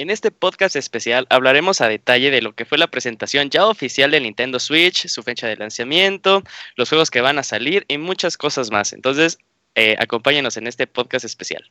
En este podcast especial hablaremos a detalle de lo que fue la presentación ya oficial de Nintendo Switch, su fecha de lanzamiento, los juegos que van a salir y muchas cosas más. Entonces, eh, acompáñenos en este podcast especial.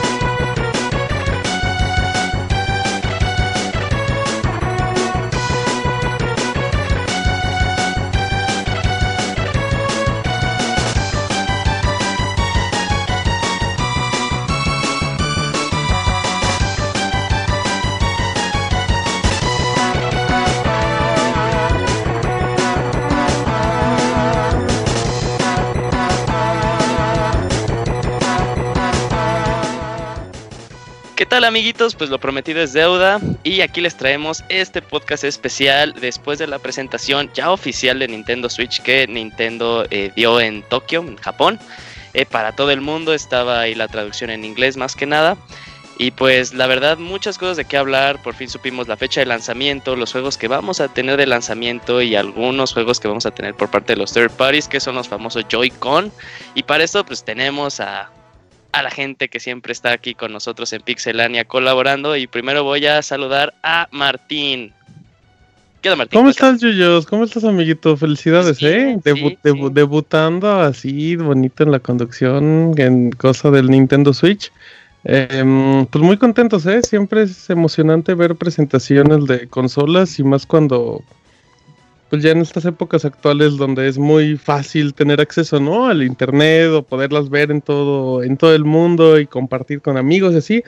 Tal amiguitos? Pues lo prometido es deuda y aquí les traemos este podcast especial después de la presentación ya oficial de Nintendo Switch que Nintendo eh, dio en Tokio, en Japón. Eh, para todo el mundo estaba ahí la traducción en inglés más que nada. Y pues la verdad muchas cosas de qué hablar, por fin supimos la fecha de lanzamiento, los juegos que vamos a tener de lanzamiento y algunos juegos que vamos a tener por parte de los third parties que son los famosos Joy-Con. Y para esto pues tenemos a a la gente que siempre está aquí con nosotros en Pixelania colaborando. Y primero voy a saludar a Martín. ¿Qué onda, Martín? ¿Cómo estás, Yuyos? ¿Cómo estás, amiguito? Felicidades, pues ¿eh? Debutando así, bonito en la conducción, en cosa del Nintendo Switch. Em, pues muy contentos, ¿eh? Siempre es emocionante ver presentaciones de consolas y más cuando pues ya en estas épocas actuales donde es muy fácil tener acceso, ¿no? Al internet o poderlas ver en todo, en todo el mundo y compartir con amigos y así.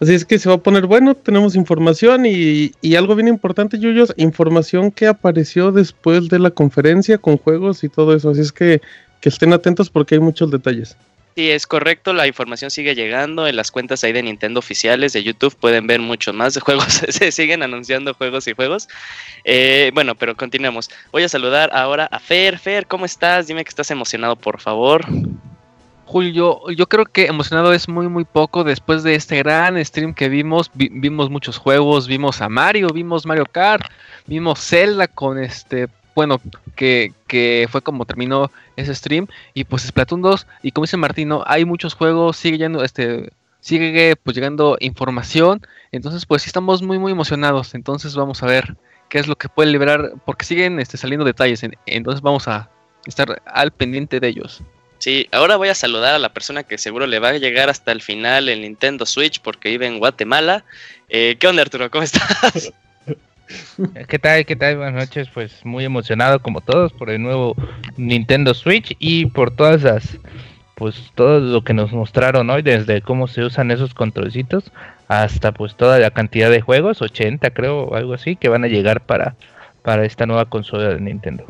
Así es que se va a poner bueno, tenemos información y, y algo bien importante, Yuyos, información que apareció después de la conferencia con juegos y todo eso. Así es que, que estén atentos porque hay muchos detalles. Sí, es correcto, la información sigue llegando en las cuentas ahí de Nintendo oficiales de YouTube, pueden ver mucho más de juegos, se siguen anunciando juegos y juegos. Eh, bueno, pero continuemos. Voy a saludar ahora a Fer. Fer, ¿cómo estás? Dime que estás emocionado, por favor. Julio, yo creo que emocionado es muy muy poco después de este gran stream que vimos, vimos muchos juegos, vimos a Mario, vimos Mario Kart, vimos Zelda con este bueno, que, que, fue como terminó ese stream. Y pues Splatoon 2, y como dice Martino, hay muchos juegos, sigue llegando, este, sigue pues llegando información. Entonces, pues sí estamos muy muy emocionados. Entonces vamos a ver qué es lo que puede liberar, porque siguen este, saliendo detalles. entonces vamos a estar al pendiente de ellos. Sí, ahora voy a saludar a la persona que seguro le va a llegar hasta el final el Nintendo Switch porque vive en Guatemala. Eh, ¿Qué onda Arturo? ¿Cómo estás? ¿Qué tal? ¿Qué tal? Buenas noches. Pues muy emocionado como todos por el nuevo Nintendo Switch y por todas las, pues todo lo que nos mostraron hoy, desde cómo se usan esos controlcitos hasta pues toda la cantidad de juegos, 80 creo, o algo así, que van a llegar para, para esta nueva consola de Nintendo.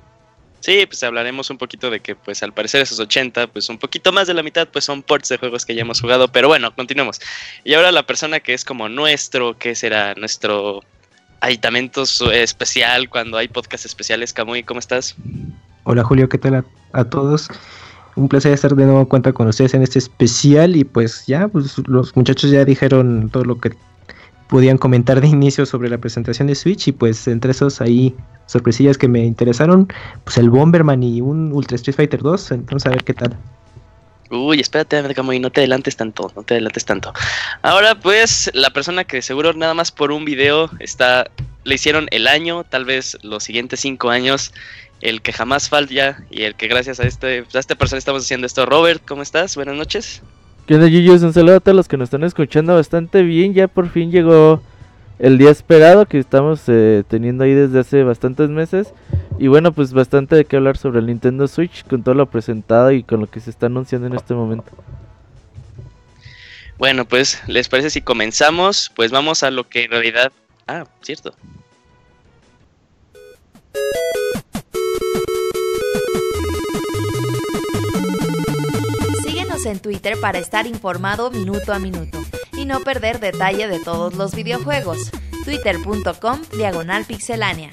Sí, pues hablaremos un poquito de que, pues al parecer esos 80, pues un poquito más de la mitad, pues son ports de juegos que ya hemos jugado. Pero bueno, continuemos. Y ahora la persona que es como nuestro, que será nuestro aditamentos especial cuando hay podcast especiales. Camuy, ¿cómo estás? Hola Julio, ¿qué tal a, todos? Un placer estar de nuevo en cuenta con ustedes en este especial y pues ya, pues los muchachos ya dijeron todo lo que podían comentar de inicio sobre la presentación de Switch y pues entre esos ahí sorpresillas que me interesaron, pues el Bomberman y un Ultra Street Fighter 2, entonces a ver qué tal. Uy, espérate, y no te adelantes tanto, no te adelantes tanto. Ahora, pues, la persona que seguro nada más por un video está, le hicieron el año, tal vez los siguientes cinco años, el que jamás falla y el que gracias a este, a esta persona estamos haciendo esto. Robert, ¿cómo estás? Buenas noches. ¿Qué onda, Yuyos? Un saludo a todos los que nos están escuchando bastante bien. Ya por fin llegó el día esperado que estamos eh, teniendo ahí desde hace bastantes meses. Y bueno, pues bastante de qué hablar sobre el Nintendo Switch con todo lo presentado y con lo que se está anunciando en este momento. Bueno, pues, ¿les parece si comenzamos? Pues vamos a lo que en realidad... Ah, cierto. Síguenos en Twitter para estar informado minuto a minuto y no perder detalle de todos los videojuegos. Twitter.com Diagonal Pixelánea.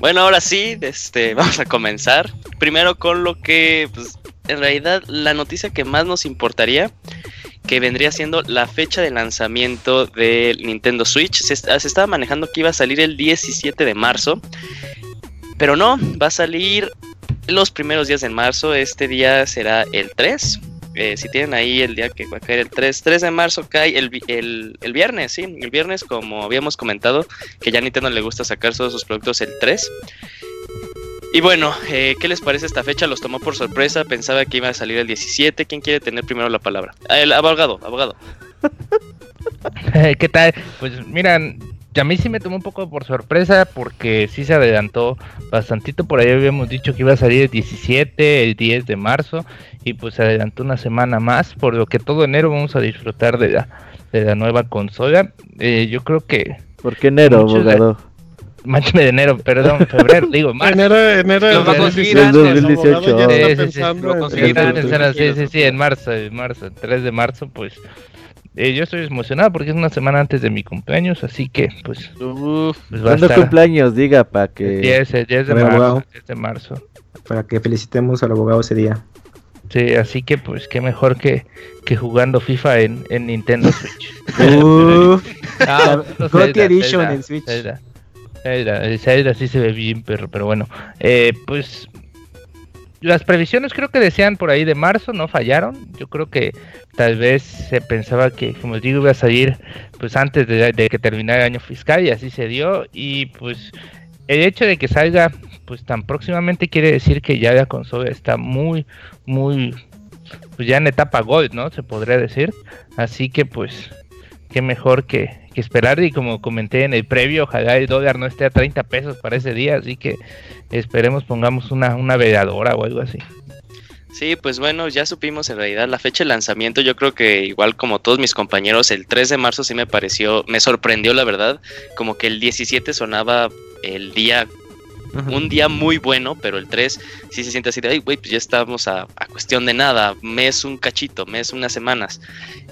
Bueno, ahora sí, este, vamos a comenzar. Primero con lo que, pues, en realidad, la noticia que más nos importaría, que vendría siendo la fecha de lanzamiento del Nintendo Switch. Se, se estaba manejando que iba a salir el 17 de marzo, pero no, va a salir los primeros días de marzo. Este día será el 3. Eh, si tienen ahí el día que va a caer el 3, 3 de marzo cae el, el, viernes, sí, el viernes como habíamos comentado, que ya a Nintendo le gusta sacar todos sus productos el 3. Y bueno, eh, ¿qué les parece esta fecha? Los tomó por sorpresa, pensaba que iba a salir el 17. ¿Quién quiere tener primero la palabra? El abogado, abogado. ¿Qué tal? Pues miran, a mí sí me tomó un poco por sorpresa porque sí se adelantó bastantito. Por ahí habíamos dicho que iba a salir el 17, el 10 de marzo y pues se adelantó una semana más, por lo que todo enero vamos a disfrutar de la, de la nueva consola. Eh, yo creo que... ¿Por qué enero, abogado? de enero, perdón, febrero, digo, marzo. Enero, enero lo va a conseguir en 2018. Sí, sí, sí, en marzo, en marzo, 3 de marzo, pues eh, yo estoy emocionado porque es una semana antes de mi cumpleaños, así que pues. Uf, pues va a cumpleaños? Diga para que. 10, de, marzo, 10 de marzo. Para que felicitemos al abogado ese día. Sí, así que pues qué mejor que, que jugando FIFA en, en Nintendo Switch. Uf, ah, Edition en Switch. Zelda, Zelda, Zelda, sí se ve bien, pero, pero bueno. Eh, pues las previsiones creo que decían por ahí de marzo, no fallaron. Yo creo que tal vez se pensaba que, como digo, iba a salir pues antes de, que terminara el año fiscal y así se dio. Y pues el hecho de que salga pues tan próximamente quiere decir que ya la consola está muy, muy, pues ya en etapa gold, ¿no? Se podría decir. Así que pues, qué mejor que, que esperar y como comenté en el previo, ojalá el dólar no esté a 30 pesos para ese día, así que esperemos pongamos una, una veladora o algo así. Sí, pues bueno, ya supimos en realidad la fecha de lanzamiento. Yo creo que igual como todos mis compañeros, el 3 de marzo sí me pareció, me sorprendió la verdad, como que el 17 sonaba el día un día muy bueno, pero el 3 sí se siente así de, ay, güey, pues ya estamos a, cuestión de nada, mes un cachito, mes unas semanas.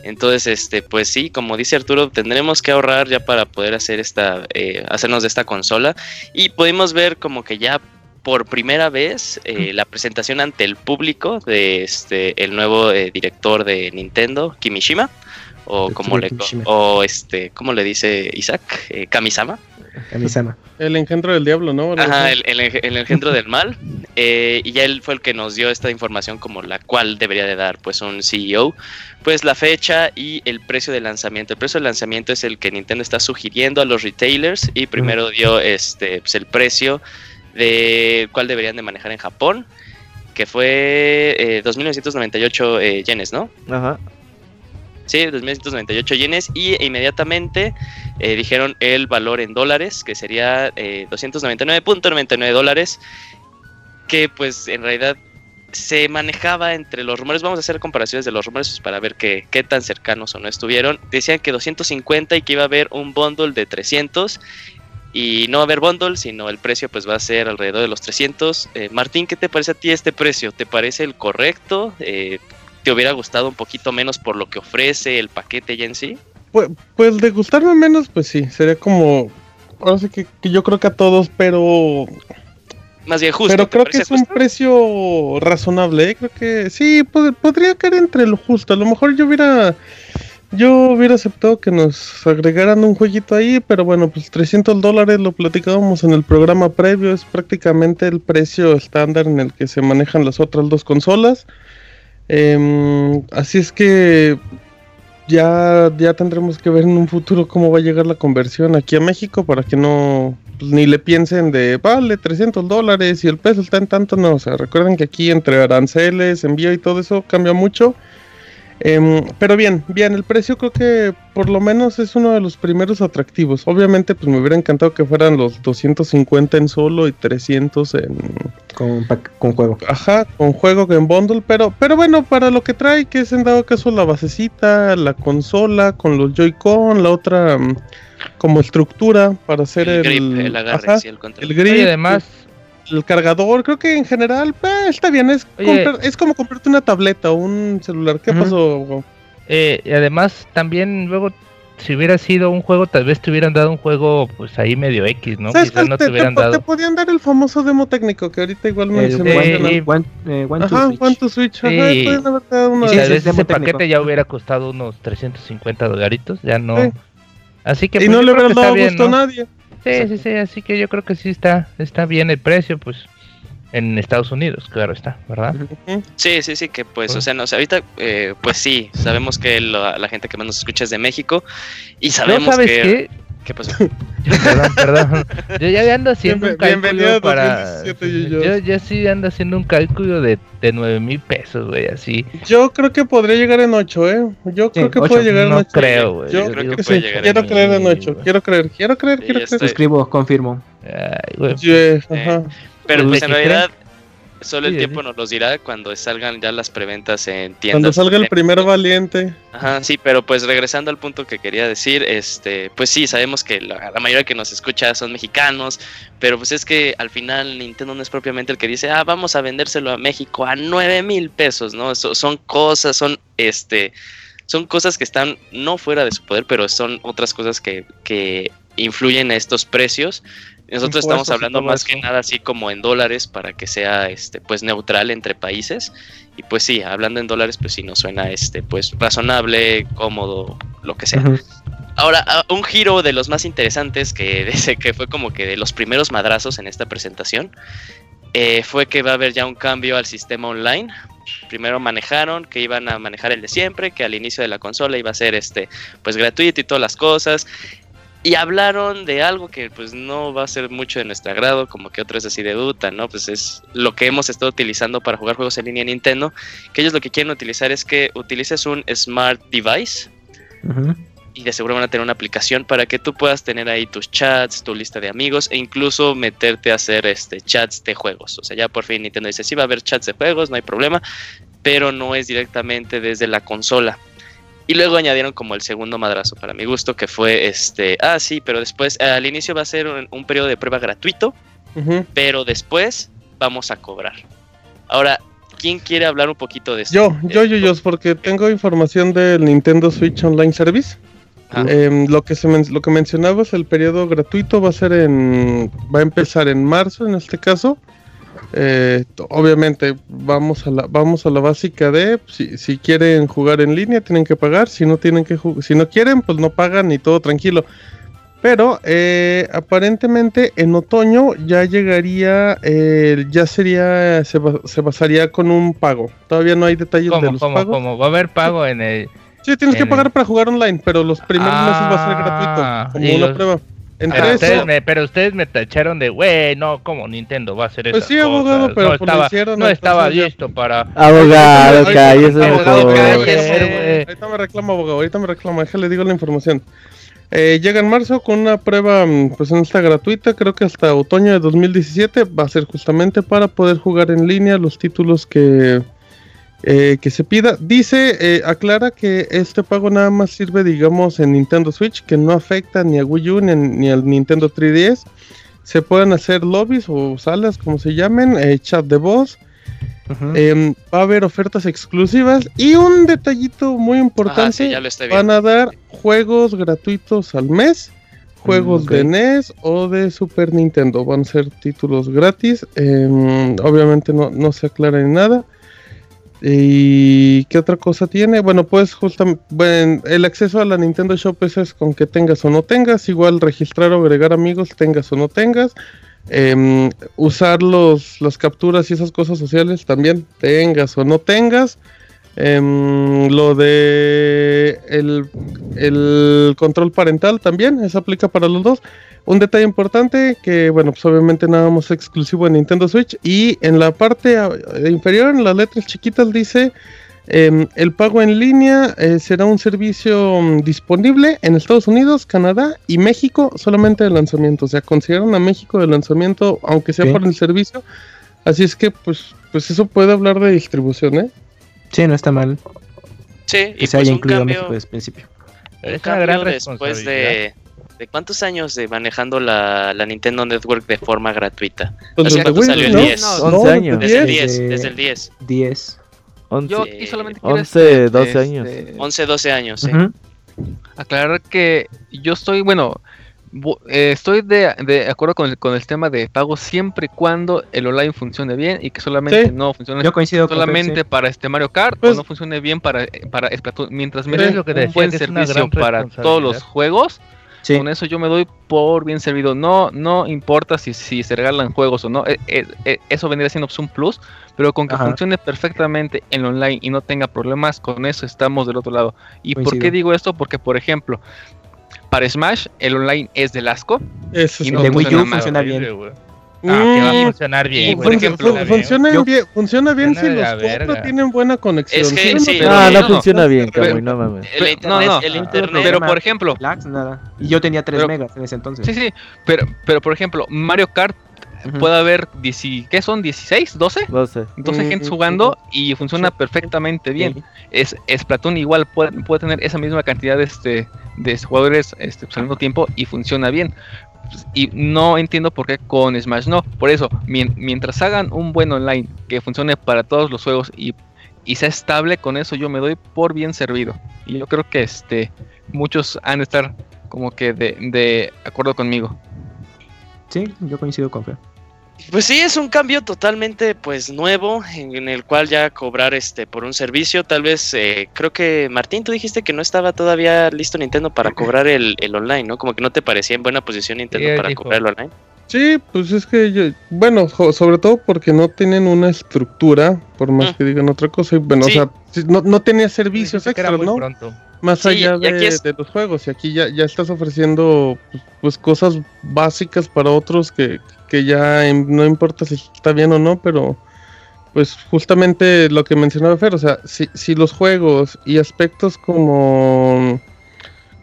Entonces, este, pues sí, como dice Arturo, tendremos que ahorrar ya para poder hacer esta, eh, hacernos de esta consola. Y podemos ver como que ya por primera vez eh, la presentación ante el público de este el nuevo eh, director de Nintendo, Kimishima, o como le o este, ¿cómo le dice Isaac? Kamisama. El engendro del diablo, ¿no? Ajá, el, engendro del mal. Eh, y ya él fue el que nos dio esta información como la cual debería de dar pues un CEO. Pues la fecha y el precio de lanzamiento. El precio de lanzamiento es el que Nintendo está sugiriendo a los retailers y primero dio este pues, el precio de cuál deberían de manejar en Japón, que fue eh, 2.998 eh, yenes, ¿no? Ajá. Sí, 2.998 yenes y inmediatamente eh, dijeron el valor en dólares, que sería eh, 299.99 dólares, que pues en realidad se manejaba entre los rumores, vamos a hacer comparaciones de los rumores para ver qué, qué tan cercanos o no estuvieron. Decían que 250 y que iba a haber un bundle de 300 y no va a haber bundle, sino el precio pues va a ser alrededor de los 300. Eh, Martín, ¿qué te parece a ti este precio? ¿Te parece el correcto? Eh, ¿Te hubiera gustado un poquito menos por lo que ofrece el paquete ya en sí? Pues, pues de gustarme menos, pues sí, sería como, ahora sí que, yo creo que a todos, pero... Más bien justo. Pero creo que es un precio razonable, ¿eh? creo que sí, podría caer entre lo justo. A lo mejor yo hubiera... Yo hubiera aceptado que nos agregaran un jueguito ahí, pero bueno, pues 300 dólares lo platicábamos en el programa previo, es prácticamente el precio estándar en el que se manejan las otras dos consolas. Em, así es que ya, ya tendremos que ver en un futuro cómo va a llegar la conversión aquí a México para que no pues, ni le piensen de vale 300 dólares y el peso está en tanto. No, o sea, recuerden que aquí entre aranceles, envío y todo eso cambia mucho. Em, pero bien, bien, el precio creo que por lo menos es uno de los primeros atractivos. Obviamente, pues me hubiera encantado que fueran los 250 en solo y 300 en, Con, con juego. Ajá, con juego en bundle, pero, pero bueno, para lo que trae, que es en dado caso la basecita, la consola, con los Joy-Con, la otra mm, como estructura para hacer el, el, el agarre, el, control. el grip. Y además, el cargador, creo que en general eh, está bien. Es, es como comprarte una tableta o un celular. ¿Qué pasó? Eh, y además, también luego, si hubiera sido un juego, tal vez te hubieran dado un juego, pues ahí medio X, ¿no? Quizás no te, hubieran dado. Te podían dar el famoso demo técnico que ahorita igual mencionamos. Eh, one, eh, one, Ajá, One to Switch. Sí. y tal vez ese paquete ya hubiera costado unos 350 dolaritos. Ya no. Así que. y pues, no le hubiera dado gusto a nadie. Sí, sí, sí, así que yo creo que sí está, está bien el precio, pues en Estados Unidos, claro está, ¿verdad? Sí, sí, sí, que pues, o sea, no, ahorita, eh, pues sí, sabemos que la, gente que más nos escucha es de México y sabemos sabes que... Qué? ¿Qué pasó? perdón, perdón. Yo ya ando haciendo un cálculo para. Yo, yo, yo, sí ando haciendo un cálculo de, de 9 mil pesos, güey, así. Yo creo que podría llegar en 8, ¿eh? Yo creo que puede llegar en 8. No creo, güey. Yo, creo que, sí. Quiero creer en 8. Quiero creer, quiero creer, quiero creer. Escribo, confirmo. Ay, güey. ajá. Pero pues en realidad Solo el tiempo nos los dirá cuando salgan ya las preventas en tiendas. Cuando salga el primer valiente. Ajá, sí, pero pues regresando al punto que quería decir, este, pues sí, sabemos que la, mayoría que nos escucha son mexicanos, pero pues es que al final Nintendo no es propiamente el que dice, ah, vamos a vendérselo a México a nueve mil pesos, ¿no? son cosas, son este, son cosas que están no fuera de su poder, pero son otras cosas que, que influyen a estos precios nosotros estamos hablando más que nada así como en dólares para que sea este pues neutral entre países. Y pues sí, hablando en dólares, pues sí nos suena este pues razonable, cómodo, lo que sea. Ahora, un giro de los más interesantes que, que fue como que de los primeros madrazos en esta presentación eh, fue que va a haber ya un cambio al sistema online. Primero manejaron que iban a manejar el de siempre, que al inicio de la consola iba a ser este pues gratuito y todas las cosas. Y hablaron de algo que pues no va a ser mucho de nuestro agrado, como que otro es así de duda, ¿no? Pues es lo que hemos estado utilizando para jugar juegos en línea en Nintendo, que ellos lo que quieren utilizar es que utilices un smart device y de seguro van a tener una aplicación para que tú puedas tener ahí tus chats, tu lista de amigos e incluso meterte a hacer este chats de juegos. O sea, ya por fin Nintendo dice, sí va a haber chats de juegos, no hay problema, pero no es directamente desde la consola. Y luego añadieron como el segundo madrazo para mi gusto, que fue este, ah, sí, pero después, al inicio va a ser un, periodo de prueba gratuito, pero después vamos a cobrar. Ahora, ¿quién quiere hablar un poquito de esto? Yo, yo, yo, yo, porque tengo información del Nintendo Switch Online Service. Ah. Em, lo que se lo que mencionabas, el periodo gratuito va a ser en, va a empezar en marzo en este caso eh, obviamente vamos a la vamos a la básica de si, si, quieren jugar en línea tienen que pagar si no tienen que si no quieren pues no pagan y todo tranquilo. Pero eh, aparentemente en otoño ya llegaría eh, ya sería se, se, basaría con un pago. Todavía no hay detalles de los pagos. ¿cómo? va a haber pago en el sí tienes que pagar para jugar online pero los primeros meses va a ser gratuito ah, como una prueba pero, ustedes me, pero ustedes me tacharon de, güey, no, como Nintendo va a hacer eso. Pues sí, abogado, pero no pues estaba, no estaba listo para. Abogado, cállese. Abogado, cállese. Ahorita me reclamo, abogado, ahorita me reclamo, déjale digo la información. Eh, llega en marzo con una prueba, mm, pues en esta gratuita, creo que hasta otoño de 2017 va a ser justamente para poder jugar en línea los títulos que eh, que se pida. Dice, eh, aclara que este pago nada más sirve, digamos, en Nintendo Switch, que no afecta ni a Wii U ni, al Nintendo 3DS. Se pueden hacer lobbies o salas, como se llamen, eh, chat de voz. Em, va a haber ofertas exclusivas y un detallito muy importante, van a dar juegos gratuitos al mes, juegos de NES o de Super Nintendo, van a ser títulos gratis, em, obviamente no, no se aclara ni nada, ¿Y qué otra cosa tiene? Bueno, pues justamente bueno, el acceso a la Nintendo Shop es con que tengas o no tengas, igual registrar o agregar amigos, tengas o no tengas. Em, usar los, las capturas y esas cosas sociales también, tengas o no tengas. Em, lo de el, el control parental también, eso aplica para los dos. Un detalle importante que, bueno, pues obviamente nada más exclusivo en Nintendo Switch. Y en la parte inferior, en las letras chiquitas, dice: em, el pago en línea eh, será un servicio mm, disponible en Estados Unidos, Canadá y México solamente de lanzamiento. O sea, consideran a México de lanzamiento, aunque sea por el servicio, Así es que, pues, pues eso puede hablar de distribución, ¿eh? Sí, no está mal. Sí, y se haya incluido México desde el principio. Es una gran después de, de cuántos años de manejando la, la Nintendo Network de forma gratuita. Pues salió el 10? 11 años. Desde el 10, desde el 10. 10. 11, Yo aquí solamente quiero 11 12 este, años. 11, 12 años, sí. Ujú. aclarar que yo estoy, bueno, bu- eh, estoy de, de acuerdo con el, con el tema de pago siempre y cuando el online funcione bien y que solamente Sí. no funcione Yo coincido con solamente Fer, para este Mario Kart Pues- o no funcione bien para, para Splatoon. Mientras me den un buen servicio para todos los juegos, sí. con eso yo me doy por bien servido. No, no importa si, si se regalan juegos o no, eh, eh, eh, eso vendría siendo pues, un plus, pero con que Ajá. funcione perfectamente en online y no tenga problemas, con eso estamos del otro lado. ¿Y por qué digo esto? Porque, por ejemplo, para Smash el online es del asco. Eso Y sí. no de Wii U funciona Horrible, bien. Mm, Ah, que va a funcionar bien. por ejemplo, fun- Funciona bien. funciona bien, funciona bien Suena si los cuatro tienen buena conexión. Es que sí, Ah, no, no, funciona bien, pero- Camuy, no mames. El internet, no, no, el internet. Pero por ejemplo, Lags, nada. Y yo tenía 3 Pero- megas en ese entonces. sí, sí, pero, pero por ejemplo, Mario Kart Puede haber, 10 ¿qué son? ¿16? ¿12? 12. 12 Mm, gente jugando y funciona Sí. perfectamente bien. Sí. Es, Splatoon igual puede, puede tener esa misma cantidad de, este, de jugadores este, pues, al mismo tiempo y funciona bien. Y no entiendo por qué con Smash no. Por eso, mien- mientras hagan un buen online que funcione para todos los juegos y, y sea estable, con eso yo me doy por bien servido. Y yo creo que este muchos han de estar como que de, de acuerdo conmigo. Sí, yo coincido con Fer. Pues sí, es un cambio totalmente pues nuevo en, en el cual ya cobrar este por un servicio, tal vez eh, creo que Martín, tú dijiste que no estaba todavía listo Nintendo para cobrar el, el online, ¿no? Como que no te parecía en buena posición Nintendo Sí, para dijo. cobrar el online. Sí, pues es que yo, bueno, sobre todo porque no tienen una estructura, por más Mm. que digan otra cosa, bueno, Sí. o sea, no, no tenía servicios muy ¿no? pronto. Más Sí, allá es- de los juegos, y aquí ya, ya estás ofreciendo pues, pues, cosas básicas para otros que, que ya em, no importa si está bien o no, pero pues justamente lo que mencionaba Fer, o sea, si, si los juegos y aspectos como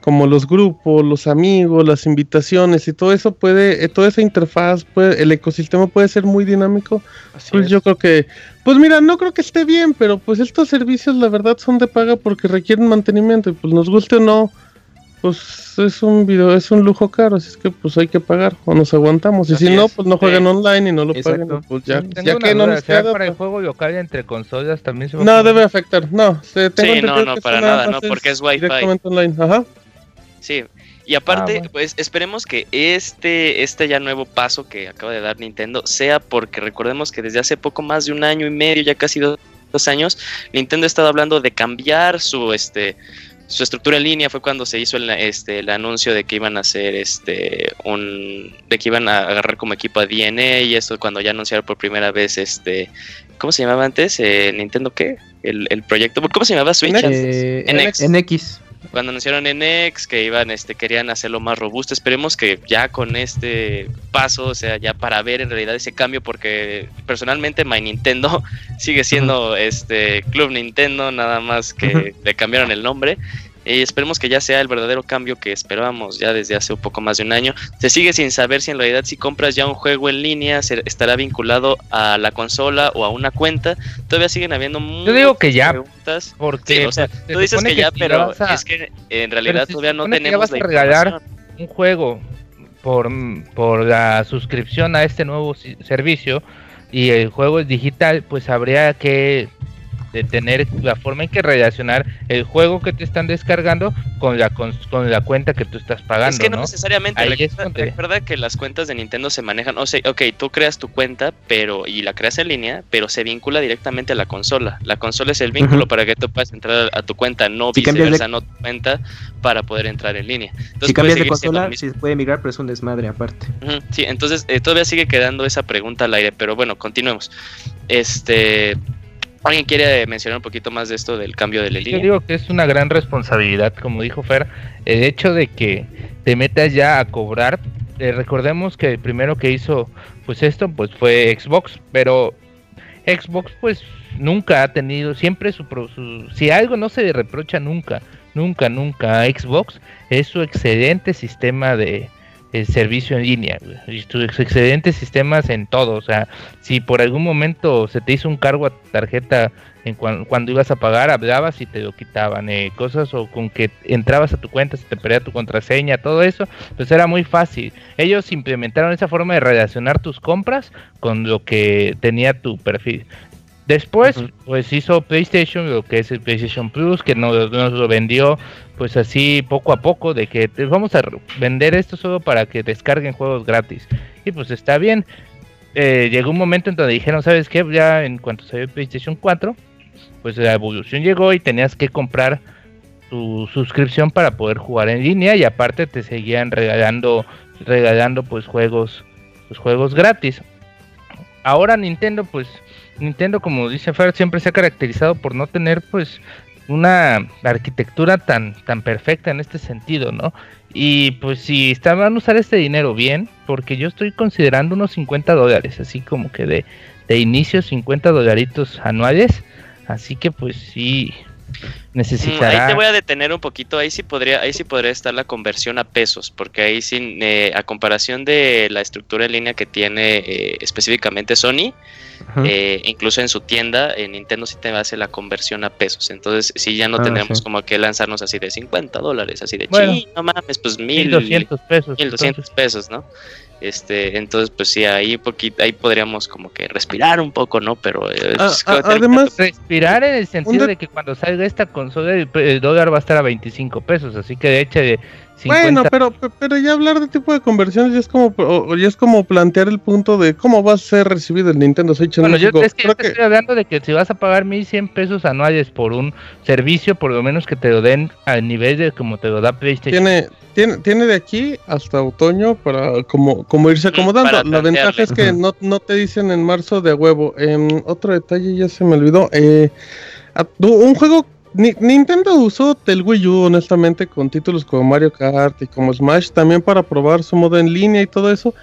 como los grupos, los amigos, las invitaciones y todo eso puede, eh, toda esa interfaz, puede, el ecosistema puede ser muy dinámico. Pues yo creo que, pues mira, no creo que esté bien, pero pues estos servicios la verdad son de paga porque requieren mantenimiento y pues nos guste o no, pues es un video, es un lujo caro, así es que pues hay que pagar o nos aguantamos y Así si no, es. pues no juegan Sí. online y no lo Exacto. pagan, y, pues ya, que no nos ¿será queda. para el pues, juego local entre consolas también se va a No debe afectar, no, se, tengo Sí, no, no, que para nada, no, porque es Wi-Fi. Directamente online, ajá. Sí, y aparte, bueno. pues esperemos que este, este ya nuevo paso que acaba de dar Nintendo sea porque recordemos que desde hace poco más de un año y medio, ya casi dos, dos años, Nintendo ha estado hablando de cambiar su este su estructura en línea fue cuando se hizo el, este, el anuncio de que iban a hacer este un de que iban a agarrar como equipo a DNA y esto cuando ya anunciaron por primera vez este ¿cómo se llamaba antes? Eh, Nintendo qué? El, el proyecto ¿cómo se llamaba Switch? NX. Eh, NX. NX. Cuando anunciaron NX que iban, este, querían hacerlo más robusto. Esperemos que ya con este paso, o sea, ya para ver en realidad ese cambio, porque personalmente My Nintendo sigue siendo este Club Nintendo, nada más que le cambiaron el nombre. Y esperemos que ya sea el verdadero cambio que esperábamos ya desde hace un poco más de un año. Se sigue sin saber si en realidad si compras ya un juego en línea se- estará vinculado a la consola o a una cuenta. Todavía siguen habiendo muchas digo que ya, preguntas. Porque Sí, o sea, pues, se Tú dices que ya, si pero a- es que en realidad se todavía no supone que ya tenemos vas la a regalar un juego por, por la suscripción a este nuevo si- servicio y el juego es digital, pues habría que de tener la forma en que relacionar el juego que te están descargando con la con, con la cuenta que tú estás pagando, Es que no, ¿no? necesariamente. Ahí es recuerda, que las cuentas de Nintendo se manejan. O sea, ok, tú creas tu cuenta pero y la creas en línea, pero se vincula directamente a la consola. La consola es el vínculo para que tú puedas entrar a tu cuenta, no Si de- viceversa, no tu cuenta para poder entrar en línea. Entonces, Si cambias de consola, se puede migrar, pero es un desmadre aparte. Sí, entonces eh, todavía sigue quedando esa pregunta al aire, pero bueno, continuemos. Este, ¿alguien quiere mencionar un poquito más de esto del cambio de la Yo línea? digo que es una gran responsabilidad, como dijo Fer, el hecho de que te metas ya a cobrar. Eh, recordemos que el primero que hizo pues esto pues fue Xbox, pero Xbox pues nunca ha tenido, siempre su, su- si algo no se le reprocha nunca, nunca, nunca a Xbox es su excelente sistema de, el servicio en línea, y tus excedentes sistemas en todo. O sea, si por algún momento se te hizo un cargo a tu tarjeta en cuando ibas a pagar, hablabas y te lo quitaban. Eh, cosas o con que entrabas a tu cuenta, se te perdía tu contraseña, todo eso, pues era muy fácil. Ellos implementaron esa forma de relacionar tus compras con lo que tenía tu perfil. Después, pues hizo PlayStation, lo que es el PlayStation Plus, que nos, nos, lo vendió, pues así poco a poco, de que vamos a vender esto solo para que descarguen juegos gratis. Y pues está bien. Eh, llegó un momento en donde dijeron, ¿sabes qué? Ya en cuanto salió el PlayStation 4, pues la evolución llegó y tenías que comprar tu suscripción para poder jugar en línea y aparte te seguían regalando, regalando pues juegos, pues juegos gratis. Ahora Nintendo pues Nintendo, como dice Fer, siempre se ha caracterizado por no tener pues una arquitectura tan, tan perfecta en este sentido, ¿no? Y pues si van a usar este dinero bien, porque yo estoy considerando unos 50 dólares, así como que de, de inicio 50 dolaritos anuales, así que pues sí, necesitará... Mm, ahí te voy a detener un poquito, ahí sí podría, ahí sí podría estar la conversión a pesos, porque ahí sí, eh, a comparación de la estructura en línea que tiene eh, específicamente Sony, eh, incluso en su tienda, en Nintendo sí te hace la conversión a pesos. Entonces, si ya no ah, tenemos como que lanzarnos así de 50 dólares, así de bueno, no mames, pues mil, 1200 pesos. 1200 pesos, ¿no? Este, entonces, pues sí, ahí poquito, ahí podríamos como que respirar un poco, ¿no? Pero ah, ah, además respirar en el sentido de que cuando salga esta consola el, dólar va a estar a 25 pesos, así que de hecho de bueno, pero, pero ya hablar de tipo de conversiones ya es como ya es como plantear el punto de cómo va a ser recibido el Nintendo Switch en bueno, Yo es que, estoy hablando de que si vas a pagar 1100 pesos anuales por un servicio, por lo menos que te lo den al nivel de como te lo da PlayStation. Tiene tiene, tiene de aquí hasta otoño para como, como irse acomodando. La ventaja es que no, no te dicen en marzo de huevo. Eh, otro detalle ya se me olvidó. Eh, un juego Nintendo usó el Wii U, honestamente, con títulos como Mario Kart y como Smash, también para probar su modo en línea y todo eso.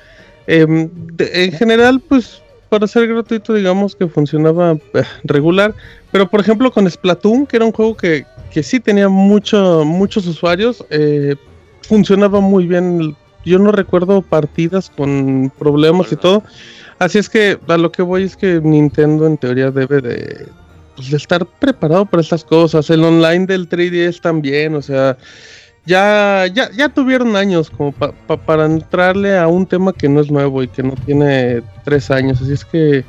Em, en general, pues para ser gratuito, digamos que funcionaba eh, regular. Pero por ejemplo, con Splatoon, que era un juego que, que sí tenía mucho, muchos usuarios, eh, funcionaba muy bien. Yo no recuerdo partidas con problemas y todo. Así es que a lo que voy es que Nintendo en teoría debe de pues, de estar preparado para estas cosas. El online del 3DS también, o sea, ya, ya, ya tuvieron años como para entrarle a un tema que no es nuevo y que no tiene tres años. Así es que.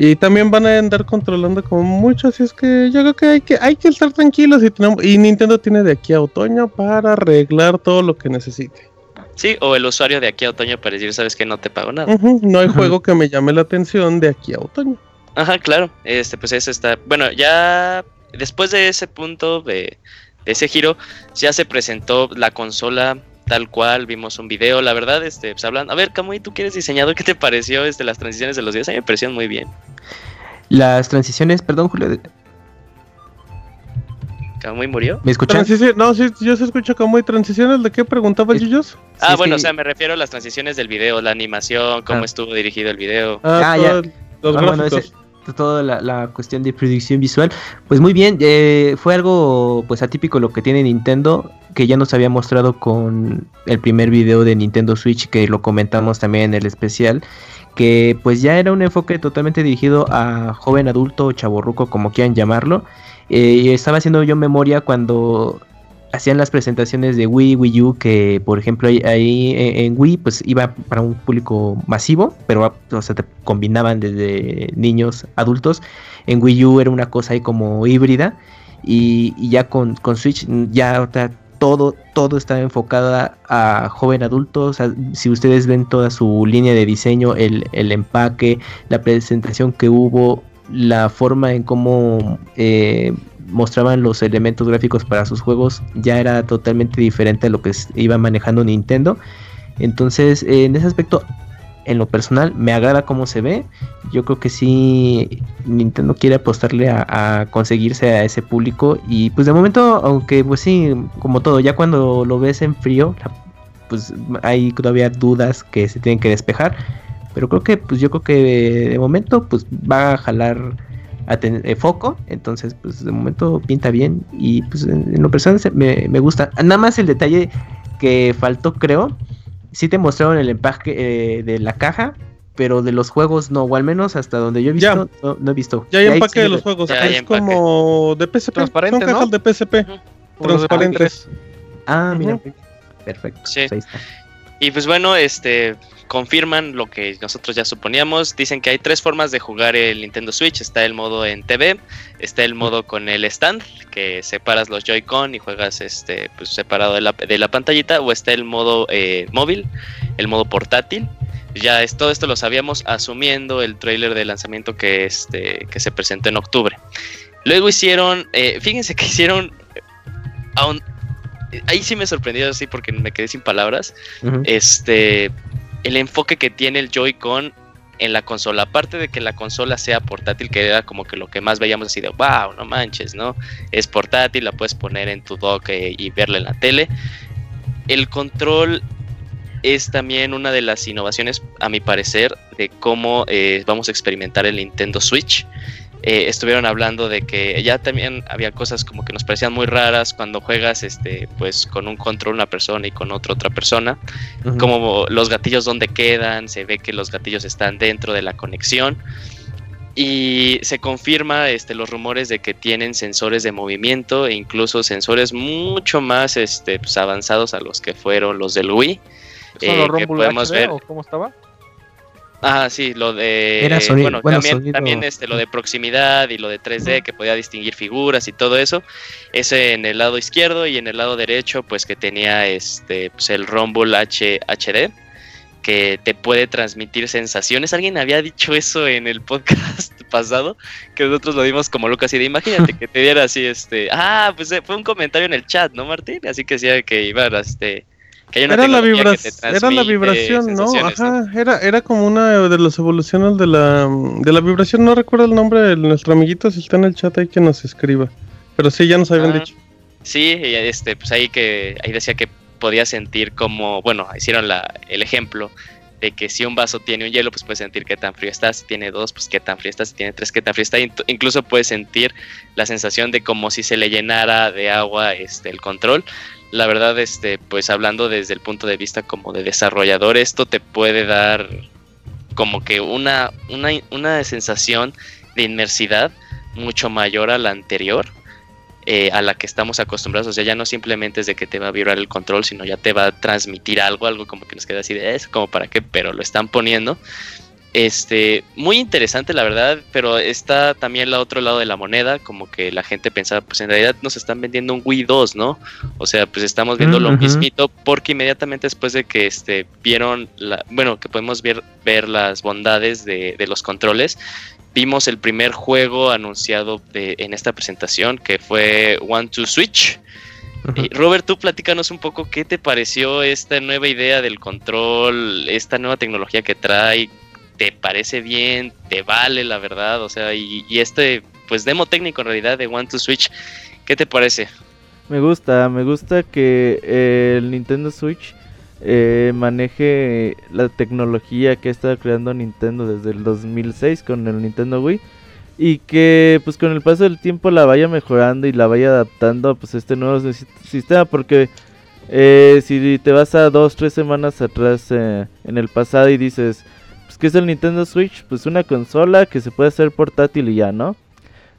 Y también van a andar controlando como mucho, así es que yo creo que hay que, hay que estar tranquilos y, tenemos, y Nintendo tiene de aquí a otoño para arreglar todo lo que necesite. Sí, o el usuario de aquí a otoño para decir, sabes que no te pago nada. no hay juego que me llame la atención de aquí a otoño. Ajá, claro. Este, pues eso está. Bueno, ya después de ese punto de, ese giro, ya se presentó la consola tal cual, vimos un video, la verdad, este, pues hablando, a ver, Camuy, tú que eres diseñador, ¿qué te pareció este, las transiciones de los días? A mí me parecieron muy bien. Las transiciones, perdón, Julio. ¿Camuy murió? ¿Me escuchan? No, sí, yo se escucho Camuy. ¿Transiciones de qué preguntaba Yuyos? Ah, bueno, o sea, me refiero a las transiciones del video, la animación, cómo ah. estuvo dirigido el video. Ah, ah ya. Los ah, toda la, cuestión de producción visual. Pues muy bien, eh, fue algo pues atípico lo que tiene Nintendo, que ya nos había mostrado con el primer video de Nintendo Switch, que lo comentamos también en el especial, que pues ya era un enfoque totalmente dirigido a joven adulto o chaborruco, como quieran llamarlo. Eh, estaba haciendo yo memoria cuando hacían las presentaciones de Wii, Wii U, que por ejemplo ahí, en Wii pues iba para un público masivo, pero o sea, te combinaban desde niños, adultos. En Wii U era una cosa ahí como híbrida y, ya con, Switch ya todo, todo está enfocado a, joven adulto. O sea, si ustedes ven toda su línea de diseño, el, el empaque, la presentación que hubo, la forma en cómo eh, mostraban los elementos gráficos para sus juegos ya era totalmente diferente a lo que iba manejando Nintendo. Entonces, en ese aspecto, en lo personal, me agrada cómo se ve. Yo creo que sí, Nintendo quiere apostarle a, conseguirse a ese público. Y pues de momento, aunque pues sí, como todo, ya cuando lo ves en frío, pues hay todavía dudas que se tienen que despejar. Pero creo que, pues yo creo que de momento, pues va a jalar a foco. Entonces, pues de momento pinta bien. Y pues en, lo personal me, me, gusta. Nada más el detalle que faltó, creo, sí te mostraron el empaque eh, de la caja, pero de los juegos no, o al menos hasta donde yo he visto, no, he visto. Ya hay empaque de los juegos, es como de PSP, transparente, son cajas de PSP, transparentes. Ah, mira, perfecto. Sí. Pues y pues bueno, este confirman lo que nosotros ya suponíamos. Dicen que hay tres formas de jugar el Nintendo Switch. Está el modo en TV, está el modo con el stand, que separas los Joy-Con y juegas este, pues, separado de la, de la pantallita, o está el modo eh, móvil, el modo portátil. Ya es, todo esto lo sabíamos asumiendo el trailer de lanzamiento que, este, que se presentó en octubre. Luego hicieron, eh, fíjense que hicieron, ahí sí me sorprendió así porque me quedé sin palabras. Este, el enfoque que tiene el Joy-Con en la consola, aparte de que la consola sea portátil, que era como que lo que más veíamos así de wow, no manches, ¿no? Es portátil, la puedes poner en tu dock eh, y verla en la tele. El control es también una de las innovaciones, a mi parecer, de cómo eh, vamos a experimentar el Nintendo Switch. Eh, estuvieron hablando de que ya también había cosas como que nos parecían muy raras cuando juegas este pues con un control una persona y con otra otra persona. Como los gatillos donde quedan se ve que los gatillos están dentro de la conexión. Y se confirma este los rumores de que tienen sensores de movimiento e incluso sensores mucho más este pues, avanzados a los que fueron los del Wii. Eh, que podemos ver cómo estaba Ah, sí, lo de. bueno, también, este, lo de proximidad y lo de 3D que podía distinguir figuras y todo eso. Ese en el lado izquierdo y en el lado derecho, pues que tenía este pues, el Rumble H HD que te puede transmitir sensaciones. Alguien había dicho eso en el podcast pasado, que nosotros lo vimos como locas y de imagínate que te diera así, este, ah, pues eh, fue un comentario en el chat, ¿no, Martín? Así que decía que iba era, la era la vibración, ¿no? Ajá, Era, era como una de las evoluciones de la, de la vibración. No recuerdo el nombre de nuestro amiguito, si está en el chat ahí que nos escriba. Pero sí, ya nos habían ah, dicho. Sí, este, pues ahí que ahí decía que podía sentir como, bueno, hicieron la, el ejemplo de que si un vaso tiene un hielo, pues puedes sentir qué tan frío está, si tiene dos, pues qué tan frío está, si tiene tres, qué tan frío está, incluso puedes sentir la sensación de como si se le llenara de agua este, el control, la verdad, este, pues hablando desde el punto de vista como de desarrollador, esto te puede dar como que una, una, una sensación de inmersidad mucho mayor a la anterior, eh, a la que estamos acostumbrados. O sea, ya no simplemente es de que te va a vibrar el control, sino ya te va a transmitir algo, algo como que nos queda así de eso, como para qué, pero lo están poniendo. Este, muy interesante la verdad, pero está también el otro lado de la moneda, como que la gente pensaba, pues en realidad nos están vendiendo un Wii 2, ¿no? O sea, pues estamos viendo lo mismito, porque inmediatamente después de que este, vieron, la, bueno, que podemos ver, ver las bondades de, los controles, vimos el primer juego anunciado de, en esta presentación, que fue One to Switch. Robert, tú platícanos un poco qué te pareció esta nueva idea del control, esta nueva tecnología que trae, te parece bien, te vale la verdad, o sea, y, este pues demo técnico en realidad de One to Switch, ¿qué te parece? Me gusta, me gusta que eh, el Nintendo Switch eh, maneje la tecnología que ha estado creando Nintendo desde el 2006 con el Nintendo Wii y que pues con el paso del tiempo la vaya mejorando y la vaya adaptando pues a este nuevo sistema porque eh, si te vas a dos tres semanas atrás en el pasado y dices ¿qué es el Nintendo Switch? Pues una consola que se puede hacer portátil y ya, ¿no?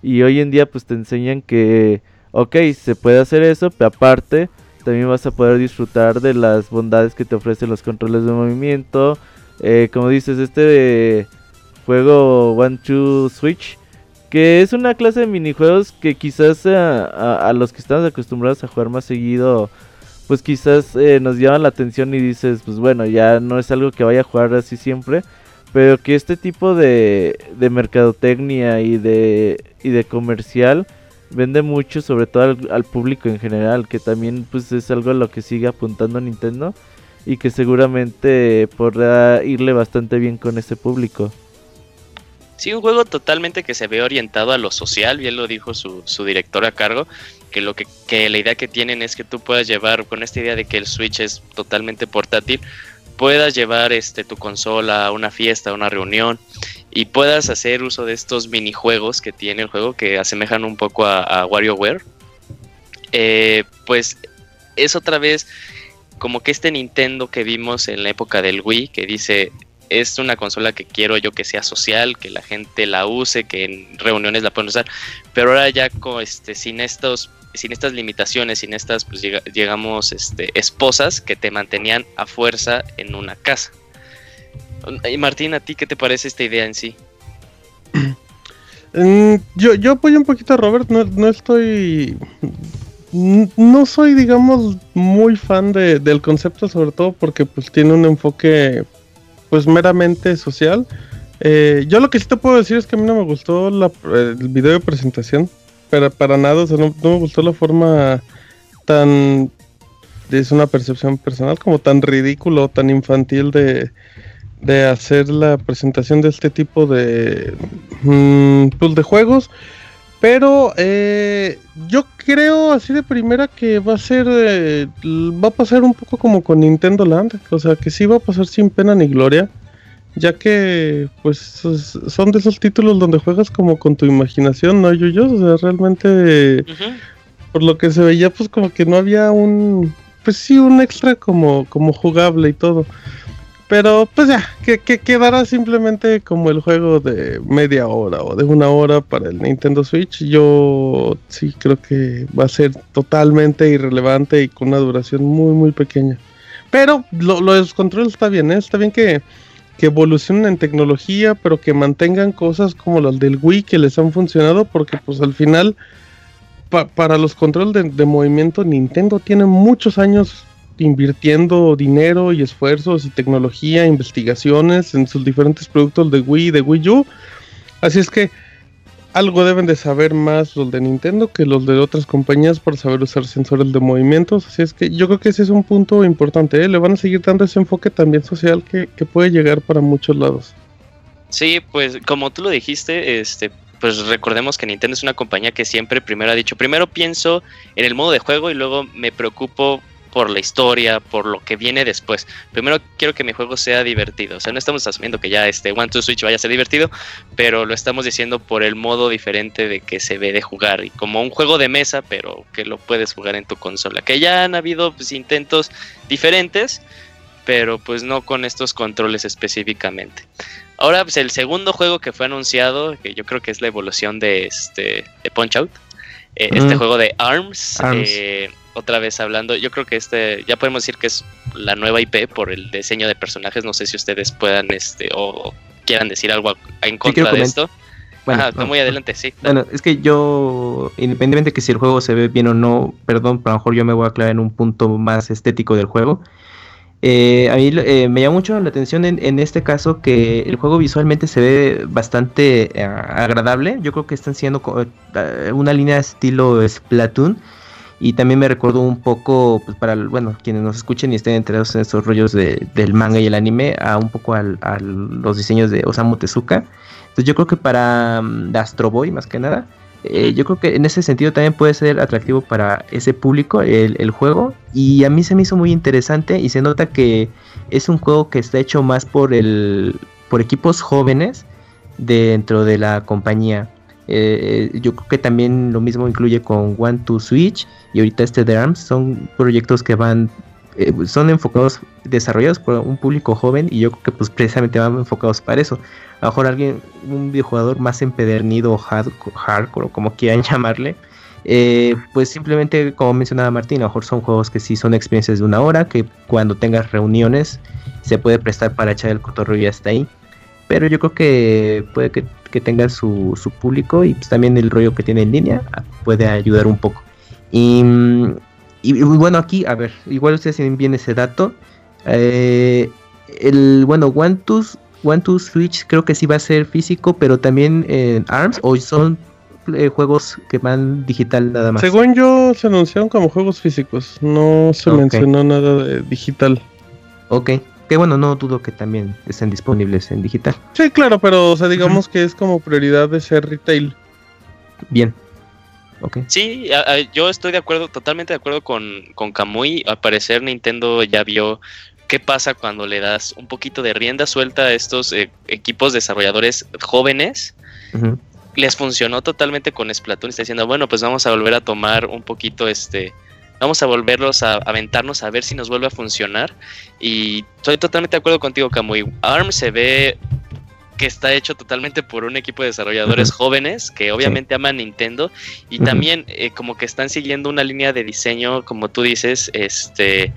Y hoy en día pues te enseñan que, ok, se puede hacer eso, pero aparte también vas a poder disfrutar de las bondades que te ofrecen los controles de movimiento. Eh, como dices, este juego One Two Switch, que es una clase de minijuegos que quizás a, los que estamos acostumbrados a jugar más seguido, pues quizás eh, nos llaman la atención y dices, pues bueno, ya no es algo que vaya a jugar así siempre pero que este tipo de, de mercadotecnia y de, y de comercial vende mucho, sobre todo al, público en general, que también pues es algo a lo que sigue apuntando Nintendo y que seguramente podrá irle bastante bien con ese público. Sí, un juego totalmente que se ve orientado a lo social, bien lo dijo su, su director a cargo, que lo que, que la idea que tienen es que tú puedas llevar con esta idea de que el Switch es totalmente portátil, puedas llevar este, tu consola a una fiesta, a una reunión y puedas hacer uso de estos minijuegos que tiene el juego que asemejan un poco a, WarioWare, eh, pues es otra vez como que este Nintendo que vimos en la época del Wii, que dice, es una consola que quiero yo que sea social, que la gente la use, que en reuniones la puedan usar, pero ahora ya con, este, sin estos sin estas limitaciones, sin estas, pues llegamos este, esposas que te mantenían a fuerza en una casa. Y Martín, ¿a ti qué te parece esta idea en sí? Mm, yo, yo apoyo un poquito a Robert, no, no estoy... No soy, digamos, muy fan de, del concepto, sobre todo porque pues tiene un enfoque pues meramente social. Eh, yo lo que sí te puedo decir es que a mí no me gustó la, el video de presentación, pero para nada, o sea, no, me gustó la forma tan, es una percepción personal, como tan ridículo, tan infantil de, de hacer la presentación de este tipo de, mm, pues de juegos. Pero eh, yo creo así de primera que va a ser, eh, va a pasar un poco como con Nintendo Land, o sea que sí va a pasar sin pena ni gloria, ya que pues son de esos títulos donde juegas como con tu imaginación, ¿no, yo O sea, realmente, por lo que se veía, pues como que no había un, pues sí, un extra como, como jugable y todo. Pero pues ya, que, quedará simplemente como el juego de media hora o de una hora para el Nintendo Switch. Yo sí creo que va a ser totalmente irrelevante y con una duración muy muy pequeña. Pero lo, lo de los controles está bien, ¿eh? está bien que, evolucionen en tecnología, pero que mantengan cosas como las del Wii que les han funcionado, porque pues al final para los controles de, de movimiento Nintendo tiene muchos años invirtiendo dinero y esfuerzos y tecnología, investigaciones en sus diferentes productos de Wii y de Wii U. Así es que algo deben de saber más los de Nintendo que los de otras compañías por saber usar sensores de movimientos. Así es que yo creo que ese es un punto importante. ¿eh? Le van a seguir dando ese enfoque también social que, que, puede llegar para muchos lados. Sí, pues como tú lo dijiste, este, pues recordemos que Nintendo es una compañía que siempre primero ha dicho, primero pienso en el modo de juego y luego me preocupo por la historia, por lo que viene después. Primero quiero que mi juego sea divertido. O sea, no estamos asumiendo que ya este One to Switch vaya a ser divertido, pero lo estamos diciendo por el modo diferente de que se ve de jugar. Y como un juego de mesa, pero que lo puedes jugar en tu consola. Que ya han habido pues, intentos diferentes, pero pues no con estos controles específicamente. Ahora, pues el segundo juego que fue anunciado, que yo creo que es la evolución de este de Punch Out. Eh, este juego de ARMS, Eh, otra vez hablando, yo creo que este, ya podemos decir que es la nueva IP por el diseño de personajes, no sé si ustedes puedan, este, o quieran decir algo en contra de esto. Bueno, muy adelante, sí. Bueno, es que yo, independientemente de que si el juego se ve bien o no, perdón, pero a lo mejor yo me voy a aclarar en un punto más estético del juego. Eh, a mí eh, me llama mucho la atención en, este caso que el juego visualmente se ve bastante eh, agradable. Yo creo que están siendo una línea de estilo Splatoon y también me recordó un poco, pues para, bueno, quienes nos escuchen y estén enterados en estos rollos de, del manga y el anime, a un poco a los diseños de Osamu Tezuka. Entonces yo creo que para um, Astro Boy, más que nada, eh, yo creo que en ese sentido también puede ser atractivo para ese público el, el, juego. Y a mí se me hizo muy interesante y se nota que es un juego que está hecho más por, el, por equipos jóvenes dentro de la compañía. Eh, yo creo que también lo mismo incluye con One to Switch y ahorita este de ARMS. Son proyectos que van, eh, son enfocados, desarrollados por un público joven y yo creo que pues precisamente van enfocados para eso. A lo mejor alguien, un videojugador más empedernido hardcore, o como quieran llamarle, eh, pues simplemente como mencionaba Martín, a lo mejor son juegos que sí son experiencias de una hora, que cuando tengas reuniones se puede prestar para echar el cotorreo y hasta ahí. Pero yo creo que puede que que tenga su, su público y pues también el rollo que tiene en línea ah, puede ayudar un poco. Y, y, bueno, aquí, a ver, igual ustedes tienen bien ese dato. Eh, el, bueno, One to, One to Switch creo que sí va a ser físico, pero también en ARMS o son eh, juegos que van digital nada más. Según yo, se anunciaron como juegos físicos, no se mencionó nada de digital. Ok. Que bueno, no dudo que también estén disponibles en digital. Sí, claro, pero o sea, digamos que es como prioridad de ser retail. Bien. Okay. Sí, yo estoy de acuerdo, totalmente de acuerdo con, con Kamui. Al parecer Nintendo ya vio qué pasa cuando le das un poquito de rienda suelta a estos eh, equipos desarrolladores jóvenes. Les funcionó totalmente con Splatoon. Está diciendo, bueno, pues vamos a volver a tomar un poquito este vamos a volverlos a aventarnos a ver si nos vuelve a funcionar. Y estoy totalmente de acuerdo contigo, Camuy. ARM se ve que está hecho totalmente por un equipo de desarrolladores jóvenes que obviamente aman Nintendo y también eh, como que están siguiendo una línea de diseño, como tú dices, este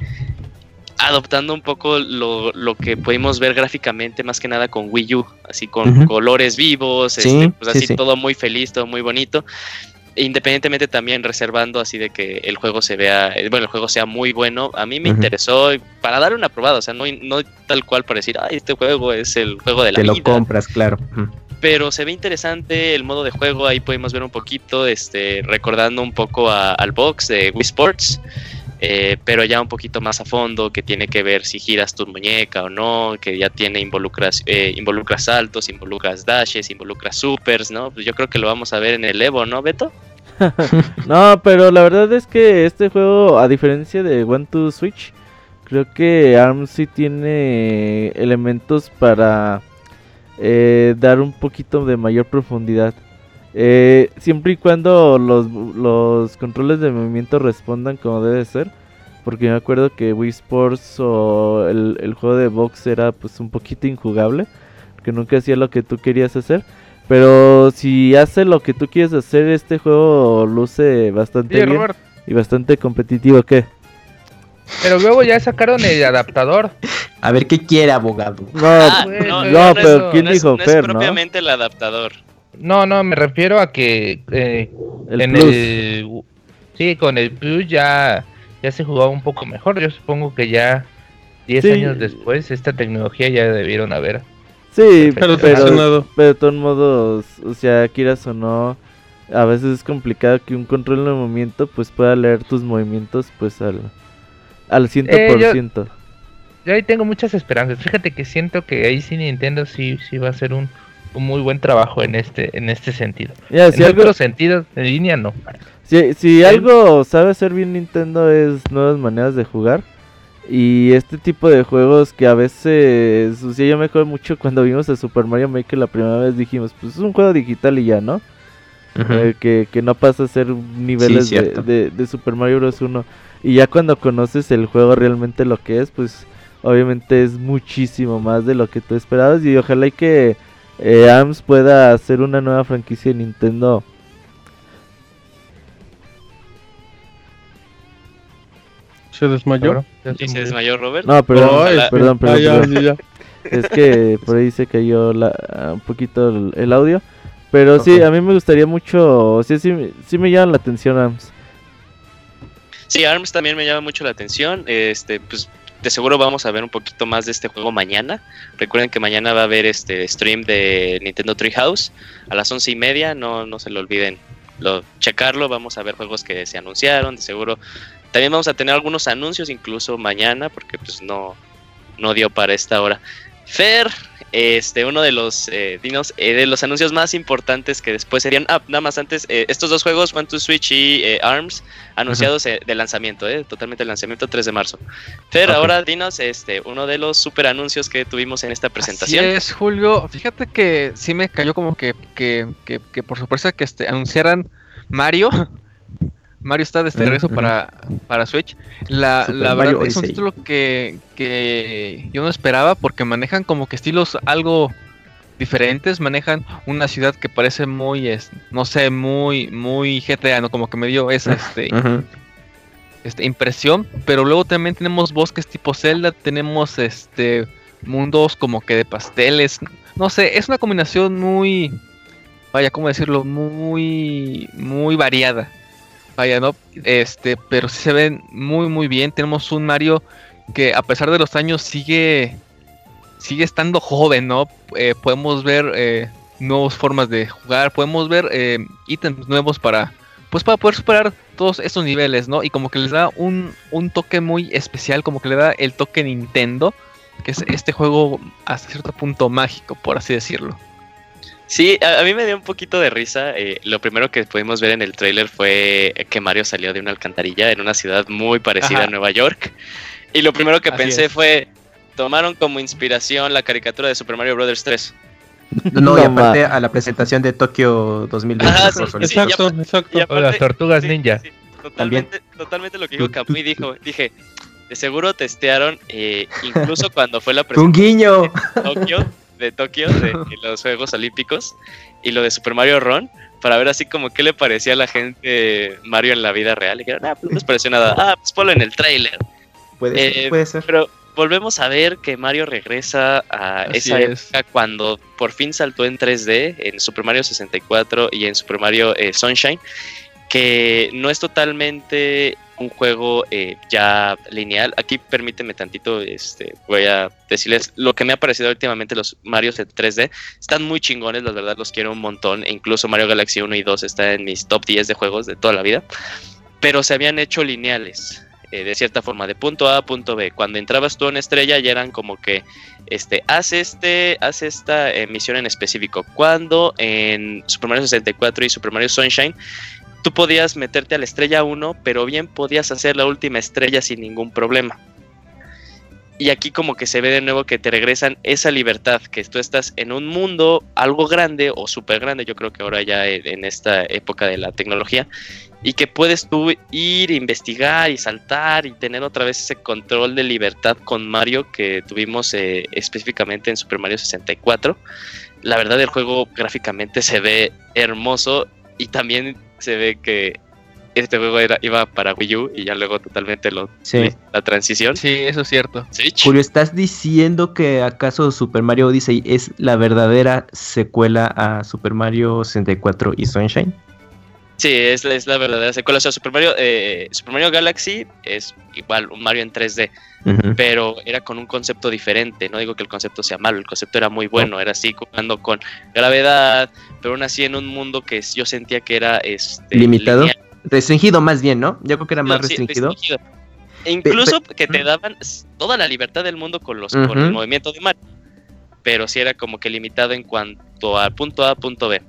adoptando un poco lo, lo, que pudimos ver gráficamente, más que nada con Wii U, así con colores vivos, este, pues así todo muy feliz, todo muy bonito. Independientemente también reservando así de que el juego se vea, eh, bueno, el juego sea muy bueno, a mí me interesó para dar una probada, o sea, no, no tal cual para decir, ay, este juego es el juego de la Te lo compras, claro. Pero se ve interesante el modo de juego, ahí podemos ver un poquito, este, recordando un poco al box de Wii Sports. Eh, pero ya un poquito más a fondo, que tiene que ver si giras tu muñeca o no, que ya tiene involucras, eh, saltos, involucras dashes, involucras supers, ¿no? Pues yo creo que lo vamos a ver en el Evo, ¿no, Beto? no, pero la verdad es que este juego, a diferencia de One to Switch, creo que ARM sí tiene elementos para eh, dar un poquito de mayor profundidad. Eh, siempre y cuando los, los controles de movimiento respondan como debe ser. Porque me acuerdo que Wii Sports o el, juego de box era pues un poquito injugable. Que nunca hacía lo que tú querías hacer. Pero si hace lo que tú quieres hacer, este juego luce bastante bien y bastante competitivo. ¿Qué? Pero luego ya sacaron el adaptador. A ver qué quiere, abogado. No, ah, no, pero ¿quién dijo no es propiamente el adaptador. No, no, me refiero a que eh, en el sí, con el Plus ya ya se jugaba un poco mejor. Yo supongo que ya 10 años después esta tecnología ya debieron haber. Sí, pero, pero, de todos modos, o sea, quieras o no, a veces es complicado que un control de movimiento pues pueda leer tus movimientos pues al, al 100%. Eh, yo, yo ahí tengo muchas esperanzas. Fíjate que siento que ahí sí Nintendo sí, sí va a ser un un muy buen trabajo en este en este sentido. en si otros sentidos, en línea no. Si, si algo sabe hacer bien Nintendo es nuevas maneras de jugar. Y este tipo de juegos que a veces, o sea, yo me acuerdo mucho cuando vimos a Super Mario Maker la primera vez dijimos, pues es un juego digital y ya, ¿no? Eh, que, que, no pasa a ser niveles de, de, Super Mario Bros. 1. Y ya cuando conoces el juego realmente lo que es, pues obviamente es muchísimo más de lo que tú esperabas. Y ojalá y que eh, ARMS pueda hacer una nueva franquicia de Nintendo. ¿Se desmayó? ¿Sí se desmayó Robert? No, perdón, perdón, perdón, Es que por ahí se cayó un poquito el, audio. Pero sí, a mí me gustaría mucho, sí, sí, sí me llama la atención ARMS. Sí, ARMS también me llama mucho la atención. Este, pues de seguro vamos a ver un poquito más de este juego mañana. Recuerden que mañana va a haber este stream de Nintendo Treehouse a las once y media. No, no se lo olviden lo, checarlo. Vamos a ver juegos que se anunciaron. De seguro también vamos a tener algunos anuncios incluso mañana porque pues no, no dio para esta hora. Fer, este, uno de los eh, dinos, eh, de los anuncios más importantes que después serían, ah, nada más antes, eh, estos dos juegos, One to Switch y ARMS, anunciados de lanzamiento, totalmente el lanzamiento 3 de marzo. Pero ahora dinos, este, uno de los super anuncios que tuvimos en esta presentación. Así es, Julio, fíjate que sí me cayó como que, que, que, que por sorpresa que este, anunciaran Mario, Mario está de este regreso para, para Switch. La, la verdad es un título que, que yo no esperaba porque manejan como que estilos algo diferentes, manejan una ciudad que parece muy, no sé, muy, muy GTA, ¿no? Como que me dio esa este, este, impresión, pero luego también tenemos bosques tipo Zelda, tenemos este mundos como que de pasteles, no sé, es una combinación muy, vaya, ¿cómo decirlo? Muy, muy variada. Vaya, ¿no? Este, pero sí se ven muy, muy bien. Tenemos un Mario que a pesar de los años sigue, sigue estando joven, ¿no? Eh, podemos ver eh, nuevas formas de jugar, podemos ver eh, ítems nuevos para, pues para poder superar todos estos niveles, ¿no? Y como que les da un, un toque muy especial, como que le da el toque Nintendo, que es este juego hasta cierto punto mágico, por así decirlo. Sí, a, mí me dio un poquito de risa. Eh, lo primero que pudimos ver en el tráiler fue que Mario salió de una alcantarilla en una ciudad muy parecida a Nueva York. Y lo primero que pensé fue, tomaron como inspiración la caricatura de Super Mario Bros. 3. No, y aparte a la presentación de Tokio 2020. exacto, exacto. o las tortugas ninja. totalmente, totalmente lo que dijo Camuy dijo, dije, de seguro testearon, eh, incluso cuando fue la presentación de Tokio, de Tokio, de, los Juegos Olímpicos, y lo de Super Mario Run, para ver así como qué le parecía a la gente Mario en la vida real. Y dijeron, ah, pues no les pareció nada. Ah, pues ponlo en el trailer. Puede, puede ser. Pero volvemos a ver que Mario regresa a esa época cuando por fin saltó en 3D en Super Mario 64 y en Super Mario eh, Sunshine, que no es totalmente un juego eh, ya lineal. Aquí permíteme tantito, este, voy a decirles lo que me ha parecido últimamente los Marios en 3D. Están muy chingones, la verdad los quiero un montón. Incluso Mario Galaxy 1 y 2 está en mis top 10 de juegos de toda la vida. Pero se habían hecho lineales. Eh, de cierta forma, de punto A a punto B. Cuando entrabas tú en estrella ya eran como que, este, haz este, haz esta eh, misión en específico. Cuando en Super Mario 64 y Super Mario Sunshine, tú podías meterte a la estrella 1, pero bien podías hacer la última estrella sin ningún problema. Y aquí como que se ve de nuevo que te regresan esa libertad, que tú estás en un mundo algo grande o súper grande, yo creo que ahora ya en esta época de la tecnología, y que puedes tú ir, investigar y saltar y tener otra vez ese control de libertad con Mario que tuvimos eh, específicamente en Super Mario 64. La verdad el juego gráficamente se ve hermoso y también se ve que este juego era, iba para Wii U y ya luego totalmente lo la transición. Sí, eso es cierto. Julio, ¿estás diciendo que acaso Super Mario Odyssey es la verdadera secuela a Super Mario 64 y Sunshine? Sí, es, es la verdadera secuela. O sea, Super Mario, eh, Super Mario Galaxy es igual un Mario en 3D, pero era con un concepto diferente. No digo que el concepto sea malo, el concepto era muy bueno. Era así jugando con gravedad, pero aún así en un mundo que yo sentía que era este, limitado, restringido más bien, ¿no? Yo creo que era más restringido. E incluso que te daban toda la libertad del mundo con los con el movimiento de Mario, pero sí era como que limitado en cuanto al punto A, punto B.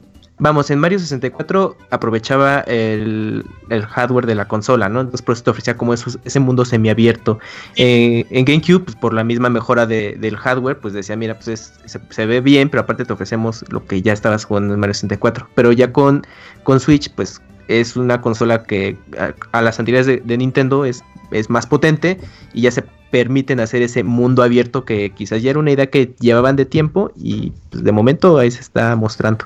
Vamos, en Mario 64 aprovechaba el, hardware de la consola, ¿no? Entonces por eso te ofrecía como ese mundo semiabierto. Eh, en GameCube, pues, por la misma mejora del hardware, pues decía, mira, pues se, ve bien, pero aparte te ofrecemos lo que ya estabas jugando en Mario 64. Pero ya con, con Switch, pues es una consola que a, las anteriores de, Nintendo es, es más potente y ya se permiten hacer ese mundo abierto que quizás ya era una idea que llevaban de tiempo y pues, de momento ahí se está mostrando.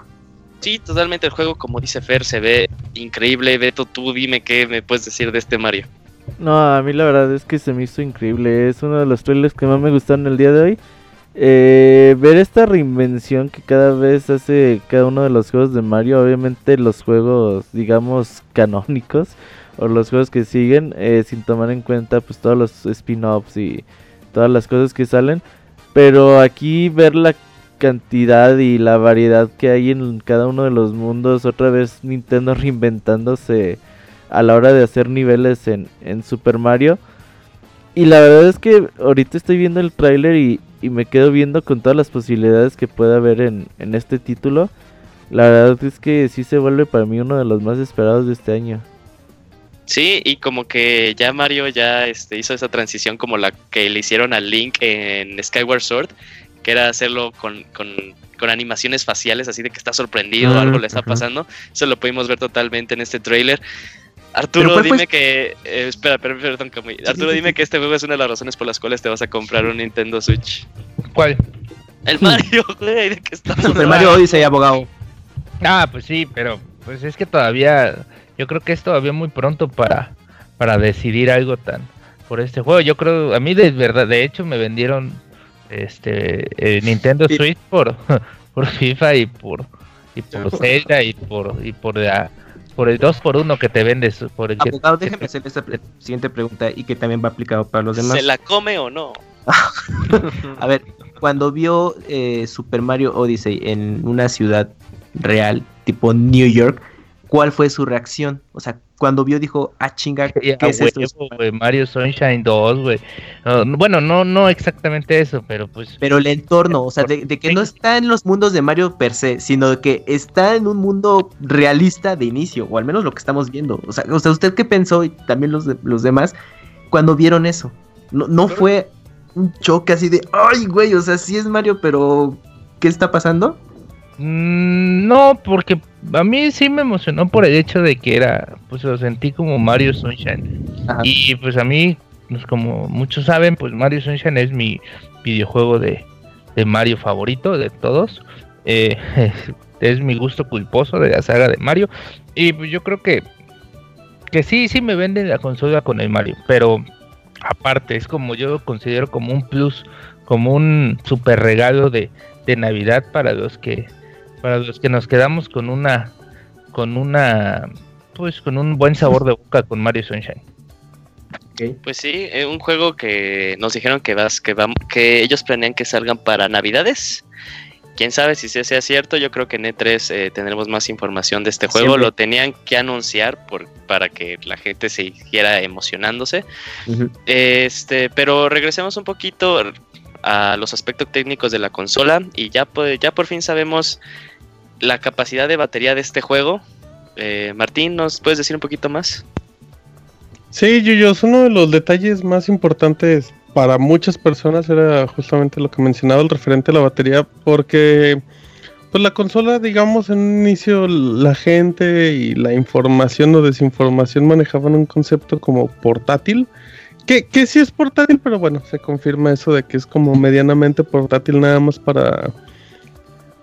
Sí, totalmente el juego, como dice Fer, se ve increíble. Beto, tú dime qué me puedes decir de este Mario. No, a mí la verdad es que se me hizo increíble. Es uno de los trailers que más me gustaron el día de hoy. Eh, ver esta reinvención que cada vez hace cada uno de los juegos de Mario, obviamente los juegos, digamos, canónicos o los juegos que siguen, eh, sin tomar en cuenta pues todos los spin-offs y todas las cosas que salen. Pero aquí ver la cantidad y la variedad que hay en cada uno de los mundos. Otra vez Nintendo reinventándose a la hora de hacer niveles en, Super Mario. Y la verdad es que ahorita estoy viendo el tráiler y, me quedo viendo con todas las posibilidades que puede haber en, en este título. La verdad es que sí se vuelve para mí uno de los más esperados de este año. Sí, y como que ya Mario ya este, hizo esa transición como la que le hicieron a Link en Skyward Sword, que era hacerlo con, animaciones faciales, así de que está sorprendido, o algo le está pasando. Eso lo pudimos ver totalmente en este trailer. Arturo, dime que. Eh, espera, perdón, Arturo, dime que este juego es una de las razones por las cuales te vas a comprar un Nintendo Switch. ¿Cuál? El Mario, güey, ¿de qué estamos El Mario Odyssey, abogado. Ah, pues sí, pero pues es que todavía. Yo creo que es todavía muy pronto para, para decidir algo tan. Por este juego. Yo creo. A mí, de verdad, de hecho, me vendieron este eh, Nintendo Switch por, por FIFA y por y por Zelda y por y por la, por el 2 por 1 que te vendes por el Abogado, déjeme hacer esta siguiente pregunta y que también va aplicado para los demás. ¿Se la come o no? a ver, cuando vio eh, Super Mario Odyssey en una ciudad real, tipo New York, ¿cuál fue su reacción? O sea, cuando vio dijo, ah, chinga, ¿qué es esto? Mario Sunshine 2, güey. bueno, no, no exactamente eso, pero pues... Pero el entorno, o sea, de, que no está en los mundos de Mario per se, sino de que está en un mundo realista de inicio, o al menos lo que estamos viendo. O sea, o sea ¿usted qué pensó, y también los, los demás, cuando vieron eso? No, no fue un choque así de, ay, güey, o sea, sí es Mario, pero ¿qué está pasando? Mm, no, porque a mí sí me emocionó por el hecho de que era, pues lo sentí como Mario Sunshine. Y pues a mí, pues como muchos saben, pues Mario Sunshine es mi videojuego de, Mario favorito de todos. Eh, es mi gusto culposo de la saga de Mario. Y pues yo creo que, que sí, sí me venden la consola con el Mario. Pero aparte, es como yo considero como un plus, como un super regalo de, de Navidad para los que para los que nos quedamos con una con una pues con un buen sabor de boca con Mario Sunshine. Pues sí, es eh, un juego que nos dijeron que vas que que ellos planean que salgan para Navidades. Quién sabe si sea cierto, yo creo que en E3 eh, tendremos más información de este juego. Lo tenían que anunciar por, para que la gente se siguiera emocionándose. Este, pero regresemos un poquito a los aspectos técnicos de la consola y ya, ya por fin sabemos la capacidad de batería de este juego. Eh, Martín, ¿nos puedes decir un poquito más? Sí, Yuyos, uno de los detalles más importantes para muchas personas era justamente lo que mencionaba el referente a la batería, porque pues la consola, digamos, en un inicio la gente y la información o desinformación manejaban un concepto como portátil, que, que sí es portátil, pero bueno, se confirma eso de que es como medianamente portátil nada más para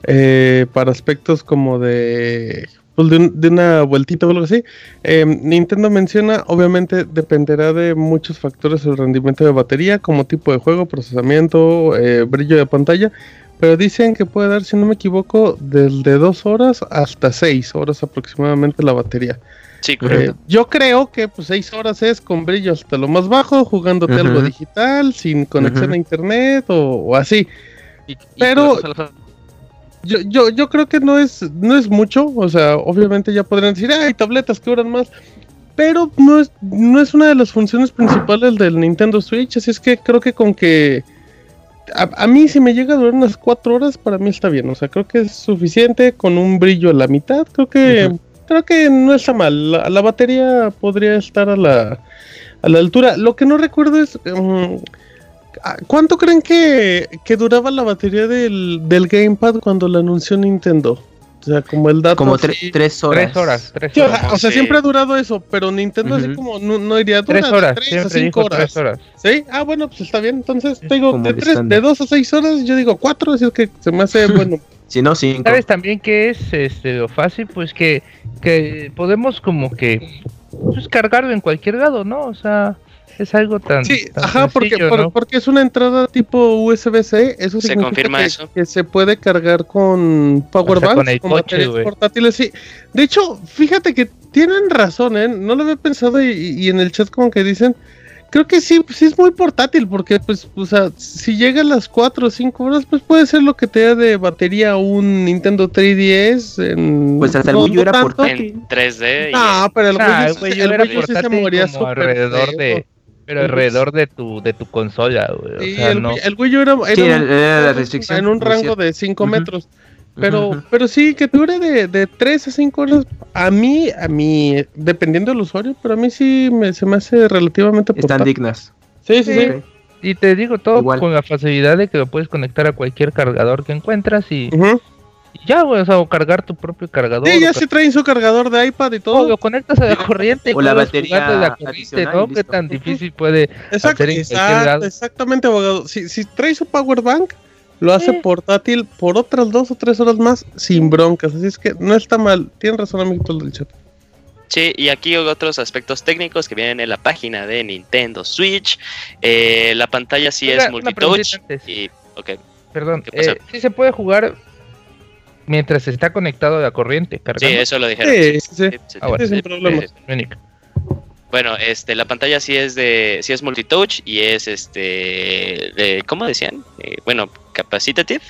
eh, para aspectos como de, pues de, una vueltita o algo así. Em, Nintendo menciona, obviamente dependerá de muchos factores el rendimiento de batería, como tipo de juego, procesamiento, eh, brillo de pantalla. Pero dicen que puede dar, si no me equivoco, desde dos horas hasta seis horas aproximadamente la batería. Sí, correcto. Eh, yo creo que pues seis horas es con brillo hasta lo más bajo, jugándote algo digital, sin conexión a internet o, así. Pero yo, yo, yo creo que no es, no es mucho, o sea, obviamente ya podrían decir, hay tabletas que duran más, pero no es, no es una de las funciones principales del Nintendo Switch, así es que creo que con que... A, mí si me llega a durar unas cuatro horas, para mí está bien, o sea, creo que es suficiente con un brillo a la mitad, creo que... Creo que no está mal, la, batería podría estar a la, a la altura. Lo que no recuerdo es... Mm, ¿Cuánto creen que, duraba la batería del, Gamepad cuando la anunció Nintendo? O sea, como el dato. Como tres horas. Tres horas. O sea, siempre ha durado eso, pero Nintendo así como no, iría a durar tres horas. Tres a cinco horas. Tres horas. Sí, ah, bueno, pues está bien. Entonces, digo, de, tres, de dos a seis horas, yo digo cuatro, así es que se me hace bueno. si no, cinco. ¿Sabes también que es este, lo fácil? Pues que, que podemos como que pues, cargarlo en cualquier lado, ¿no? O sea es algo tan. Sí, ajá, porque, porque es una entrada tipo USB-C. Eso se confirma que, eso. Que se puede cargar con Power con, el portátiles. Sí. De hecho, fíjate que tienen razón, ¿eh? No lo había pensado y, en el chat como que dicen. Creo que sí, sí es muy portátil porque, pues, o sea, si llega a las 4 o 5 horas, pues puede ser lo que te da de batería un Nintendo 3DS. En, pues hasta el Wii U era portátil. En 3D. Ah, pero el Wii, U era portátil se moría alrededor de pero alrededor de tu, de tu consola, güey. el, no... el Wii U era, era, restricción, en un rango de 5 metros. Pero, pero sí, que dure de, de 3 a 5 horas. A mí, a mí, dependiendo del usuario, pero a mí sí me, se me hace relativamente Están dignas. Sí, sí, sí. Y te digo todo con la facilidad de que lo puedes conectar a cualquier cargador que encuentras y, ya, güey, o sea, cargar tu propio cargador. Sí, ya se traen su cargador de iPad y todo. O lo conectas a la corriente. o la batería de la corriente, ¿no? ¿Qué tan difícil puede exacto, exacto, Exactamente, abogado. Si, si traes su power bank, lo hace portátil por otras dos o tres horas más sin broncas. Así es que no está mal. Tienen razón, amiguitos del chat. Sí, y aquí otros aspectos técnicos que vienen en la página de Nintendo Switch. Eh, la pantalla sí es multitouch. Y, okay. Perdón, eh, sí se puede jugar mientras está conectado a la corriente. Cargando. Sí, eso lo dijeron. Sí, sí, sí. Ah, bueno, sin problema. Bueno, este, la pantalla sí es de, sí es multitouch y es este, de, ¿cómo decían? Eh, bueno, capacitative.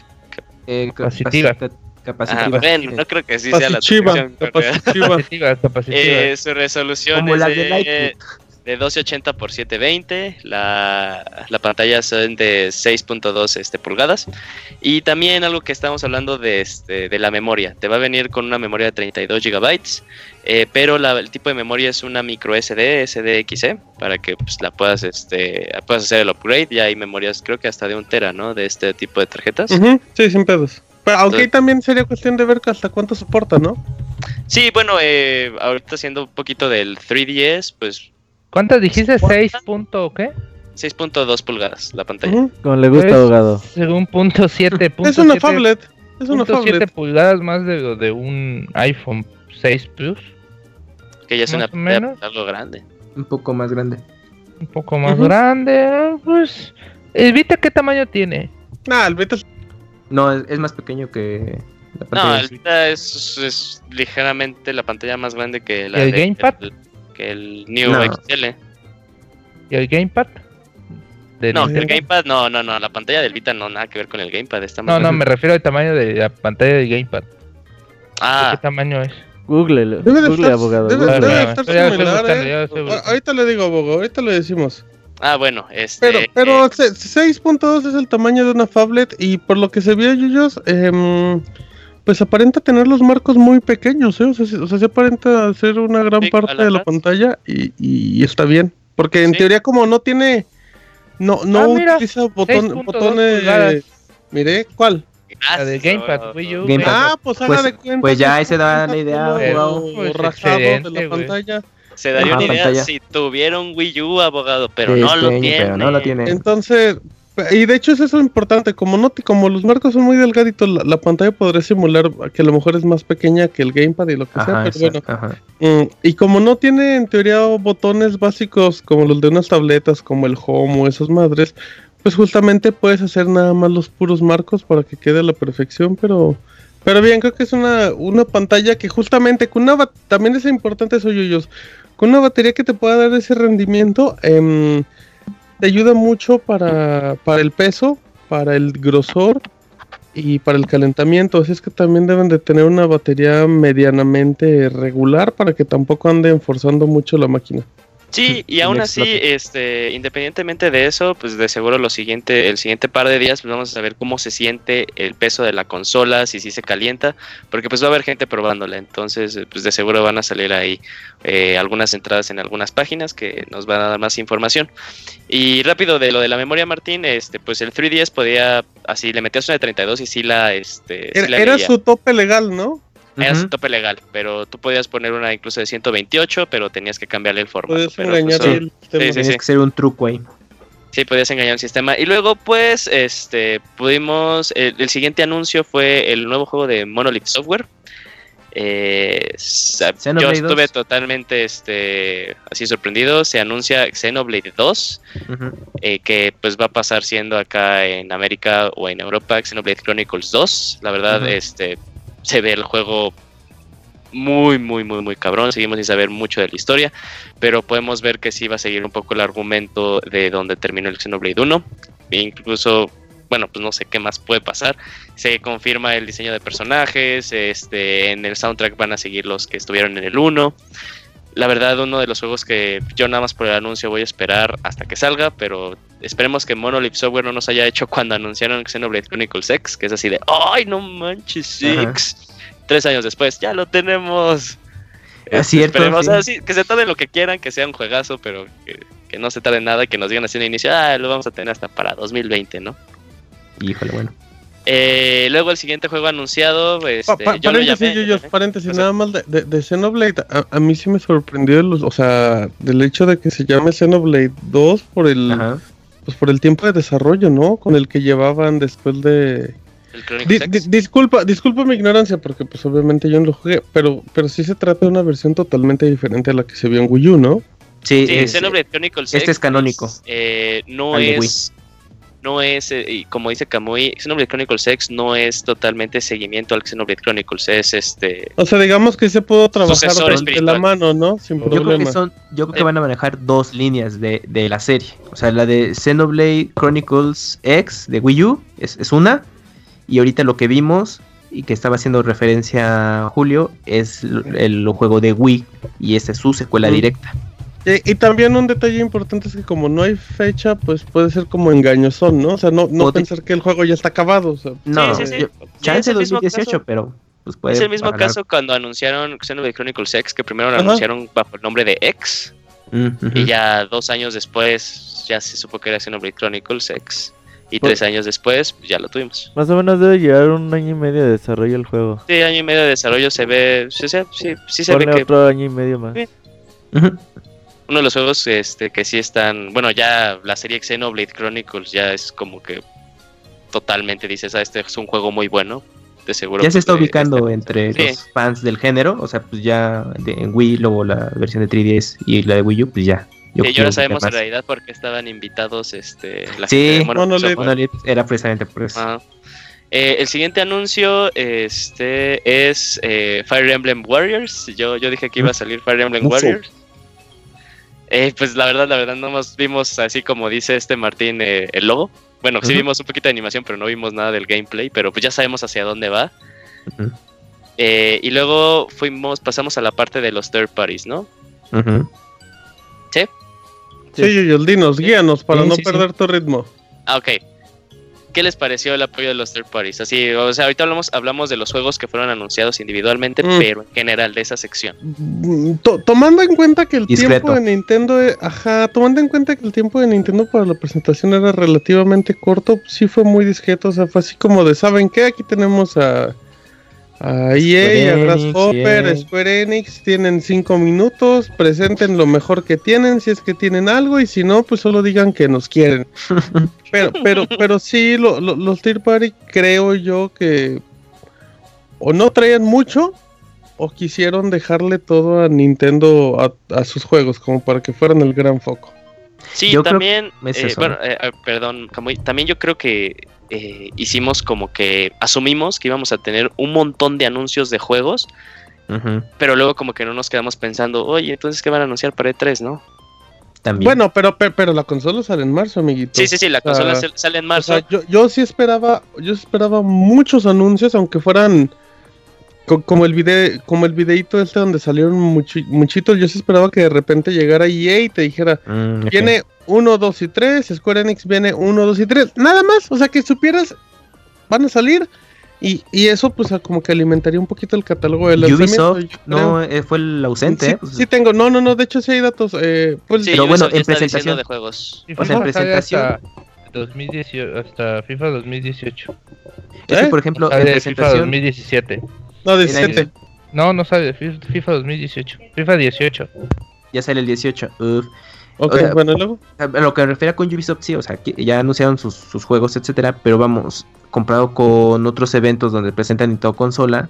Eh, capacitiva. Capacitiva. Ah, bueno, no creo que sí sea la traducción. Capacitiva. capacitiva. Eh, su resolución Como es la de, de 1280 por 720, la, la pantalla son de 6.2 este, pulgadas y también algo que estamos hablando de, este, de la memoria, te va a venir con una memoria de 32 gigabytes, eh, pero la, el tipo de memoria es una micro SD, SDXC, para que pues, la puedas, este, puedas hacer el upgrade, ya hay memorias creo que hasta de un tera, ¿no? De este tipo de tarjetas. Sí, sin pedos. Pero aunque también sería cuestión de ver hasta cuánto soporta, ¿no? Sí, bueno, eh, ahorita haciendo un poquito del 3DS, pues... ¿Cuántas dijiste? ¿6 punto qué? 6.2 pulgadas la pantalla. Como le gusta, abogado. Según punto 7. es una phablet. Es una phablet. 7 pulgadas más de, de un iPhone 6 Plus. Que ya es una menos. algo grande. Un poco más grande. Un poco más grande. Pues. ¿El Vita qué tamaño tiene? Nah, el Vita. No, es, más pequeño que. La pantalla no, el Vita es, es, ligeramente la pantalla más grande que la ¿Y el Gamepad? Que el New XL. ¿Y el Gamepad? no, el Gamepad, no, no, no, la pantalla del Vita no, nada que ver con el Gamepad. Está no, no, me refiero al tamaño de la pantalla del Gamepad. Ah. ¿Qué tamaño es? Google, Google abogado. Ahorita le digo, abogado, ahorita le decimos. Ah, bueno, este... Pero, pero 6.2 es el tamaño de una phablet y por lo que se vio, Yuyos, eh, pues aparenta tener los marcos muy pequeños, ¿eh? O sea, o sea se aparenta ser una gran parte de la pantalla y, y, está bien. Porque en teoría como no tiene... No, no ah, utiliza botón, botones... Mire, ¿cuál? La de Gamepad, Wii U. Ah, pues haga pues, de cuenta. Pues ya ahí se da la idea, abogado. Pues de la pantalla. Se daría una idea si tuviera un Wii U, abogado, pero, no, lo tiene. pero no lo tiene. Entonces, y de hecho es eso importante, como no como los marcos son muy delgaditos, la, pantalla podría simular que a lo mejor es más pequeña que el gamepad y lo que sea, pero bueno. Mm, y como no tiene en teoría botones básicos como los de unas tabletas, como el home o esas madres, pues justamente puedes hacer nada más los puros marcos para que quede a la perfección, pero pero bien, creo que es una, una pantalla que justamente con una también es importante eso yuyos, con una batería que te pueda dar ese rendimiento, eh, te ayuda mucho para, para el peso, para el grosor y para el calentamiento. Así es que también deben de tener una batería medianamente regular para que tampoco anden forzando mucho la máquina. Sí, y aún así, este, independientemente de eso, pues de seguro lo siguiente, el siguiente par de días, pues vamos a saber cómo se siente el peso de la consola, si sí se calienta, porque pues va a haber gente probándola, entonces, pues de seguro van a salir ahí eh, algunas entradas en algunas páginas que nos van a dar más información. Y rápido de lo de la memoria, Martín, este, pues el 3DS podía, así le metías una de 32 y sí la, este, era su tope legal, ¿no? Era su tope legal, pero tú podías poner una incluso de 128, pero tenías que cambiarle el formato. Podías engañar pues, el sistema. Sí, que ser un truco ahí. Sí, podías engañar el sistema. Y luego, pues, este, pudimos. El, siguiente anuncio fue el nuevo juego de Monolith Software. Eh, yo estuve totalmente este, así sorprendido. Se anuncia Xenoblade 2, eh, que pues va a pasar siendo acá en América o en Europa Xenoblade Chronicles 2. La verdad, este se ve el juego muy, muy, muy, muy cabrón. Seguimos sin saber mucho de la historia, pero podemos ver que sí va a seguir un poco el argumento de donde terminó el Xenoblade 1. E incluso, bueno, pues no sé qué más puede pasar. Se confirma el diseño de personajes, este, en el soundtrack van a seguir los que estuvieron en el 1. La verdad, uno de los juegos que yo nada más por el anuncio voy a esperar hasta que salga, pero esperemos que Monolith Software no nos haya hecho cuando anunciaron Xenoblade Chronicles X, que es así de, ¡ay, no manches, Six! Tres años después, ya lo tenemos. Es cierto. que se tarden lo que quieran, que sea un juegazo, pero que, no se tarde nada y que nos digan así en inicio, ah, lo vamos a tener hasta para 2020, ¿no? Híjole, bueno. Eh, luego el siguiente juego anunciado, pues, este, paréntesis, paréntesis, nada más de, de, Xenoblade, a, mí sí me sorprendió, o sea, del hecho de que se llame Xenoblade 2 por el, pues por el tiempo de desarrollo, ¿no? Con el que llevaban después de... disculpa, disculpa mi ignorancia, porque pues obviamente yo no lo jugué, pero, pero sí se trata de una versión totalmente diferente a la que se vio en Wii U, ¿no? Sí, Xenoblade Chronicles este es canónico. Eh, no es no es, eh, y como dice Kamui, Xenoblade Chronicles X no es totalmente seguimiento al Xenoblade Chronicles, es este... O sea, digamos que se pudo trabajar de la mano, ¿no? Sin yo Creo que son, yo creo que van a manejar dos líneas de, de, la serie. O sea, la de Xenoblade Chronicles X de Wii U es, es una, y ahorita lo que vimos y que estaba haciendo referencia a Julio es el, juego de Wii y esta es su secuela directa. Y, también un detalle importante es que como no hay fecha, pues puede ser como engañosón, ¿no? O sea, no, no pensar que el juego ya está acabado. O sea. No, sí, sí, sí. chance 2018, pero pues puede Es el mismo caso cuando anunciaron Xenoblade Chronicles X, que primero lo anunciaron bajo el nombre de X, y ya dos años después ya se supo que era Xenoblade Chronicles X. Y tres años después, pues, ya lo tuvimos. Más o menos debe llevar un año y medio de desarrollo el juego. Sí, año y medio de desarrollo se ve. Sí, sí, sí, se ve que. otro año y medio más. Uno de los juegos este, que sí están. Bueno, ya la serie Xenoblade Chronicles ya es como que totalmente dices, ah, este es un juego muy bueno. De seguro. Ya se está ubicando entre los fans del género. O sea, pues ya en Wii, luego la versión de 3DS y la de Wii U, pues ya Yo ya lo sabemos en realidad porque estaban invitados este la sí, Monolith, era precisamente por eso. Eh, el siguiente anuncio este es eh, Fire Emblem Warriors. Yo, yo dije que iba a salir Fire Emblem Warriors. Eh, pues la verdad, la verdad, no más vimos así como dice este Martín el logo. Bueno, sí vimos un poquito de animación, pero no vimos nada del gameplay, pero pues ya sabemos hacia dónde va. Eh, y luego fuimos, pasamos a la parte de los third parties, ¿no? ¿Sí? Sí, dinos, guíanos para no perder tu ritmo. Ah, ok. ¿Qué les pareció el apoyo de los third parties? Así, o sea, ahorita hablamos, hablamos de los juegos que fueron anunciados individualmente, mm. pero en general de esa sección. Mm, tomando en cuenta que el tiempo de Nintendo, e, ajá, tomando en cuenta que el tiempo de Nintendo para la presentación era relativamente corto, sí fue muy discreto, o sea, fue así como de, ¿saben qué? Aquí tenemos a a EA, a Grasshopper, Square Enix, tienen cinco minutos, presenten lo mejor que tienen, si es que tienen algo, y si no, pues solo digan que nos quieren. pero, pero, pero sí, los Tier Party creo yo que o no traían mucho, o quisieron dejarle todo a Nintendo a, a sus juegos, como para que fueran el gran foco. Sí, también, eh, bueno, eh, perdón, también yo creo que eh, hicimos como que asumimos que íbamos a tener un montón de anuncios de juegos, pero luego como que no nos quedamos pensando, oye, entonces ¿qué van a anunciar para E3, no? También. Bueno, pero, pero, la consola sale en marzo, amiguito. Sí, sí, sí, la consola sale en marzo. yo, yo sí esperaba, yo esperaba muchos anuncios, aunque fueran como el video, como el videito este donde salieron muchitos, yo sí esperaba que de repente llegara EA y te dijera, mm, viene 1, 2 y 3, Square Enix viene 1, 2 y 3, nada más, o sea que supieras, van a salir y, y eso pues como que alimentaría un poquito el catálogo de Ubisoft no eh, fue el ausente. Sí, ¿eh? sí, tengo, no, no, no, de hecho sí hay datos. Eh, pues, pero bueno, en presentación de juegos. O sea, en presentación. Hasta, 2018, hasta FIFA 2018. Es que, por ejemplo, en presentación. FIFA 2017. No, 17. No, no sale, FIFA 2018. FIFA 18. Ya sale el 18. Uf. Ok, bueno, luego. A lo que me refiero con Ubisoft, sí, o sea, ya anunciaron sus, sus, juegos, etcétera, pero vamos, comparado con otros eventos donde presentan Nintendo consola,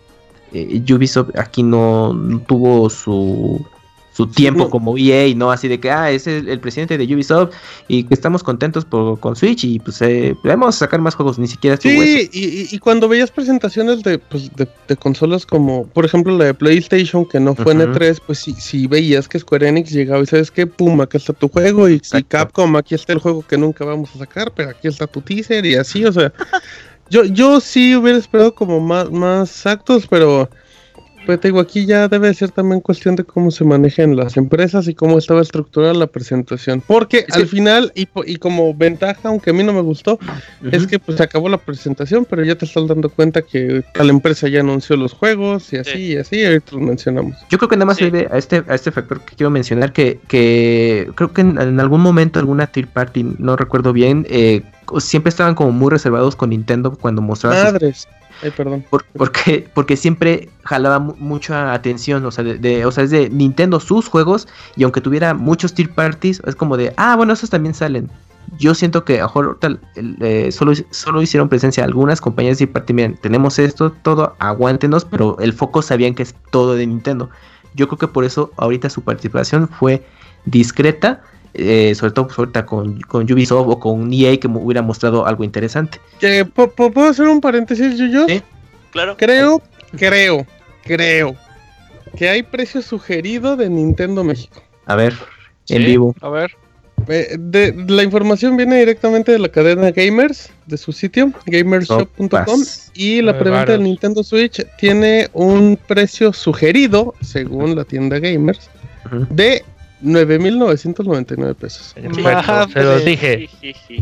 eh, Ubisoft aquí no tuvo su, su tiempo como EA, ¿no? Así de que, ah, es el, presidente de Ubisoft y que estamos contentos por, con Switch y pues eh, vamos a sacar más juegos, ni siquiera Sí, y, y, cuando veías presentaciones de, pues, de, consolas como, por ejemplo, la de PlayStation, que no fue en E3, pues sí, sí veías que Square Enix llegaba y sabes que, pum, acá está tu juego y, y Capcom, aquí está el juego que nunca vamos a sacar, pero aquí está tu teaser y así, o sea... Yo, yo sí hubiera esperado como más, más actos, pero pues te digo, aquí ya debe ser también cuestión de cómo se manejan las empresas y cómo estaba estructurada la presentación. Porque al final, y, y, como ventaja, aunque a mí no me gustó, es que pues se acabó la presentación, pero ya te estás dando cuenta que la empresa ya anunció los juegos y así y así, ahorita los mencionamos. Yo creo que nada más se a este, a este factor que quiero mencionar, que, que creo que en, algún momento alguna third party, no recuerdo bien, eh, siempre estaban como muy reservados con Nintendo cuando mostraban Perdón. porque, porque siempre jalaba mucha atención, o sea, de, o sea, es de Nintendo sus juegos, y aunque tuviera muchos tier parties, es como de, ah, bueno, esos también salen. Yo siento que a eh, solo, solo hicieron presencia algunas compañías de party, miren, tenemos esto, todo, aguántenos, pero el foco sabían que es todo de Nintendo. Yo creo que por eso ahorita su participación fue discreta, eh, sobre todo pues, con, con, Ubisoft o con EA que me hubiera mostrado algo interesante. ¿Puedo hacer un paréntesis, yo? Sí, claro. Creo, creo, creo que hay precio sugerido de Nintendo México. A ver, en vivo. A ver. Eh, de, la información viene directamente de la cadena Gamers, de su sitio, gamershop.com, y la preventa del Nintendo Switch tiene un precio sugerido, según la tienda Gamers, de 9.999 pesos. se los dije.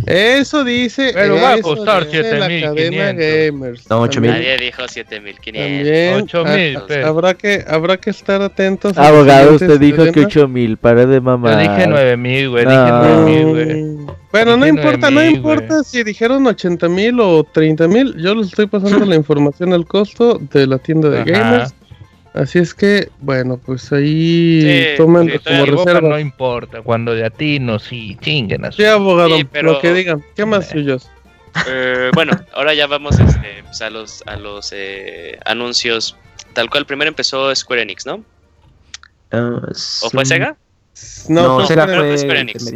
Eso dice. Pero va a costar 7.500. No, 8.000. Nadie dijo 7.500. 8.000. Habrá que, habrá que estar atentos. Abogado, usted dijo que 8.000. Para de mamá. Yo dije 9.000, güey. Dije 9.000, güey. Bueno, no importa, no importa si dijeron 80 mil o 30 mil. Yo les estoy pasando la información al costo de la tienda de gamers. Así es que, bueno, pues ahí tomen como reserva. No importa, cuando de a ti no, sí, chinguen Sí, abogado, lo que digan. ¿Qué más suyos? Eh, bueno, ahora ya vamos este, pues, a los, a los eh, anuncios. Tal cual, primero empezó Square Enix, ¿no? Uh, ¿O fue Sega? No, no fue Square Enix.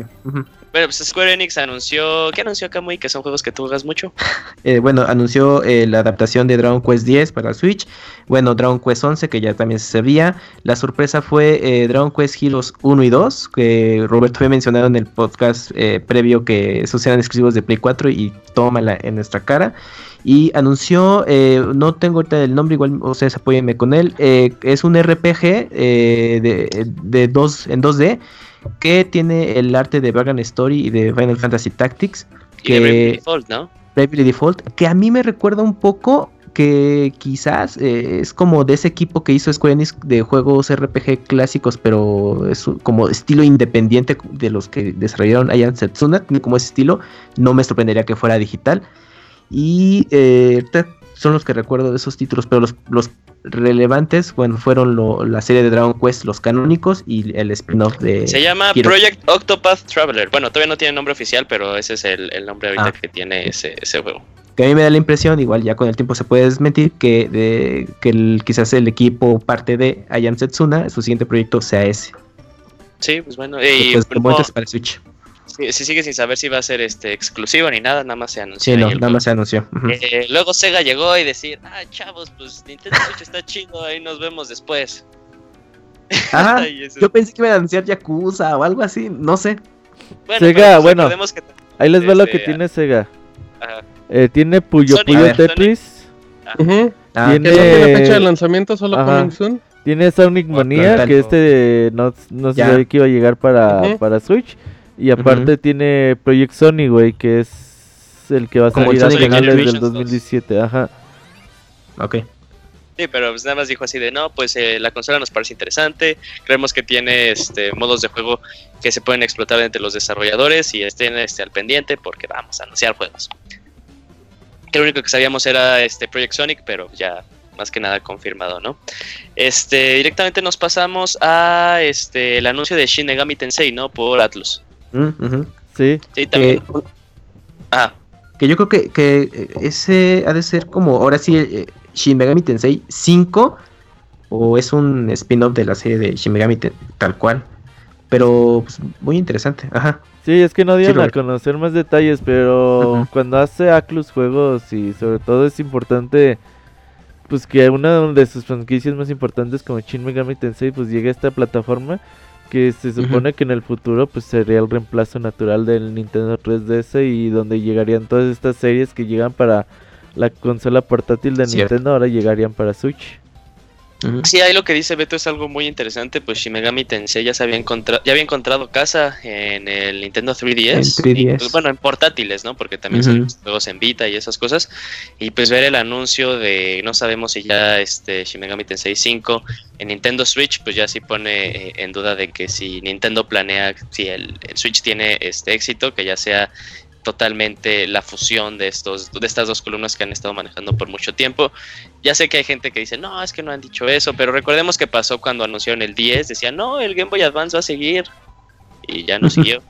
Bueno, pues Square Enix anunció. ¿Qué anunció Kamui? Que son juegos que tú juegas mucho. Eh, bueno, anunció eh, la adaptación de Dragon Quest 10 para Switch. Bueno, Dragon Quest 11, que ya también se sabía. La sorpresa fue eh, Dragon Quest Heroes 1 y 2, que Roberto había mencionado en el podcast previo que esos eran exclusivos de Play 4 y tómala en nuestra cara. Y anunció, no tengo ahorita el nombre, igual ustedes apóyenme con él. es un RPG de, de dos, en 2D que tiene el arte de Vagrant Story y de Final Fantasy Tactics. Que, Default, ¿no? Default, que a mí me recuerda un poco que quizás eh, es como de ese equipo que hizo Square Enix de juegos RPG clásicos, pero es como estilo independiente de los que desarrollaron Ayan Setsuna, como ese estilo, no me sorprendería que fuera digital. Y eh, son los que recuerdo de esos títulos, pero los, relevantes bueno, fueron la serie de Dragon Quest, los canónicos y el spin-off de... Se llama Project Octopath Traveler. Bueno, todavía no tiene nombre oficial, pero ese es el, nombre ahorita ah. que tiene ese, juego. Que a mí me da la impresión, igual ya con el tiempo se puede desmentir, que, de, que quizás el equipo parte de Ayam Setsuna, su siguiente proyecto sea ese. Sí, pues bueno. Y, pues, para Switch. Sí, sigue sin saber si va a ser este exclusivo ni nada, nada más se anunció. Sí, no, nada más se anunció. Eh, luego Sega llegó y decir, ah, chavos, pues Nintendo Switch está chido, ahí nos vemos después. Ah, yo pensé que iban a anunciar Yakuza o algo así, no sé. Sega, pues, bueno, ahí les veo lo que este, tiene Sega. Eh, tiene Puyo Puyo Tetris. Ah, tiene... tiene fecha de lanzamiento, solo Coming Soon. Tiene Sonic Mania, que este no, no sé que iba a llegar para, para Switch. Y aparte tiene Project Sony, güey, que es el que va a salir a finales del 2017, ajá. Ok. Sí, pero pues nada más dijo así de, no, pues eh, la consola nos parece interesante, creemos que tiene este modos de juego que se pueden explotar entre los desarrolladores y estén este, al pendiente porque vamos a anunciar juegos. Que lo único que sabíamos era este Project Sonic, pero ya más que nada confirmado, ¿no? Este, directamente nos pasamos a este el anuncio de Shin Megami Tensei, ¿no? Por Atlus. Sí. Sí, también. Que, ah. Que yo creo que, que, ese ha de ser como, ahora sí, eh, Shin Megami Tensei 5, o es un spin-off de la serie de Shin Megami tal cual. Pero pues, muy interesante, ajá. Sí, es que no dieron a conocer más detalles, pero cuando hace Aclus juegos y sobre todo es importante pues que una de sus franquicias más importantes como Shin Megami Tensei pues llegue a esta plataforma que se supone que en el futuro pues sería el reemplazo natural del Nintendo 3DS y donde llegarían todas estas series que llegan para la consola portátil de Nintendo ahora llegarían para Switch. Sí, ahí lo que dice Beto es algo muy interesante, pues Shimegami Tensei ya se había encontrado, ya había encontrado casa en el Nintendo 3DS, pues, bueno, en portátiles, ¿no? Porque también son juegos en Vita y esas cosas. Y pues ver el anuncio de no sabemos si ya este Shimegami Tensei 5 en Nintendo Switch, pues ya sí pone eh, en duda de que si Nintendo planea si el, el Switch tiene este éxito, que ya sea totalmente la fusión de estos de estas dos columnas que han estado manejando por mucho tiempo. Ya sé que hay gente que dice, "No, es que no han dicho eso", pero recordemos que pasó cuando anunciaron el 10, decían, "No, el Game Boy Advance va a seguir." Y ya no siguió.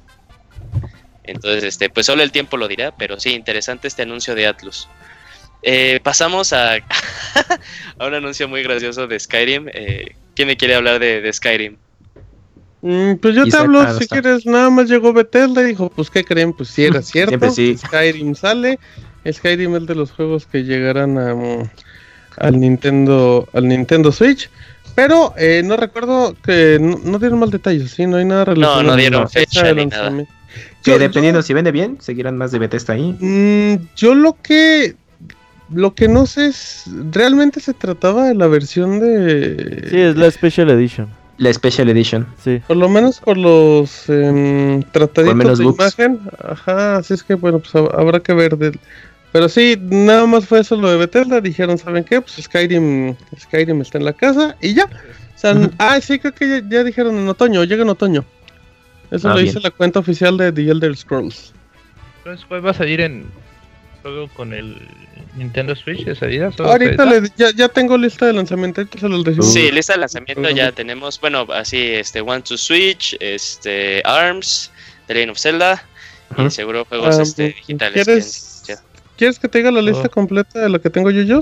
Entonces, este, pues solo el tiempo lo dirá, pero sí, interesante este anuncio de Atlus. Eh, pasamos a, a un anuncio muy gracioso de Skyrim. Eh, ¿Quién me quiere hablar de Skyrim? Mm, pues yo te hablo, si quieres, nada más llegó Bethesda y dijo, pues ¿qué creen? Pues si era cierto, Skyrim sale, Skyrim es de los juegos que llegarán a, al Nintendo al Nintendo Switch, pero eh, no recuerdo que no, dieron más detalles, ¿sí? No hay nada relacionado. No, no dieron fecha, ni nada. Que dependiendo si vende bien, seguirán más de Bethesda ahí. Mm, yo lo que lo que no sé es realmente se trataba de la versión de Sí, es la Special Edition. La Special Edition. Sí. Por lo menos por los eh, trataditos de imagen. Ajá, así es que bueno, pues habrá que ver. Pero sí, nada más fue eso lo de Bethesda. Dijeron, ¿saben qué? Pues Skyrim, Skyrim está en la casa y ya. O sea, ah, sí, creo que ya, dijeron en otoño, llega en otoño. Eso ah, lo dice la cuenta oficial de The Elder Scrolls. Entonces, ¿cuál va a salir en juego con el Nintendo Switch de salida? Ahorita ya, ya, tengo lista de lanzamiento, se los Sí, lista de lanzamiento ya tenemos, bueno, así, este, One to Switch, este, ARMS, The Legend of Zelda, y seguro juegos ah, este, digitales. ¿Quieres que, ¿Quieres que te diga la lista oh. completa de lo que tengo yo, yo?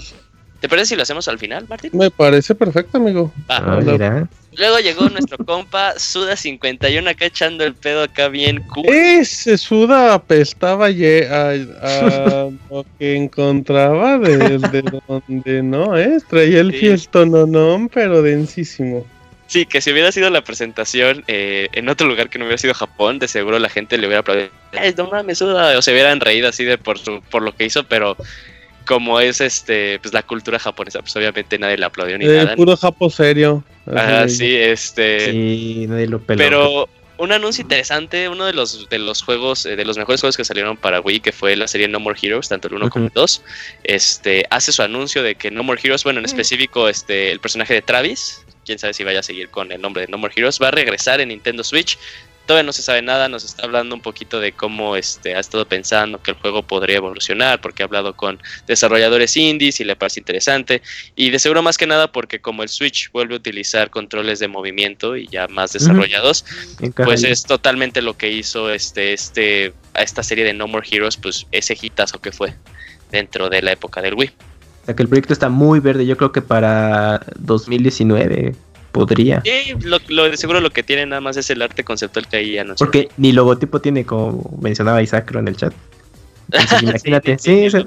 ¿Te parece si lo hacemos al final, Martín? Me parece perfecto, amigo. Ah, mira. Luego llegó nuestro compa Suda51 acá echando el pedo acá bien cool. Ese Suda apestaba a, a, lo que encontraba desde donde no, ¿eh? Traía el sí. no, pero densísimo. Sí, que si hubiera sido la presentación eh, en otro lugar que no hubiera sido Japón, de seguro la gente le hubiera aplaudido. no mames, Suda! O se hubieran reído así de por, su, por lo que hizo, pero como es este pues la cultura japonesa, pues obviamente nadie le aplaudió ni eh, nada. Puro japo serio. Ah, sí, este. Sí, nadie lo peló. Pero un anuncio interesante, uno de los de los juegos, eh, de los mejores juegos que salieron para Wii, que fue la serie No More Heroes, tanto el 1 como el 2, este, hace su anuncio de que No More Heroes, bueno, en específico, este, el personaje de Travis, quién sabe si vaya a seguir con el nombre de No More Heroes, va a regresar en Nintendo Switch todavía no se sabe nada, nos está hablando un poquito de cómo este, ha estado pensando que el juego podría evolucionar, porque ha hablado con desarrolladores indies y le parece interesante, y de seguro más que nada porque como el Switch vuelve a utilizar controles de movimiento y ya más desarrollados, pues es totalmente lo que hizo este, este, a esta serie de No More Heroes, pues ese hitazo que fue dentro de la época del Wii. O sea que el proyecto está muy verde, yo creo que para 2019 Podría. Sí, lo, de seguro lo que tiene nada más es el arte conceptual que ahí anunció. Porque ni logotipo tiene, como mencionaba Isacro en el chat. imagínate. sí, sí,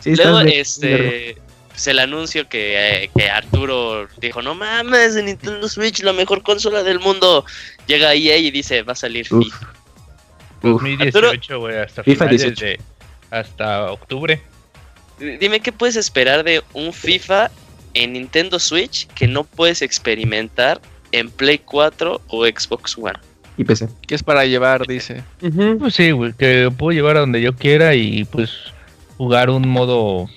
sí, Luego, este. Pues el anuncio que, eh, que, Arturo dijo: No mames, en Nintendo Switch, la mejor consola del mundo. Llega EA y dice: Va a salir FIFA. 2018, güey, hasta FIFA hasta octubre. Dime qué puedes esperar de un FIFA en Nintendo Switch que no puedes experimentar en Play 4 o Xbox One. Y PC. Que es para llevar, dice. Pues sí, que puedo llevar a donde yo quiera y pues jugar un modo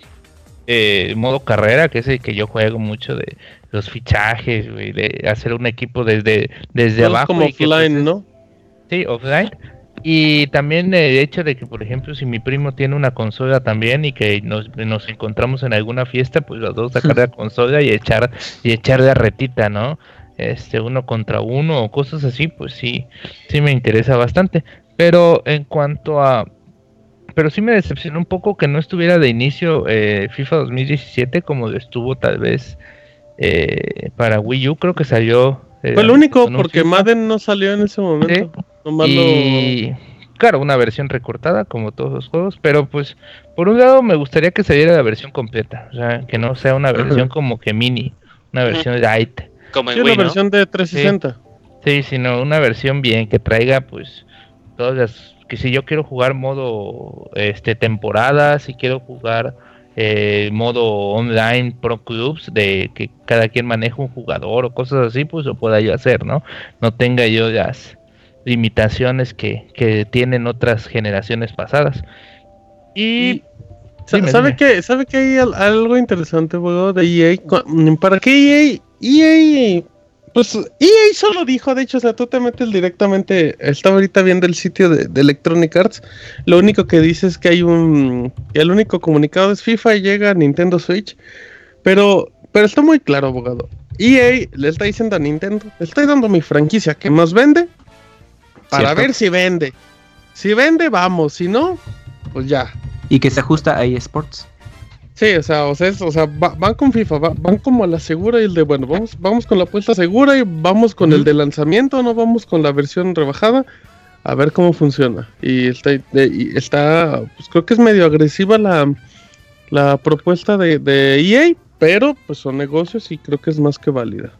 eh, modo carrera, que es el que yo juego mucho de los fichajes, de hacer un equipo desde, desde abajo. Como offline, pues, ¿no? Sí, offline. Y también el hecho de que, por ejemplo, si mi primo tiene una consola también y que nos, encontramos en alguna fiesta, pues los dos sacar la consola y echar y echar de retita, ¿no? Este, uno contra uno o cosas así, pues sí, sí me interesa bastante. Pero en cuanto a... Pero sí me decepcionó un poco que no estuviera de inicio eh, FIFA 2017 como estuvo tal vez eh, para Wii U, creo que salió... Eh, Fue el único, porque Madden no salió en ese momento. Y claro, una versión recortada como todos los juegos, pero pues por un lado me gustaría que se diera la versión completa, o sea, que no sea una versión como que mini, una versión light. Como en una versión de 360. Sí. sino una versión bien que traiga pues todas las que si yo quiero jugar modo este temporada, si quiero jugar eh, modo online pro clubs de que cada quien maneje un jugador o cosas así, pues lo pueda yo hacer, ¿no? No tenga yo las limitaciones que, que tienen otras generaciones pasadas. Y... ¿Sabe, que, ¿Sabe que hay algo interesante, juego de EA? ¿Para qué EA? EA pues EA solo dijo, de hecho, o sea, tú te metes directamente, estaba ahorita viendo el sitio de, Electronic Arts, lo único que dice es que hay un, el único comunicado es FIFA y llega a Nintendo Switch, pero, pero está muy claro, abogado. EA le está diciendo a Nintendo, le estoy dando mi franquicia que más vende, para ver si vende. Si vende, vamos. Si no, pues ya. Y que se ajusta a eSports. Sí, o sea, o sea, o sea van con FIFA, van como a la segura y el de, bueno, vamos, vamos con la apuesta segura y vamos con el de lanzamiento, no vamos con la versión rebajada, a ver cómo funciona. Y está, está pues creo que es medio agresiva la, la propuesta de, de EA, pero pues son negocios y creo que es más que válida.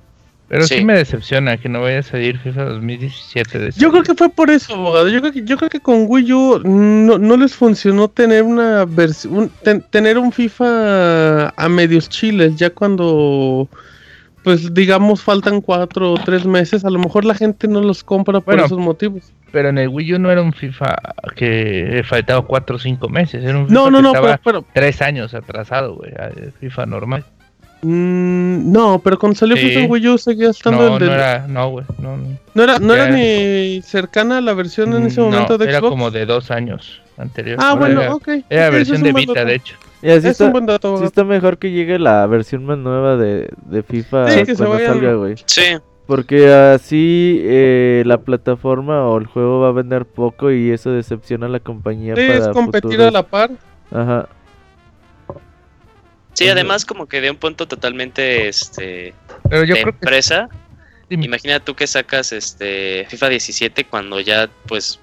Pero sí. me decepciona que no vaya a salir FIFA 2017. yo creo que fue por eso, abogado. Yo creo que, yo creo que con Wii U no, les funcionó tener una versión, tener un FIFA a medios chiles, ya cuando, pues digamos, faltan cuatro o tres meses, a lo mejor la gente no los compra por esos motivos. Pero en el Wii U no era un FIFA que faltaba cuatro o cinco meses, era un FIFA no, no, no, pero, tres años atrasado, güey, FIFA normal. Mm, no, pero cuando salió FIFA en Wii U seguía estando no, No, era, no, güey. No, no, era, no era ni cercana a la versión en ese momento de Xbox. Era como de dos años anterior. Ah, bueno, ok. Era versión de Vita, de hecho. es está, un buen dato. Sí está mejor que llegue la versión más nueva de, de FIFA sí, que cuando salga, güey. Sí. Porque así eh, la plataforma o el juego va a vender poco y eso decepciona a la compañía. Sí, para es competir a la par. Ajá. Sí, además como que de un punto totalmente este Pero yo de creo empresa. Imagina tú que sacas este FIFA 17 cuando ya pues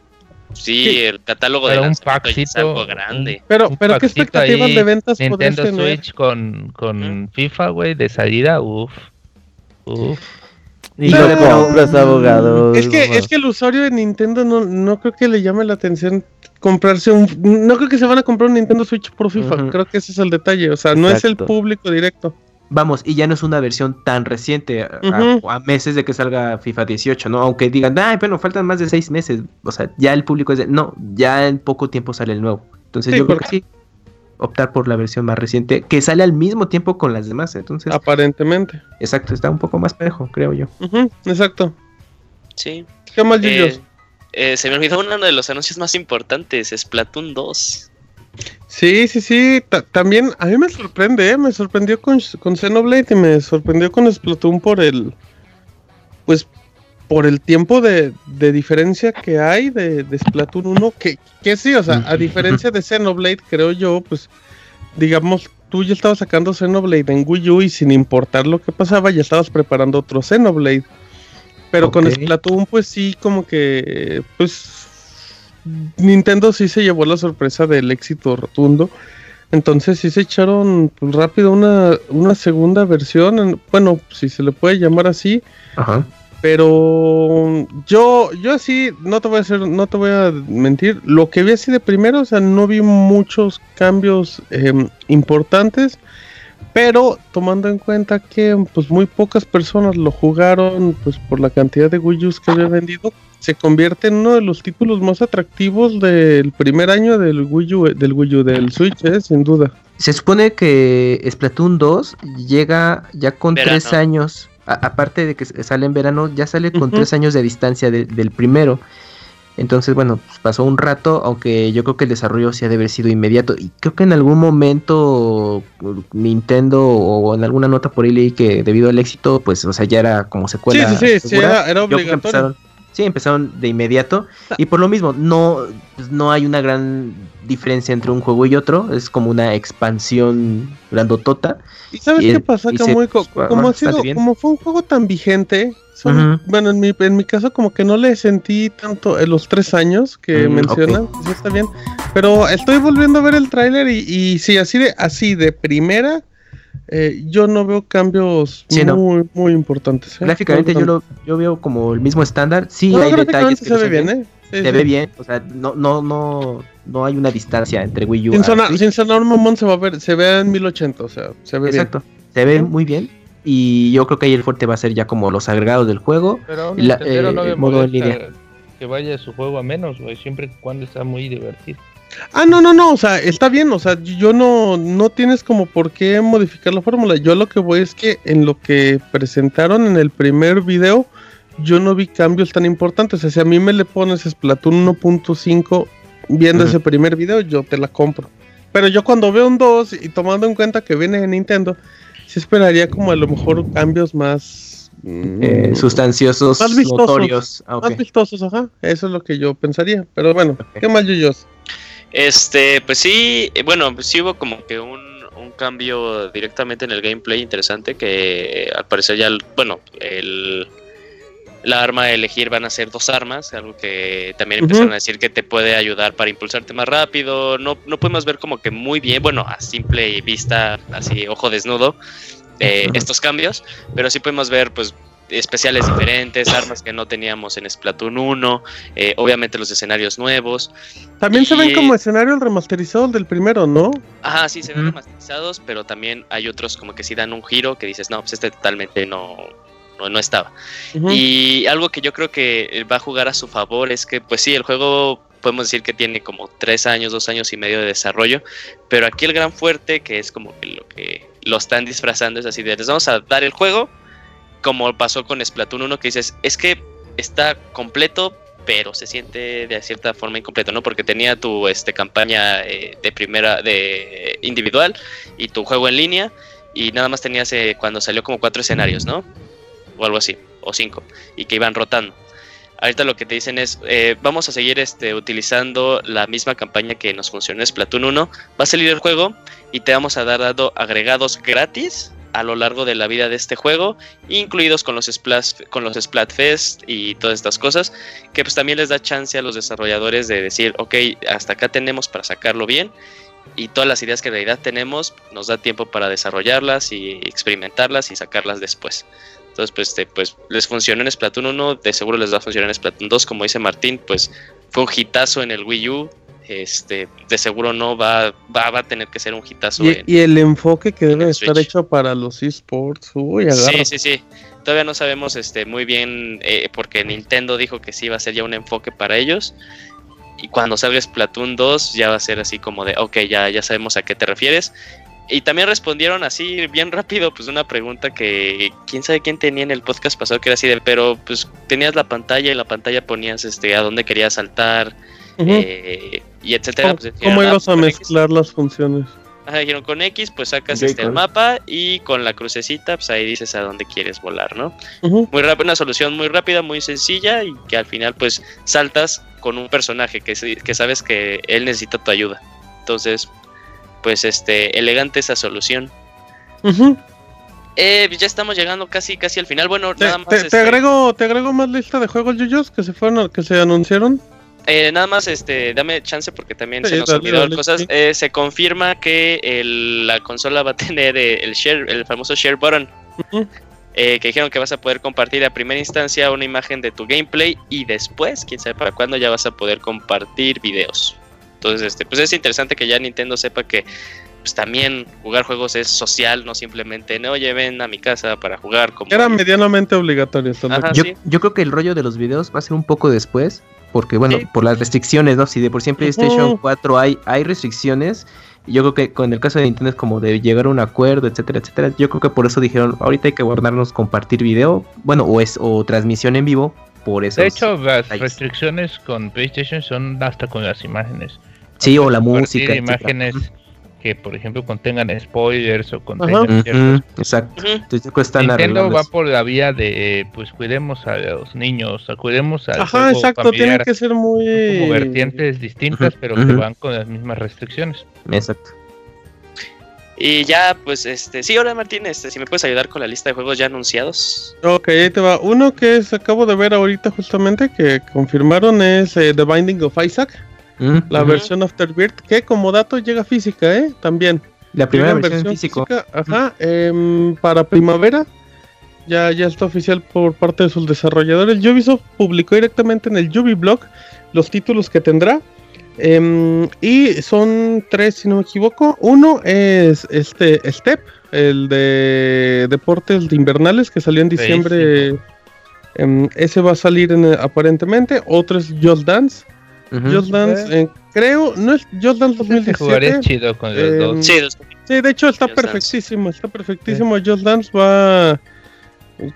sí, el catálogo de un es algo grande. pero pero qué expectativas de ventas Nintendo Switch con con FIFA, güey, de salida, uff. Uf. Y no compras abogado. Es que, es que el usuario de Nintendo no, no creo que le llame la atención comprarse un... No creo que se van a comprar un Nintendo Switch por FIFA, creo que ese es el detalle, o sea, no es el público directo. Vamos, y ya no es una versión tan reciente, a, meses de que salga FIFA 18, ¿no? Aunque digan, ay, bueno, faltan más de seis meses, o sea, ya el público es de, no, ya en poco tiempo sale el nuevo. Entonces yo creo que sí, optar por la versión más reciente, que sale al mismo tiempo con las demás, entonces... Aparentemente. Exacto, está un poco más parejo, creo yo. exacto. Sí. ¿Qué más, eh, eh, se me olvidó uno de los anuncios más importantes, Splatoon 2. Sí, sí, sí. también a mí me sorprende, ¿eh? me sorprendió con, con Xenoblade y me sorprendió con Splatoon por el. Pues por el tiempo de, diferencia que hay de, de Splatoon 1. Que, que sí, o sea, a diferencia de Xenoblade, creo yo, pues digamos, tú ya estabas sacando Xenoblade en Wii U y sin importar lo que pasaba, ya estabas preparando otro Xenoblade. Pero con Splatoon, pues sí, como que, pues, Nintendo sí se llevó la sorpresa del éxito rotundo. Entonces sí se echaron pues, rápido una, una segunda versión, bueno, si se le puede llamar así. Ajá. Pero yo, yo así, no te voy a hacer, no te voy a mentir, lo que vi así de primero, o sea, no vi muchos cambios em, importantes. Pero tomando en cuenta que pues muy pocas personas lo jugaron pues por la cantidad de Wii U's que había vendido, se convierte en uno de los títulos más atractivos del primer año del Wii U, del Wii U, del Switch, ¿eh? sin duda. Se supone que Splatoon 2 llega ya con tres años, aparte de que sale en verano, ya sale con tres años de distancia del primero. Entonces, bueno, pues pasó un rato, aunque yo creo que el desarrollo sí ha de haber sido inmediato. Y creo que en algún momento Nintendo o en alguna nota por ahí leí que debido al éxito, pues, o sea, ya era como secuela. Sí, sí, sí, era, obligatorio. Empezaron, sí, empezaron de inmediato. Y por lo mismo, no, pues, no hay una gran diferencia entre un juego y otro. Es como una expansión grandotota. ¿Y sabes qué pasa? como, como fue un juego tan vigente, bueno, en mi, en mi caso como que no le sentí tanto en los tres años que mm, mencionan, sí está bien, pero estoy volviendo a ver el tráiler y, y sí, así de, así de primera, eh, yo no veo cambios muy, muy importantes. ¿eh? Gráficamente yo lo yo veo como el mismo estándar, sí hay detalles que se ve bien, ¿eh? Se ve bien, o sea, no, no, no, no hay una distancia entre Wii U. Sin sonar, sin sonar se va a ver, se ve en 1080, o sea, se ve Exacto, se ve muy bien y yo creo que ahí el fuerte va a ser ya como los agregados del juego. Pero la, eh, modo en línea. Que vaya su juego a menos, güey, siempre y cuando está muy divertido. Ah, no, no, no, o sea, está bien, o sea, yo no, no tienes como por qué modificar la fórmula. Yo lo que voy es que en lo que presentaron en el primer video, yo no vi cambios tan importantes. O sea, si a mí me le pones Splatoon 1.5 viendo ese primer video, yo te la compro. Pero yo cuando veo un 2 y tomando en cuenta que viene de Nintendo, sí esperaría como a lo mejor cambios más eh, sustanciosos, más vistosos, ah, más vistosos, ajá. Eso es lo que yo pensaría. Pero bueno, ¿qué más yuyos? Este, pues sí, eh, bueno, pues sí hubo como que un, un cambio directamente en el gameplay interesante que al parecer ya, bueno, el, la arma de elegir van a ser dos armas, algo que también empezaron a decir que te puede ayudar para impulsarte más rápido. No, no podemos ver como que muy bien, bueno, a simple vista, así ojo desnudo, eh, estos cambios, pero sí podemos ver pues especiales diferentes, armas que no teníamos en Splatoon 1, eh, obviamente los escenarios nuevos. También se ven como escenarios remasterizados del primero, ¿no? Ajá, sí, se ven remasterizados, pero también hay otros como que sí dan un giro que dices, no, pues este totalmente no, no, estaba. Y algo que yo creo que va a jugar a su favor es que, pues sí, el juego podemos decir que tiene como tres años, dos años y medio de desarrollo, pero aquí el gran fuerte, que es como que lo que lo están disfrazando, es así de, les vamos a dar el juego, como pasó con Splatoon 1, que dices, es que está completo, pero se siente de cierta forma incompleto, ¿no? Porque tenía tu este, campaña eh, de primera, de individual y tu juego en línea, y nada más tenías eh, cuando salió como cuatro escenarios, ¿no? O algo así, o cinco, y que iban rotando. Ahorita lo que te dicen es, eh, vamos a seguir este, utilizando la misma campaña que nos funcionó Splatoon 1, va a salir el juego y te vamos a dar dado agregados gratis a lo largo de la vida de este juego, incluidos con los, Splash, con los Splatfest y todas estas cosas, que pues también les da chance a los desarrolladores de decir, ok, hasta acá tenemos para sacarlo bien, y todas las ideas que en realidad tenemos nos da tiempo para desarrollarlas y experimentarlas y sacarlas después. Entonces, pues, este, pues les funcionó en Splatoon 1, de seguro les va a funcionar en Splatoon 2, como dice Martín, pues fue un hitazo en el Wii U, este, de seguro no va, va, a tener que ser un hitazo. Y, el enfoque que debe estar hecho para los esports, uy, Sí, sí, sí. Todavía no sabemos este, muy bien, eh, porque Nintendo dijo que sí va a ser ya un enfoque para ellos. Y cuando salga Splatoon 2 ya va a ser así como de, ok, ya, ya sabemos a qué te refieres. Y también respondieron así bien rápido, pues una pregunta que quién sabe quién tenía en el podcast pasado que era así de, pero pues tenías la pantalla y en la pantalla ponías este a dónde querías saltar eh, y etcétera. ¿Cómo, pues, ¿cómo ibas a mezclar las funciones? Ajá, dijeron con X, pues sacas este el mapa y con la crucecita, pues ahí dices a dónde quieres volar, ¿no? Muy rápida, una solución muy rápida, muy sencilla y que al final pues saltas con un personaje que, que sabes que él necesita tu ayuda. Entonces, pues este, elegante esa solución. Eh, ya estamos llegando casi casi al final. Bueno, te, nada más. Te, este agrego, te agrego más lista de juegos Yuyos que se fueron, que se anunciaron. Eh, nada más, este, dame chance porque también se nos olvidaron cosas. Eh, se confirma que la consola va a tener el share, el famoso share button. que dijeron que vas a poder compartir a primera instancia una imagen de tu gameplay y después, quién sabe para cuándo, ya vas a poder compartir videos. Entonces, este, pues es interesante que ya Nintendo sepa que pues también jugar juegos es social, no simplemente, no, oye, ven a mi casa para jugar. Como... Era medianamente obligatorio. yo, yo, creo que el rollo de los videos va a ser un poco después, porque bueno, por las restricciones, ¿no? Si de por siempre en PlayStation 4 hay, hay restricciones, yo creo que con el caso de Nintendo es como de llegar a un acuerdo, etcétera, etcétera. Yo creo que por eso dijeron, ahorita hay que guardarnos compartir video, bueno, o es o transmisión en vivo por eso. De hecho, las restricciones con PlayStation son hasta con las imágenes. Sí, o la música. imágenes que, por ejemplo, contengan spoilers o contengan Exacto. Entonces, Nintendo va por la vía de, pues, cuidemos a los niños, cuidemos a Ajá, exacto, tienen que ser muy... Como vertientes distintas, pero que van con las mismas restricciones. Exacto. Y ya, pues, este, sí, ahora Martín, este, si me puedes ayudar con la lista de juegos ya anunciados. Ok, ahí te va. Uno que es, acabo de ver ahorita justamente, que confirmaron es eh, The Binding of Isaac la versión Afterbirth, que como dato llega física, ¿eh? También. La primera versión, física, ajá, em, para primavera. Ya, ya está oficial por parte de sus desarrolladores. Ubisoft publicó directamente en el Ubiblog los títulos que tendrá. Em, y son tres, si no me equivoco. Uno es este Step, el de deportes de invernales que salió en diciembre. Em, ese va a salir aparentemente. Otro es Just Dance. Just Dance, eh, creo, no es Just Dance 2017. chido con los dos. Sí, de hecho está perfectísimo, está perfectísimo. Just Dance va,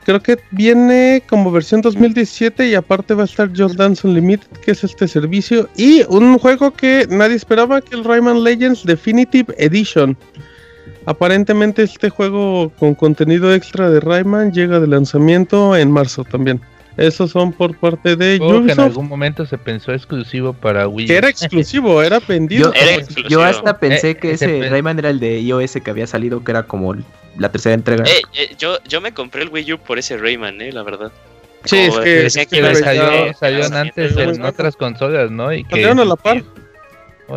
creo que viene como versión 2017 y aparte va a estar Just Dance Unlimited, que es este servicio. Y un juego que nadie esperaba, que el Rayman Legends Definitive Edition. Aparentemente este juego con contenido extra de Rayman llega de lanzamiento en marzo también. Esos son por parte de Ubisoft. que en algún momento se pensó exclusivo para Wii. Que era exclusivo, era vendido. Yo, hasta pensé eh, que ese Rayman era el de iOS que había salido, que era como la tercera entrega. Eh, eh, yo, yo me compré el Wii U por ese Rayman, eh, la verdad. Sí, es que, salió, salió antes en otras consolas, ¿no? Y que, a la par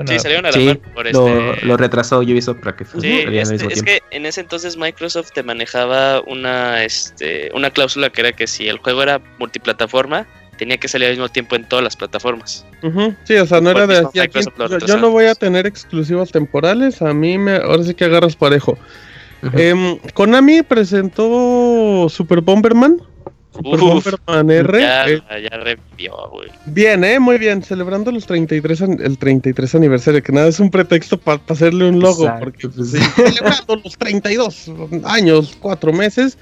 sí, salieron a la por lo, este... lo retrasó Ubisoft para que sí, este, es que en ese entonces Microsoft te manejaba una, este, una cláusula que era que si el juego era multiplataforma, tenía que salir al mismo tiempo en todas las plataformas. Sí, o sea, no era de yo, no voy a tener exclusivas temporales, a mí me ahora sí que agarras parejo. Em, Konami presentó Super Bomberman Super Bomberman R. Ya, eh, ya revivió, güey. Bien, eh, muy bien, celebrando los 33 an- el 33 aniversario, que nada es un pretexto para hacerle un logo, Exacto, porque pues, sí, celebrando los 32 años, 4 meses.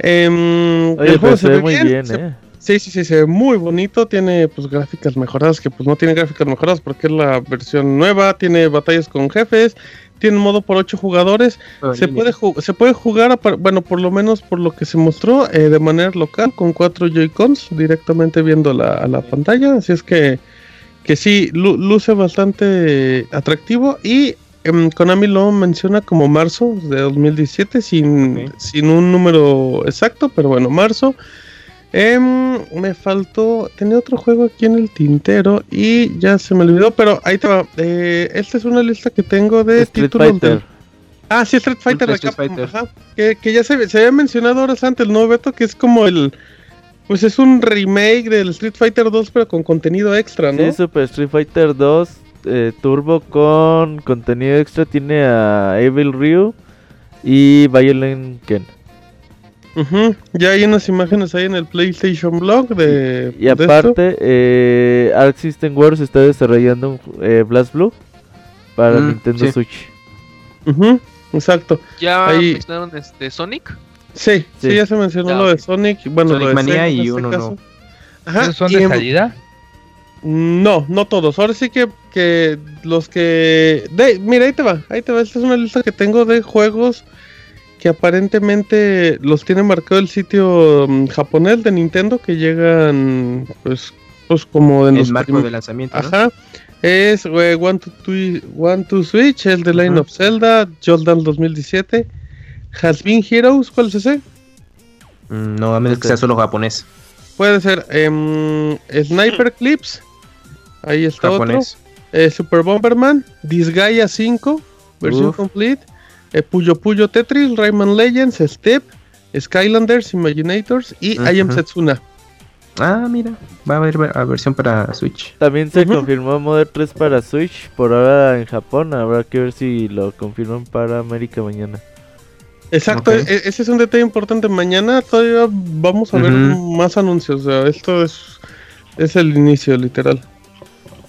em, Oye, el juego pero se ve muy bien, se- eh. Sí, sí, sí, se ve muy bonito, tiene pues gráficas mejoradas, que pues no tiene gráficas mejoradas porque es la versión nueva, tiene batallas con jefes, tiene un modo por 8 jugadores, se puede, se puede jugar, a bueno, por lo menos por lo que se mostró, eh, de manera local con cuatro Joy-Cons directamente viendo la, a la pantalla. Así es que, que sí, lu- luce bastante atractivo. Y em, Konami lo menciona como marzo de 2017, sin, Ok. sin un número exacto, pero bueno, marzo. Em, me faltó. Tenía otro juego aquí en el tintero y ya se me olvidó, pero ahí te va. Eh, esta es una lista que tengo de Street títulos Fighter. Ah, sí, Street Fighter de Street Capcom, Fighter. ajá, que, que ya se, se había mencionado horas antes, ¿no, Beto? Que es como el. Pues es un remake del Street Fighter 2, pero con contenido extra, ¿no? Sí, Super Street Fighter 2 eh, Turbo con contenido extra tiene a Evil Ryu y Violent Ken. Ujú, Ya hay unas imágenes ahí en el PlayStation Blog de. Y de aparte, eh, Arc System Wars está desarrollando un eh, Blast Blue para Mm, Nintendo sí. Switch. Ujú, exacto. ¿Ya Ahí- mencionaron este Sonic? Sí, sí, Sí. ya se mencionó Ya, lo de. Sonic. Bueno, Sonic lo de Mania Sega en y este uno caso. no. Ajá, ¿Esos son de en- salida? No, no todos. Ahora sí que, que los que... De, mira, ahí te va. Ahí te va. Esta es una lista que tengo de juegos que aparentemente los tiene marcado el sitio mm, japonés de Nintendo que llegan pues, pues como de El los marco de lanzamiento. ¿no? Ajá. Es eh, One to, Twi- One to Switch, el de Line of Zelda, Jordan 2017, Has Been Heroes, ¿cuál es ese? Mm, No, a menos que sea solo japonés. Puede ser em, Sniper Clips, ahí está Japonés. otro. Eh, Super Bomberman, Disgaea 5, versión Uf. complete, Puyo Puyo Tetris, Rayman Legends, Step, Skylanders, Imaginators y I Am Ujú. Setsuna. Ah, mira. Va a haber versión para Switch. También se confirmó Modern 3 para Switch, por ahora en Japón, habrá que ver si lo confirman para América mañana. Exacto, Ok. e- ese es un detalle importante. Mañana todavía vamos a ver más anuncios. O sea, esto es, es el inicio, literal.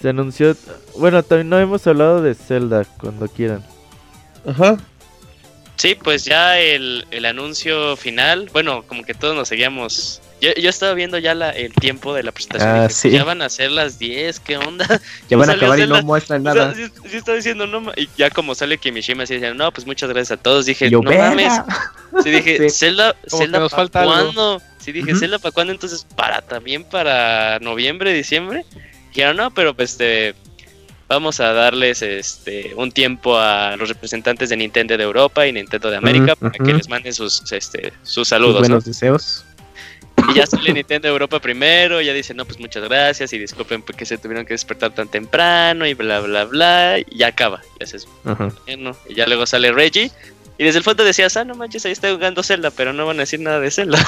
Se anunció, bueno, también no hemos hablado de Zelda, cuando quieran. Ajá. Sí, pues ya el, el anuncio final, bueno, como que todos nos seguíamos. Yo, yo estaba viendo ya la, el tiempo de la presentación. Ah, dije, sí. Ya van a ser las 10, ¿qué onda? Ya van a acabar y no Zelda. muestran O sea, nada. sí, sí estaba diciendo, no, y ya como sale Kimishima, así decían, no, pues muchas gracias a todos. Dije, yo, no mames. "Verga". Sí, dije, Sí. Zelda, ¿para cuándo? Sí, dije. Zelda, ¿para cuándo? Entonces, para también para noviembre, diciembre. Dijeron, no, pero pues este, vamos a darles este un tiempo a los representantes de Nintendo de Europa y Nintendo de América para que les manden sus, este, sus Sus saludos, ¿no? buenos deseos. Y ya sale Nintendo de Europa primero, ya dicen, no, pues muchas gracias y disculpen porque se tuvieron que despertar tan temprano y bla, bla, bla, y ya acaba. Ya se bueno, y ya luego sale Reggie. Y desde el fondo decías, ah, no manches, ahí está jugando Zelda, pero no van a decir nada de Zelda.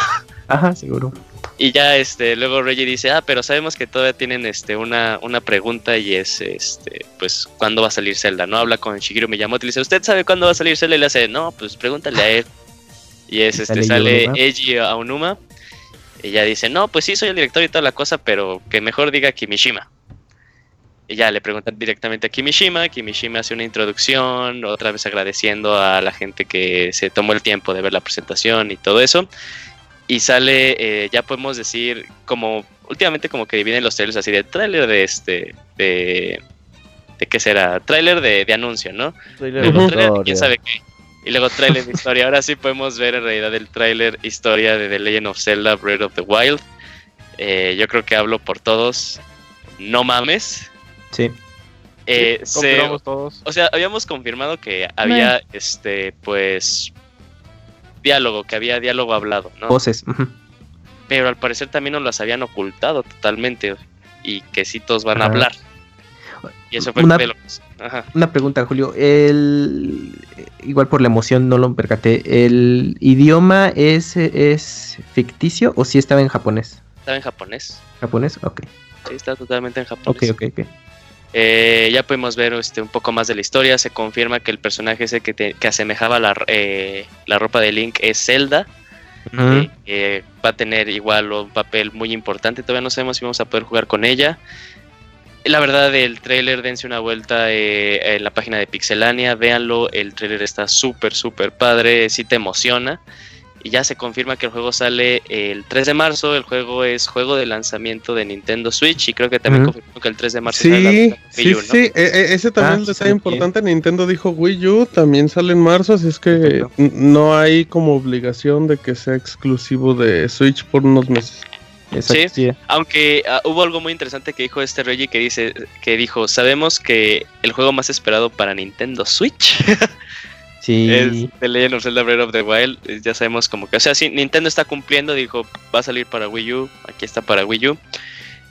Ajá, seguro. Y ya este, luego Reggie dice, ah, pero sabemos que todavía tienen este una, una pregunta y es este, pues, ¿cuándo va a salir Zelda? ¿No? Habla con Shigeru Miyamoto y le dice, ¿usted sabe cuándo va a salir Zelda? Y le hace, no, pues pregúntale a él. Y es este, Sale. Eiji Aonuma. Y ya dice, no, pues sí, soy el director y toda la cosa, pero que mejor diga Kimishima. Y ya le preguntan directamente a Kimishima, Kimishima hace una introducción, otra vez agradeciendo a la gente que se tomó el tiempo de ver la presentación y todo eso. Y sale, eh, ya podemos decir, como últimamente como que dividen los trailers así de tráiler de este, de, de qué será, tráiler de, de anuncio, ¿no? Trailer Luego de historia. quién sabe qué. Y luego tráiler de historia. Ahora sí podemos ver en realidad el tráiler historia de The Legend of Zelda Breath of the Wild. Eh, yo creo que hablo por todos. No mames. Sí. Eh, se- Confirmamos todos. o sea, habíamos confirmado que había este, pues, diálogo, que había diálogo hablado, ¿no? Voces. Pero al parecer también nos las habían ocultado totalmente y que sí todos van a hablar. Y eso fue Una- que- Ajá. Una pregunta, Julio. El... Igual por la emoción no lo percaté. ¿El idioma es, es ficticio o si estaba en japonés? Estaba en japonés. ¿Japonés? Ok. Sí, está totalmente en japonés. Ok, ok, ok. Eh, ya podemos ver este, un poco más de la historia. Se confirma que el personaje ese que, te- que asemejaba la, eh, la ropa de Link es Zelda. eh, va a tener igual un papel muy importante. Todavía no sabemos si vamos a poder jugar con ella. La verdad, el trailer, dense una vuelta en la página de Pixelania, véanlo, el trailer está súper, súper padre, sí te emociona. Y ya se confirma que el juego sale el 3 de marzo, el juego es juego de lanzamiento de Nintendo Switch y creo que también confirmó que el 3 de marzo sí, sale la sí, Sí, e, e, ese también ah, está importante, Nintendo dijo Wii U, también sale en marzo, así es que no hay como obligación de que sea exclusivo de Switch por unos meses. Sí, aunque uh, hubo algo muy interesante que dijo este Reggie que dice que dijo, sabemos que el juego más esperado para Nintendo Switch sí. es The Legend of Zelda Breath of the Wild, ya sabemos como que, o sea, si Nintendo está cumpliendo, dijo, va a salir para Wii U, aquí está para Wii U.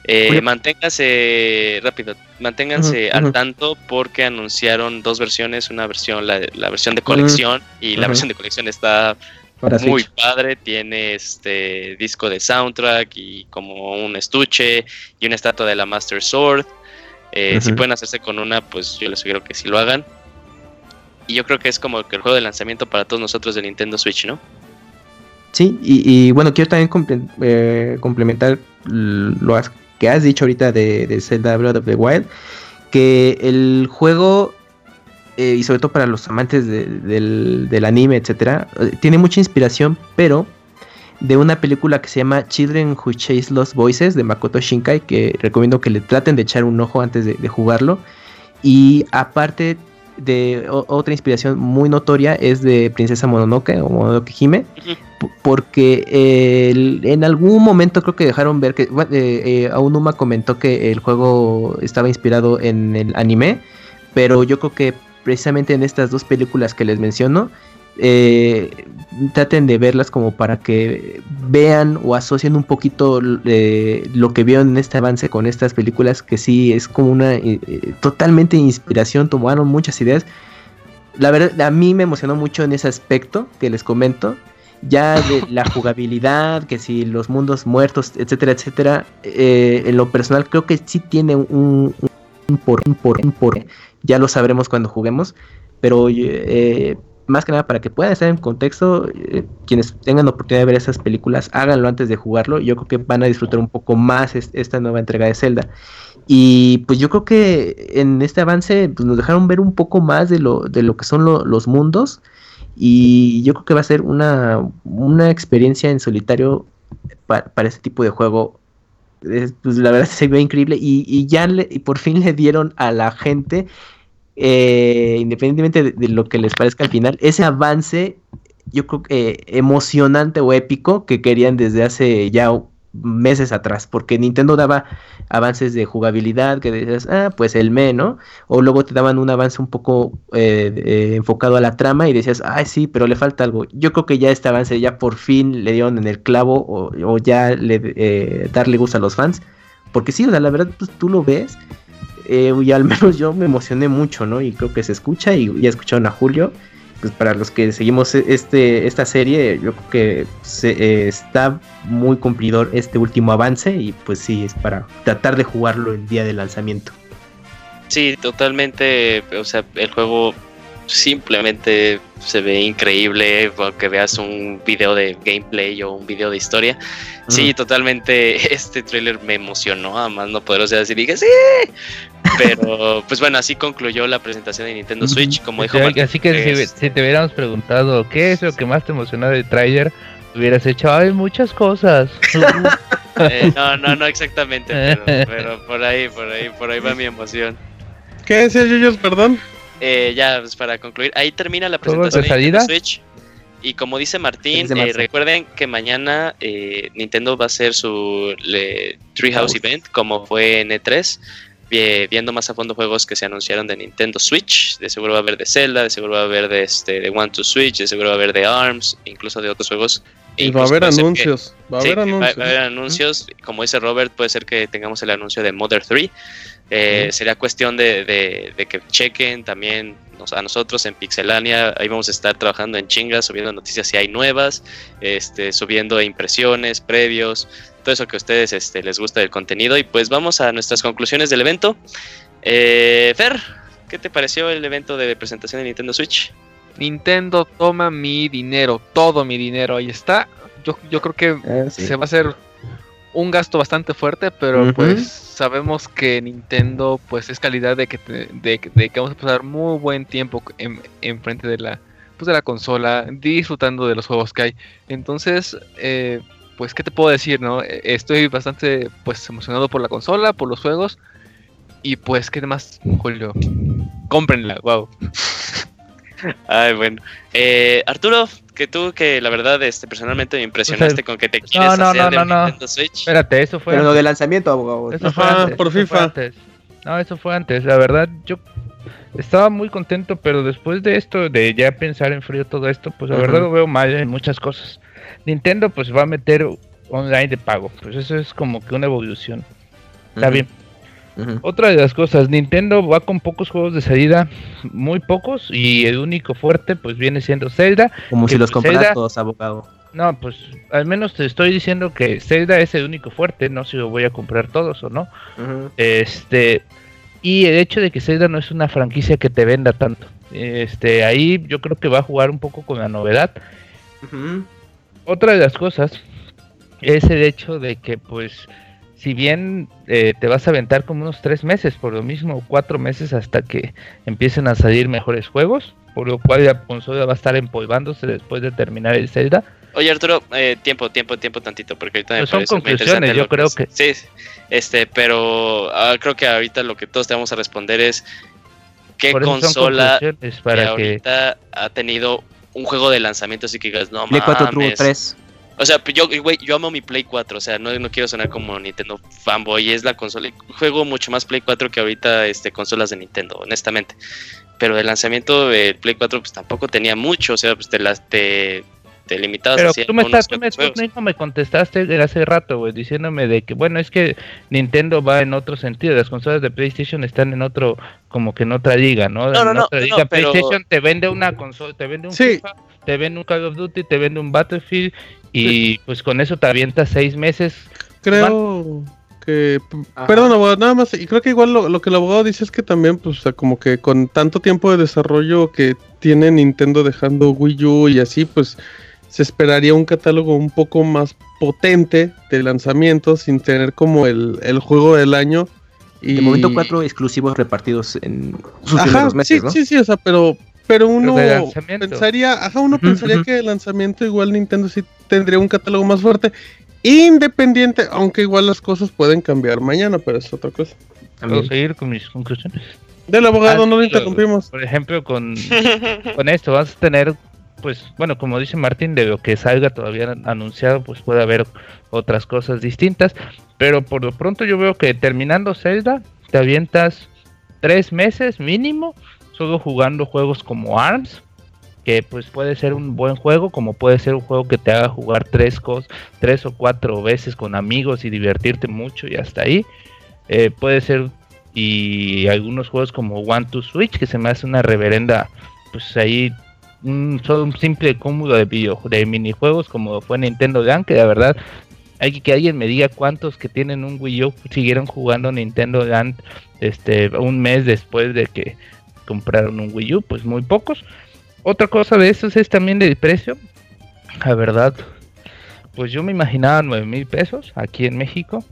Eh, manténgase rápido, manténganse al tanto porque anunciaron dos versiones, una versión, la, versión de colección y la versión de colección está muy padre, tiene este disco de soundtrack y como un estuche y una estatua de la Master Sword. Eh, si pueden hacerse con una, pues yo les sugiero que sí lo hagan. Yo creo que es como que el juego de lanzamiento para todos nosotros de Nintendo Switch, ¿no? Sí, y, bueno, quiero también eh, complementar lo que has dicho ahorita de, de Zelda Breath of the Wild, que el juego eh, y sobre todo para los amantes del, anime, etcétera, eh, tiene mucha inspiración, pero de una película que se llama Children Who Chase Lost Voices de Makoto Shinkai, que recomiendo que le traten de echar un ojo antes de, jugarlo. Y aparte de otra inspiración muy notoria es de Princesa Mononoke o Mononoke Hime, porque en algún momento creo que dejaron ver que eh, Aonuma comentó que el juego estaba inspirado en el anime, pero yo creo que precisamente en estas dos películas que les menciono, eh, traten de verlas como para que vean o asocien un poquito eh, lo que vieron en este avance con estas películas, que sí es como una eh, totalmente inspiración, tomaron muchas ideas. La verdad, a mí me emocionó mucho en ese aspecto que les comento. Ya de la jugabilidad, que si los mundos muertos, etcétera, etcétera. en lo personal creo que sí tiene un, un por, un por, un por ya lo sabremos cuando juguemos, pero eh, más que nada para que puedan estar en contexto, eh, quienes tengan oportunidad de ver esas películas, háganlo antes de jugarlo, yo creo que van a disfrutar un poco más esta nueva entrega de Zelda. Y pues yo creo que en este avance pues, nos dejaron ver un poco más de lo, de lo que son los mundos. Y yo creo que va a ser una, una experiencia en solitario para este tipo de juego. Pues la verdad se ve increíble. Y, ya le, y por fin le dieron a la gente, eh, independientemente de, lo que les parezca al final, ese avance, yo creo que emocionante o épico que querían desde hace ya meses atrás, porque Nintendo daba avances de jugabilidad que decías, ah, pues el me, ¿no? O luego te daban un avance un poco eh, eh, enfocado a la trama y decías, ay, sí, pero le falta algo. Yo creo que ya este avance ya por fin le dieron en el clavo o, ya le eh, darle gusto a los fans, porque sí, o sea, la verdad, pues, tú lo ves. Y al menos yo me emocioné mucho, ¿no? Y creo que se escucha y ya escucharon a Julio pues para los que seguimos e-, este, esta serie, yo creo que se, eh, está muy cumplidor este último avance y pues sí, es para tratar de jugarlo el día del lanzamiento. Sí, totalmente, o sea, el juego simplemente se ve increíble, que veas un video de gameplay o un video de historia. Sí, totalmente, este tráiler me emocionó, además no poder, o sea, así dije, sí, pero pues bueno, así concluyó la presentación de Nintendo Switch, como dijo Así que si, te hubiéramos preguntado qué es lo que más te emocionó del tráiler, hubieras hecho, hay muchas cosas. Eh, no, no, no exactamente, pero, por ahí, por ahí, por ahí va mi emoción. ¿Qué decía Yuyos, perdón? Eh, ya, pues para concluir, ahí termina la presentación de Nintendo Switch. Y como dice Martín, eh, recuerden que mañana eh, Nintendo va a hacer su Treehouse Event, como fue en E3, viendo más a fondo juegos que se anunciaron de Nintendo Switch. De seguro va a haber de Zelda, de seguro va a haber de, este, de One to Switch, de seguro va a haber de ARMS, incluso de otros juegos. Y va a haber anuncios. va, a haber anuncios. va a haber anuncios. Como dice Robert, puede ser que tengamos el anuncio de Mother 3. Eh, sería cuestión de, de, que chequen también a nosotros en Pixelania. Ahí vamos a estar trabajando en chingas, subiendo noticias si hay nuevas, este, subiendo impresiones, previos, todo eso que a ustedes este, les gusta del contenido. Y pues vamos a nuestras conclusiones del evento. Eh, Fer, ¿qué te pareció el evento de presentación de Nintendo Switch? Nintendo toma mi dinero, todo mi dinero, ahí está. yo, yo creo que ah, se va a hacer un gasto bastante fuerte, pero pues sabemos que Nintendo pues es calidad de que, de, que vamos a pasar muy buen tiempo en, frente de la, pues, de la consola, disfrutando de los juegos que hay. Entonces, eh, pues, ¿qué te puedo decir, no? Estoy bastante pues emocionado por la consola, por los juegos. Y pues, ¿qué más, Julio? Cómprenla, wow. Ay, bueno. Eh, Arturo, que tú que la verdad este personalmente me impresionaste con que te quieres no, hacer no, no, Nintendo Switch. Espérate, eso fue Pero lo de lanzamiento, abogado. Eso fue antes, por FIFA. antes. No, eso fue antes. La verdad, yo estaba muy contento, pero después de esto, de ya pensar en frío todo esto, pues la verdad lo veo mal en muchas cosas. Nintendo pues va a meter online de pago, pues eso es como que una evolución. Está bien. Otra de las cosas, Nintendo va con pocos juegos de salida, muy pocos, y el único fuerte pues viene siendo Zelda. Como si los pues, compraras todos, abogado. No, pues al menos te estoy diciendo que Zelda es el único fuerte, no sé si lo voy a comprar todos o no. Este, y el hecho de que Zelda no es una franquicia que te venda tanto. Este, ahí yo creo que va a jugar un poco con la novedad. Otra de las cosas es el hecho de que pues si bien eh, te vas a aventar como unos tres meses, por lo mismo, cuatro meses hasta que empiecen a salir mejores juegos, por lo cual la consola va a estar empolvándose después de terminar el Zelda. Oye Arturo, eh, tiempo, tiempo, tiempo tantito, porque ahorita me son conclusiones, yo creo que... Sí, este, pero ah, creo que ahorita lo que todos te vamos a responder es qué consola para ahorita ha tenido un juego de lanzamiento así que digas, no mames. 4 3. O sea, yo, yo amo mi Play 4, o sea, no, no quiero sonar como Nintendo fanboy, es la consola. Juego mucho más Play 4 que ahorita este, consolas de Nintendo, honestamente. Pero el lanzamiento del Play 4 pues tampoco tenía mucho, o sea, pues te las te, te limitabas Pero tú me, estás, tú, me, tú me contestaste hace rato, güey, diciéndome de que, bueno, es que Nintendo va en otro sentido, las consolas de PlayStation están en otro, como que en otra liga, ¿no? No, no, no, PlayStation te vende una consola, te vende un FIFA, te vende un Call of Duty, te vende un Battlefield y pues con eso te avientas seis meses. Creo que, perdón, abogado, nada más, y creo que igual lo, que el abogado dice es que también, pues, como que con tanto tiempo de desarrollo que tiene Nintendo dejando Wii U y así, pues, se esperaría un catálogo un poco más potente de lanzamiento sin tener como el, juego del año. Y... De momento cuatro exclusivos repartidos en sus Ajá, meses, sí, sí, sí, o sea, pero pero uno pensaría, ajá, uno pensaría que el lanzamiento igual Nintendo sí tendría un catálogo más fuerte, independiente, aunque igual las cosas pueden cambiar mañana, pero es otra cosa. ¿Puedo seguir con mis conclusiones? Del abogado, no lo interrumpimos. Por ejemplo, con, con esto vas a tener, pues, bueno, como dice Martín, de lo que salga todavía anunciado, pues puede haber otras cosas distintas, pero por lo pronto yo veo que terminando Zelda, te avientas tres meses mínimo solo jugando juegos como ARMS, que pues puede ser un buen juego, como puede ser un juego que te haga jugar tres, cos tres o cuatro veces con amigos y divertirte mucho y hasta ahí. Eh, puede ser y algunos juegos como One to Switch, que se me hace una reverenda, pues ahí un, solo un simple cúmulo de video, de minijuegos como fue Nintendo Land, que la verdad hay que alguien me diga cuántos que tienen un Wii U siguieron jugando Nintendo Land este un mes después de que compraron un Wii U, pues muy pocos. Otra cosa de esos es también el precio. La verdad, pues yo me imaginaba 9 mil pesos aquí en México.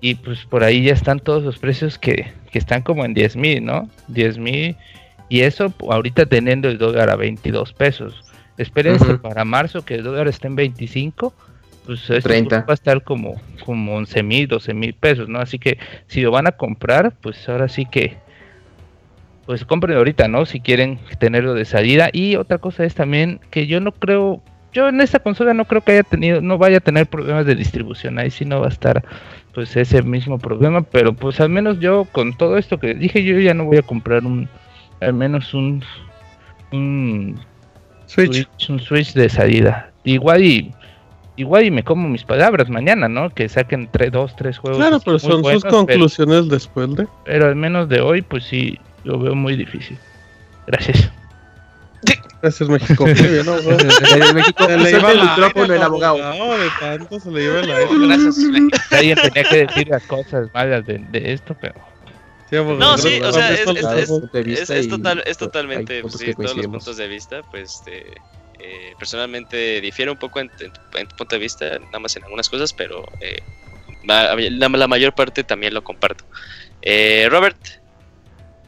Y pues por ahí ya están todos los precios que, están como en 10 mil, ¿no? 10 mil. Y eso ahorita teniendo el dólar a 22 pesos. Espérense para marzo que el dólar esté en 25. Pues esto va a estar como, como 11 mil, 12 mil pesos, ¿no? Así que si lo van a comprar, pues ahora sí que pues compren ahorita, ¿no? Si quieren tenerlo de salida. Y otra cosa es también que yo no creo, yo en esta consola no creo que haya tenido, no vaya a tener problemas de distribución. Ahí sí no va a estar pues ese mismo problema. Pero pues al menos yo con todo esto que dije, yo ya no voy a comprar un, al menos un, un Switch, un Switch de salida. Igual y igual y me como mis palabras mañana, ¿no? Que saquen tres, dos, tres juegos. Claro, pero son sus conclusiones después de. Pero al menos de hoy, pues sí, lo veo muy difícil. Gracias. Gracias, México. Muy bien, ¿no? México se le iba el micrófono el abogado. No, de tanto se le iba el aire. Gracias, México. Alguien tenía que decir las cosas malas de, de esto, pero. Sí, no, sí, o sea, es, es, es, es, total, es totalmente, sí, todos los puntos de vista, pues, este, eh, personalmente difiere un poco en, tu punto de vista, nada más en algunas cosas, pero eh, la, mayor parte también lo comparto. Eh, Robert.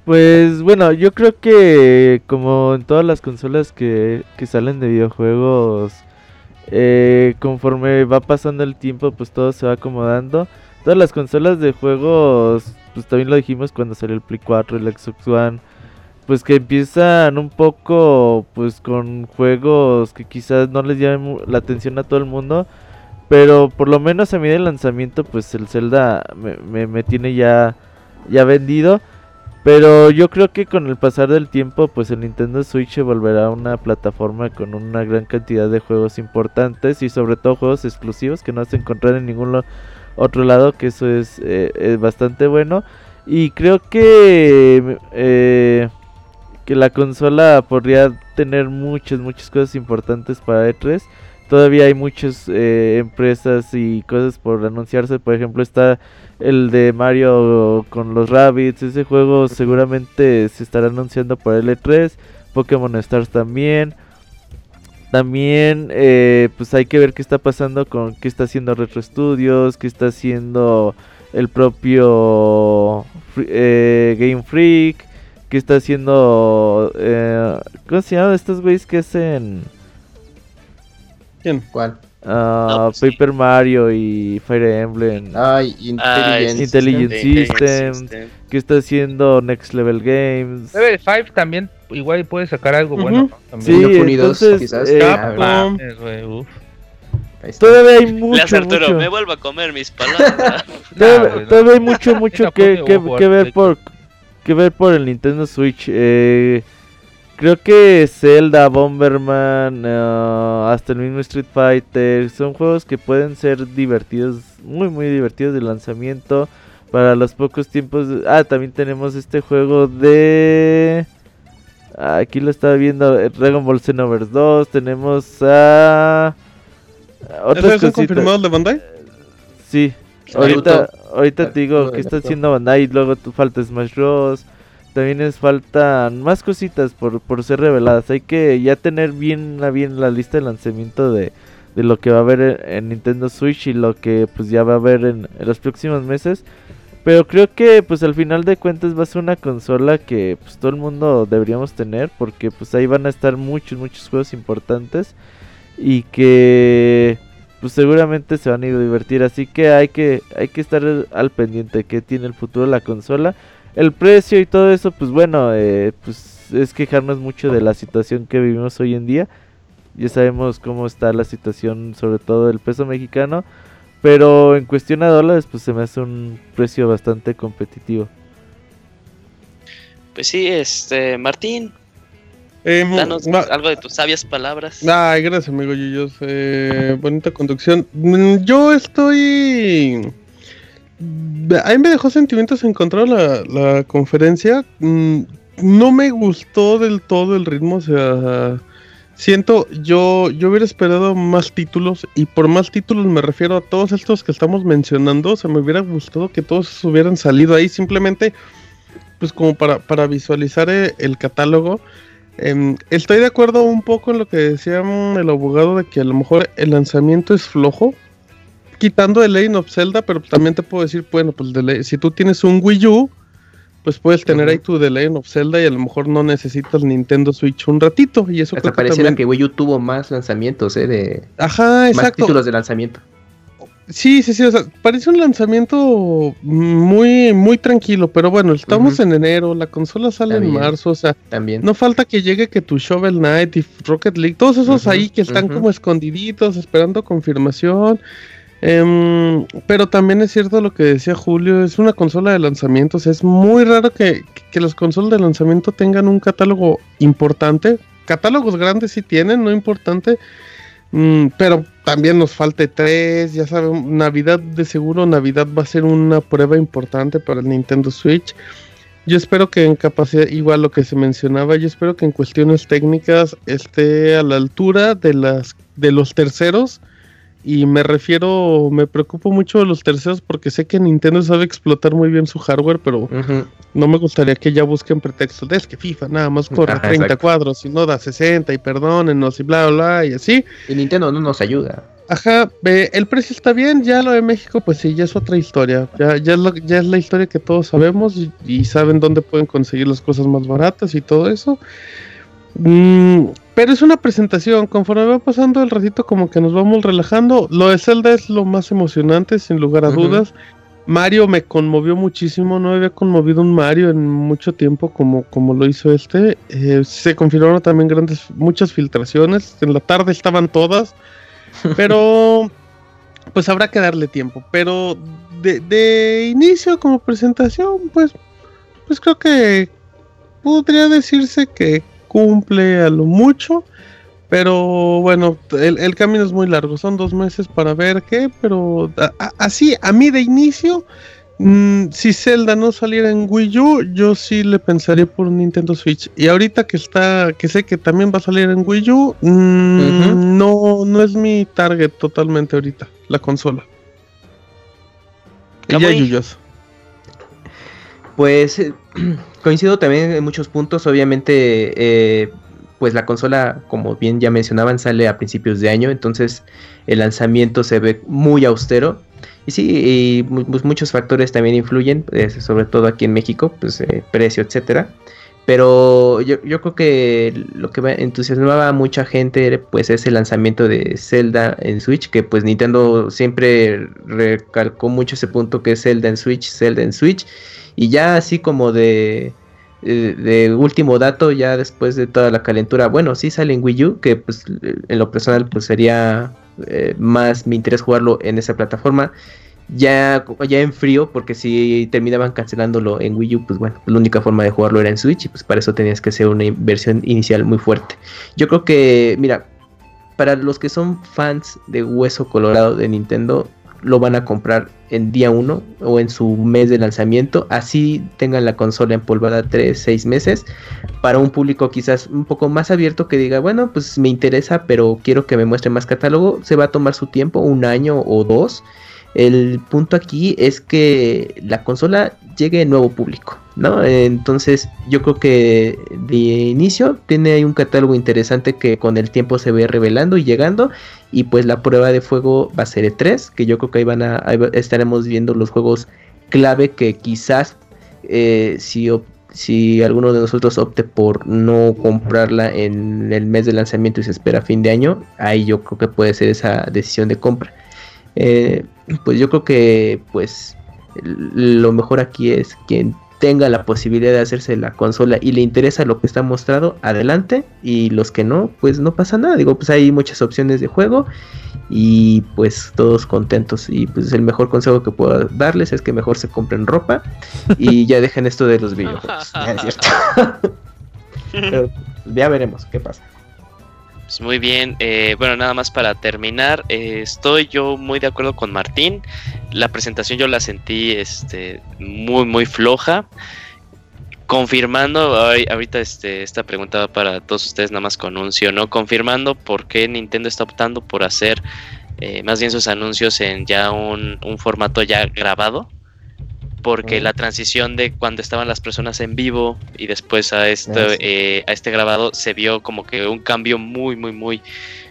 Pues bueno, yo creo que como en todas las consolas que, que salen de videojuegos, conforme va pasando el tiempo, pues todo se va acomodando. Todas las consolas de juegos, pues también lo dijimos cuando salió el Play 4, el Xbox One pues que empiezan un poco pues con juegos que quizás no les llamen la atención a todo el mundo pero por lo menos a mí de lanzamiento pues el Zelda me, me, tiene ya ya vendido pero yo creo que con el pasar del tiempo pues el Nintendo Switch volverá una plataforma con una gran cantidad de juegos importantes y sobre todo juegos exclusivos que no se encontrar en ningún otro lado que eso es, eh, es bastante bueno y creo que eh, que la consola podría tener muchas, muchas cosas importantes para E3. Todavía hay muchas eh, empresas y cosas por anunciarse. Por ejemplo, está el de Mario con los Rabbits. Ese juego seguramente se estará anunciando para el E3. Pokémon Stars también. También, eh, pues hay que ver qué está pasando con qué está haciendo Retro Studios, qué está haciendo el propio eh, Game Freak que está haciendo. Eh, ¿Cómo se llama estos güeyes que hacen. ¿Quién? ¿Cuál? Uh, Paper Mario y Fire Emblem. Ay, Intelligent, Intelligent Systems. Que está haciendo Next Level Games. Level 5 también igual puede sacar algo bueno. ¿no? Sí, entonces, quizás. Eh, Capcom. Todavía hay mucho, Arturo, me vuelvo a comer mis palabras. todavía, hay mucho, mucho que, que, que ver por que ver por el Nintendo Switch. Eh, creo que Zelda, Bomberman, eh, hasta el mismo Street Fighter son juegos que pueden ser divertidos, muy muy divertidos de lanzamiento para los pocos tiempos. Ah, también tenemos este juego de... Aquí lo estaba viendo, Dragon Ball Xenoverse 2, tenemos a... ¿Otros son confirmados de Bandai? Sí, Ahorita, ahorita te digo que está haciendo Bandai, luego tú falta Smash Bros. También es faltan más cositas por, por ser reveladas. Hay que ya tener bien, bien la lista de lanzamiento de, de lo que va a haber en, Nintendo Switch y lo que pues ya va a haber en, los próximos meses. Pero creo que pues al final de cuentas va a ser una consola que pues todo el mundo deberíamos tener porque pues ahí van a estar muchos muchos juegos importantes y que pues seguramente se van a ir a divertir. Así que hay que, hay que estar al pendiente qué tiene el futuro la consola. El precio y todo eso, pues bueno, eh, pues es quejarnos mucho de la situación que vivimos hoy en día. Ya sabemos cómo está la situación, sobre todo del peso mexicano. Pero en cuestión a dólares, pues se me hace un precio bastante competitivo. Pues sí, este, Martín, eh, Danos algo de tus sabias palabras. Ay, gracias, amigo Yuyos. Eh, bonita conducción. Mm, yo estoy. A mí me dejó sentimientos encontrados la, la conferencia. Mm, no me gustó del todo el ritmo. O sea, siento, yo, yo hubiera esperado más títulos. Y por más títulos me refiero a todos estos que estamos mencionando. O me hubiera gustado que todos hubieran salido ahí. Simplemente, pues como para, para visualizar eh, el catálogo. Em, estoy de acuerdo un poco en lo que decía mm, el abogado de que a lo mejor el lanzamiento es flojo, quitando el Legend of Zelda, pero también te puedo decir, bueno, pues si tú tienes un Wii U, pues puedes tener ahí tu The Legend of Zelda y a lo mejor no necesitas Nintendo Switch un ratito. Y eso Hasta pareciera que Wii U tuvo más lanzamientos, ¿eh? De... Ajá, Más títulos de lanzamiento. Sí, sí, sí, o sea, parece un lanzamiento muy, muy tranquilo, pero bueno, estamos en enero, la consola sale en marzo, o sea, También. no falta que llegue que tu Shovel Knight y Rocket League, todos esos ahí que están como escondiditos, esperando confirmación. Em, pero también es cierto lo que decía Julio, es una consola de lanzamiento, o sea, es muy raro que, que las consolas de lanzamiento tengan un catálogo importante. Catálogos grandes sí tienen, no importante Mm, pero también nos falta tres, ya saben, Navidad de seguro, Navidad va a ser una prueba importante para el Nintendo Switch. Yo espero que en capacidad, igual lo que se mencionaba, yo espero que en cuestiones técnicas esté a la altura de las de los terceros y me refiero, me preocupo mucho de los terceros porque sé que Nintendo sabe explotar muy bien su hardware, pero no me gustaría que ya busquen pretextos de es que FIFA nada más corre 30 cuadros y no da 60 y perdónenos y bla, bla, bla y así. Y Nintendo no nos ayuda. Ajá, el precio está bien, ya lo de México, pues sí, ya es otra historia. Ya, ya, es, ya es la historia que todos sabemos y, saben dónde pueden conseguir las cosas más baratas y todo eso. Mm, pero es una presentación, conforme va pasando el ratito como que nos vamos relajando. Lo de Zelda es lo más emocionante, sin lugar a dudas. Mario me conmovió muchísimo, no había conmovido un Mario en mucho tiempo como, como lo hizo este. Eh, se confirmaron también grandes, muchas filtraciones, en la tarde estaban todas, pero pues habrá que darle tiempo. Pero de, de inicio como presentación, pues, pues creo que podría decirse que cumple a lo mucho. Pero bueno, el, camino es muy largo, son dos meses para ver qué, pero así, a mí de inicio, mm, si Zelda no saliera en Wii U, yo sí le pensaría por un Nintendo Switch. Y ahorita que está, que sé que también va a salir en Wii U, mm, no, no es mi target totalmente ahorita, la consola. Y ya Pues eh, coincido también en muchos puntos. Obviamente, eh, pues la consola, como bien ya mencionaban, sale a principios de año. Entonces, el lanzamiento se ve muy austero. Y sí, y, pues, muchos factores también influyen, pues, sobre todo aquí en México, pues eh, precio, etcétera. Pero yo, yo, creo que lo que entusiasmaba a mucha gente pues es el lanzamiento de Zelda en Switch, que pues Nintendo siempre recalcó mucho ese punto que es Zelda en Switch, Zelda en Switch. Y ya así como de, eh, de, último dato, ya después de toda la calentura, bueno, sí sale en Wii U, que pues en lo personal pues sería eh, más mi interés jugarlo en esa plataforma. Ya, ya en frío, porque si terminaban cancelándolo en Wii U, pues bueno, la única forma de jugarlo era en Switch y pues para eso tenías que hacer una inversión inicial muy fuerte. Yo creo que, mira, para los que son fans de Hueso Colorado de Nintendo, lo van a comprar en día 1 o en su mes de lanzamiento, así tengan la consola empolvada 3, 6 meses, para un público quizás un poco más abierto que diga, bueno, pues me interesa, pero quiero que me muestre más catálogo, se va a tomar su tiempo, un año o dos. El punto aquí es que la consola llegue a nuevo público, ¿no? Entonces yo creo que de inicio tiene un catálogo interesante que con el tiempo se ve revelando y llegando y pues la prueba de fuego va a ser E3, que yo creo que ahí van a estaremos viendo los juegos clave que quizás eh, si si alguno de nosotros opte por no comprarla en el mes de lanzamiento y se espera fin de año, ahí yo creo que puede ser esa decisión de compra. Eh, pues yo creo que pues lo mejor aquí es quien tenga la posibilidad de hacerse la consola y le interesa lo que está mostrado, adelante. Y los que no, pues no pasa nada. Digo, pues hay muchas opciones de juego y pues todos contentos. Y pues el mejor consejo que puedo darles es que mejor se compren ropa y ya dejen esto de los videojuegos. ya veremos qué pasa. Pues muy bien, eh, bueno, nada más para terminar, eh, estoy yo muy de acuerdo con Martín. La presentación yo la sentí este, muy, muy floja. Confirmando, ahorita este, esta pregunta para todos ustedes nada más con un sí no, confirmando por qué Nintendo está optando por hacer eh, más bien sus anuncios en ya un formato ya grabado porque la transición de cuando estaban las personas en vivo y después a este, eh, a este grabado se vio como que un cambio muy, muy, muy,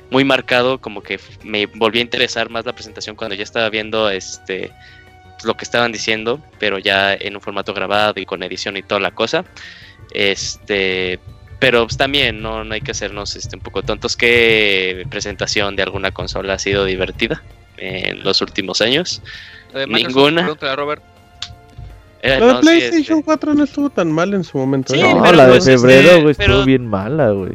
muy marcado, como que me volvió a interesar más la presentación cuando ya estaba viendo este lo que estaban diciendo, pero ya en un formato grabado y con edición y toda la cosa. Este, pero pues, también no, no hay que hacernos este, un poco tontos. ¿Qué presentación de alguna consola ha sido divertida en los últimos años? Ninguna. Robert. Eh, la de PlayStation 4 no estuvo tan mal en su momento. ¿eh? no, la de pues, febrero, güey, estuvo bien mala, güey.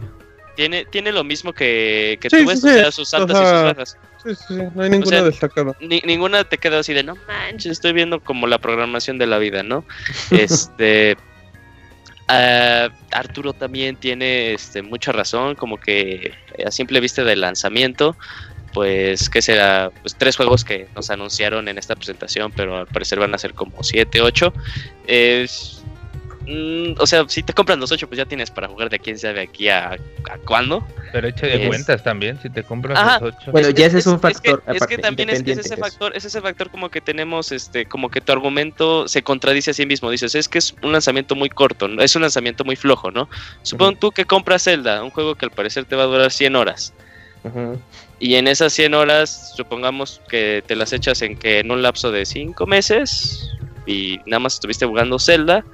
Tiene, tiene lo mismo que, que tú ves, o sea, sus altas y sus bajas. Sí, sí, no hay ninguna destacada. ninguna te queda así de, no manches, estoy viendo como la programación de la vida, ¿no? este... Uh, Arturo también tiene este, mucha razón, como que a simple vista del lanzamiento, pues, ¿qué será? Pues tres juegos que nos anunciaron en esta presentación, pero al parecer van a ser como siete, ocho. Es, Mm, o sea, si te compras los 8, pues ya tienes para jugar de quién sabe aquí a, a cuándo. Pero echa de cuentas también, si te compras los 8. Bueno, ya ese es, un factor. Es que, también es, ese factor, es ese factor como que tenemos, este, como que tu argumento se contradice a sí mismo. Dices, es que es un lanzamiento muy corto, es un lanzamiento muy flojo, ¿no? Supón tú que compras Zelda, un juego que al parecer te va a durar 100 horas. Y en esas 100 horas, supongamos que te las echas en que en un lapso de 5 meses y nada más estuviste jugando Zelda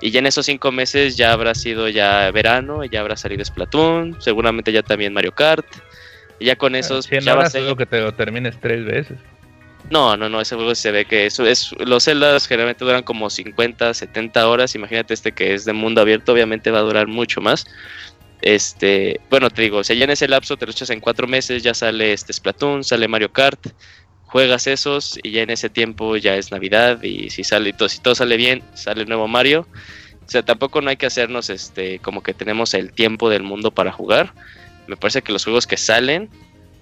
y ya en esos cinco meses ya habrá sido ya verano, ya habrá salido Splatoon, seguramente ya también Mario Kart. Y ya con esos... ya va a que te lo termines tres veces. No, no, no, ese juego se ve que eso es... Los Zeldas generalmente duran como 50, 70 horas. Imagínate este que es de mundo abierto, obviamente va a durar mucho más. Este, bueno, te digo, o sea, ya en ese lapso te lo echas en cuatro meses, ya sale este Splatoon, sale Mario Kart, juegas esos y ya en ese tiempo ya es Navidad y si sale todo, si todo sale bien, sale el nuevo Mario. O sea, tampoco no hay que hacernos este como que tenemos el tiempo del mundo para jugar. Me parece que los juegos que salen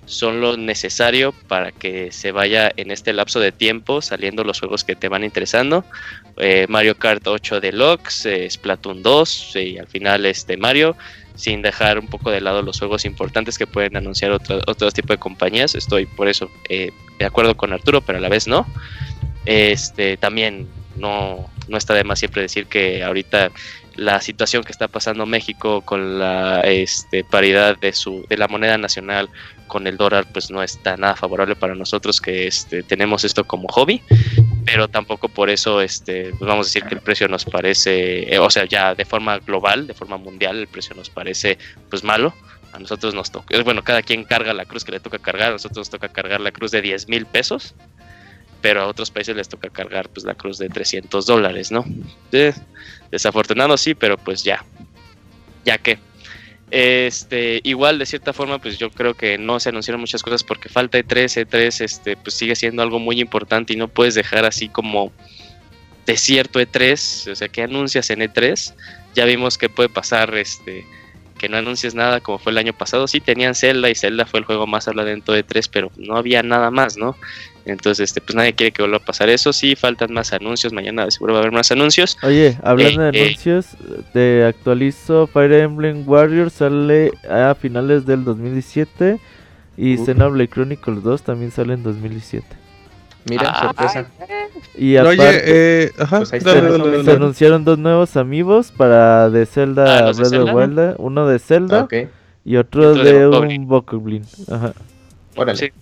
son lo necesario para que se vaya en este lapso de tiempo saliendo los juegos que te van interesando. Eh, Mario Kart 8 Deluxe, eh, Splatoon 2 y al final este Mario sin dejar un poco de lado los juegos importantes que pueden anunciar otro, otro tipo de compañías. Estoy por eso eh, de acuerdo con Arturo, pero a la vez no. Este, también no, no está de más siempre decir que ahorita la situación que está pasando México con la este, paridad de, su, de la moneda nacional con el dólar, pues no está nada favorable para nosotros que este, tenemos esto como hobby pero tampoco por eso este pues vamos a decir que el precio nos parece eh, o sea ya de forma global de forma mundial el precio nos parece pues malo. A nosotros nos toca bueno cada quien carga la cruz que le toca cargar a nosotros nos toca cargar la cruz de 10 mil pesos pero a otros países les toca cargar pues la cruz de 300 dólares no desafortunado sí pero pues ya. Ya que este, igual de cierta forma, pues yo creo que no se anunciaron muchas cosas porque falta E3, E3 este, pues sigue siendo algo muy importante y no puedes dejar así como desierto E3, o sea, que anuncias en E3? Ya vimos que puede pasar este que no anuncies nada como fue el año pasado. Sí tenían Zelda y Zelda fue el juego más hablado dentro de 3, pero no había nada más, ¿no? Entonces, este, pues nadie quiere que vuelva a pasar eso. Sí, faltan más anuncios. Mañana seguro va a haber más anuncios. Oye, hablando de eh, eh, anuncios, te actualizo Fire Emblem Warriors sale a finales del 2017 y Xenoblade Chronicles 2 también sale en 2017. Mira, ah, sorpresa. Y aparte, eh, pues se, anunciaron dos nuevos amigos para de Zelda ah, Breath of Wild, uno de Zelda y otro, de, un Bokoblin. Ajá. Órale.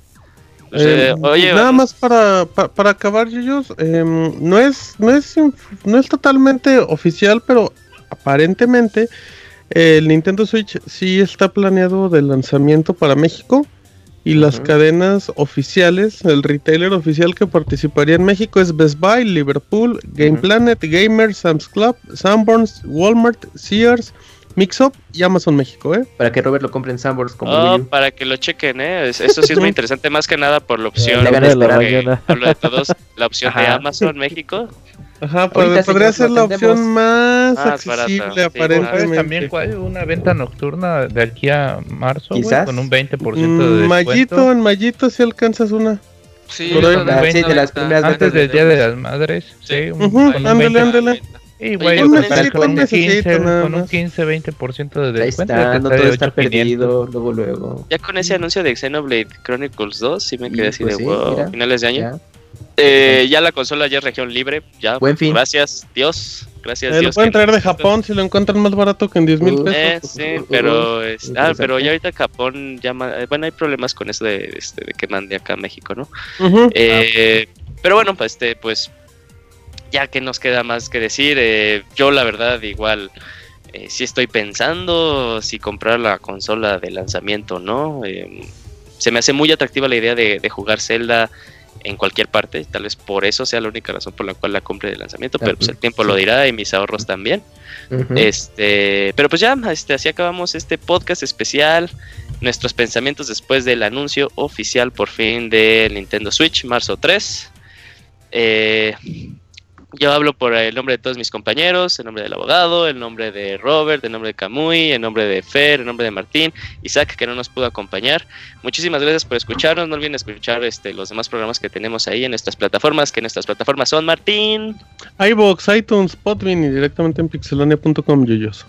Eh, nada más para, para, acabar, ellos em, no es no es no es totalmente oficial, pero aparentemente el Nintendo Switch sí está planeado de lanzamiento para México y las cadenas oficiales, el retailer oficial que participaría en México es Best Buy, Liverpool, Game Planet, Gamer, Sam's Club, Sanborns, Walmart, Sears, Mixup y Amazon México, ¿eh? Para que Robert lo compre en Sanborns como oh, para que lo chequen, ¿eh? Eso sí es muy interesante, más que nada por la opción. de, de todos, la opción de Amazon México. Ajá, podría ser la opción más, accesible aparentemente. también cuál? Una venta nocturna de aquí a marzo, con un 20% de mm, descuento. Mayito, en Mayito si alcanzas una. Sí, de las primeras Antes del Día de las Madres. Sí, ándale, ándale. Y güey, con, un 15, con un 15-20% de descuento. Ahí está, no todo está perdido, luego, luego. Ya con ese anuncio de Xenoblade Chronicles 2, sí me quedé así pues de wow, finales de año. Eh, ya la consola ya es región libre, ya. Buen fin. Gracias, Dios. Gracias, eh, Dios. Lo pueden traer de Japón si lo encuentran más barato que en 10 mil pesos. Eh, sí, pero, ah, pero ya ahorita Japón ya, bueno, hay problemas con eso de, este, de que mande acá a México, ¿no? eh, pero bueno, pues, este, pues, ya que nos queda más que decir, eh, yo la verdad igual eh, sí estoy pensando si comprar la consola de lanzamiento, ¿no? Se me hace muy atractiva la idea de, jugar Zelda en cualquier parte, tal vez por eso sea la única razón por la cual la compre de lanzamiento, pero pues el tiempo lo dirá y mis ahorros también. Este, pero pues ya, este, así acabamos este podcast especial, nuestros pensamientos después del anuncio oficial por fin de Nintendo Switch, marzo 3. Eh, Yo hablo por el nombre de todos mis compañeros, el nombre del abogado, el nombre de Robert, el nombre de Camuy, el nombre de Fer, el nombre de Martín, Isaac que no nos pudo acompañar. Muchísimas gracias por escucharnos. No olviden escuchar este, los demás programas que tenemos ahí en nuestras plataformas, que nuestras plataformas son Martín. iBox, iTunes, Podbean y directamente en pixelania.com, Yuyos.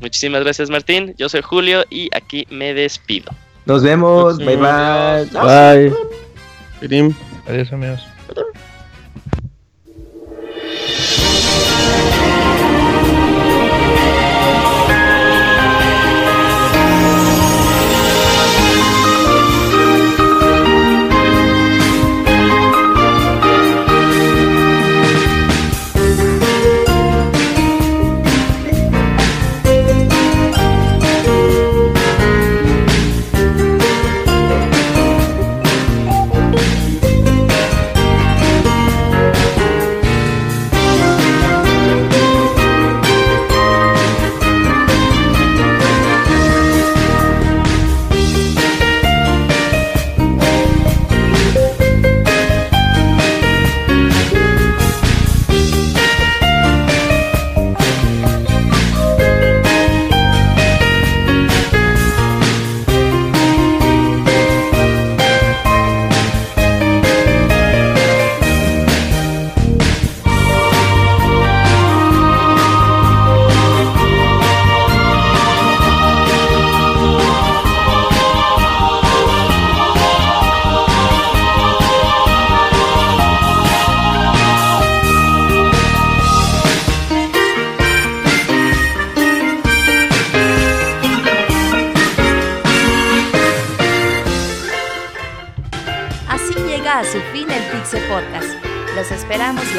Muchísimas gracias Martín. Yo soy Julio y aquí me despido. Nos vemos. Bye bye. Bye. Adiós amigos. Thank you.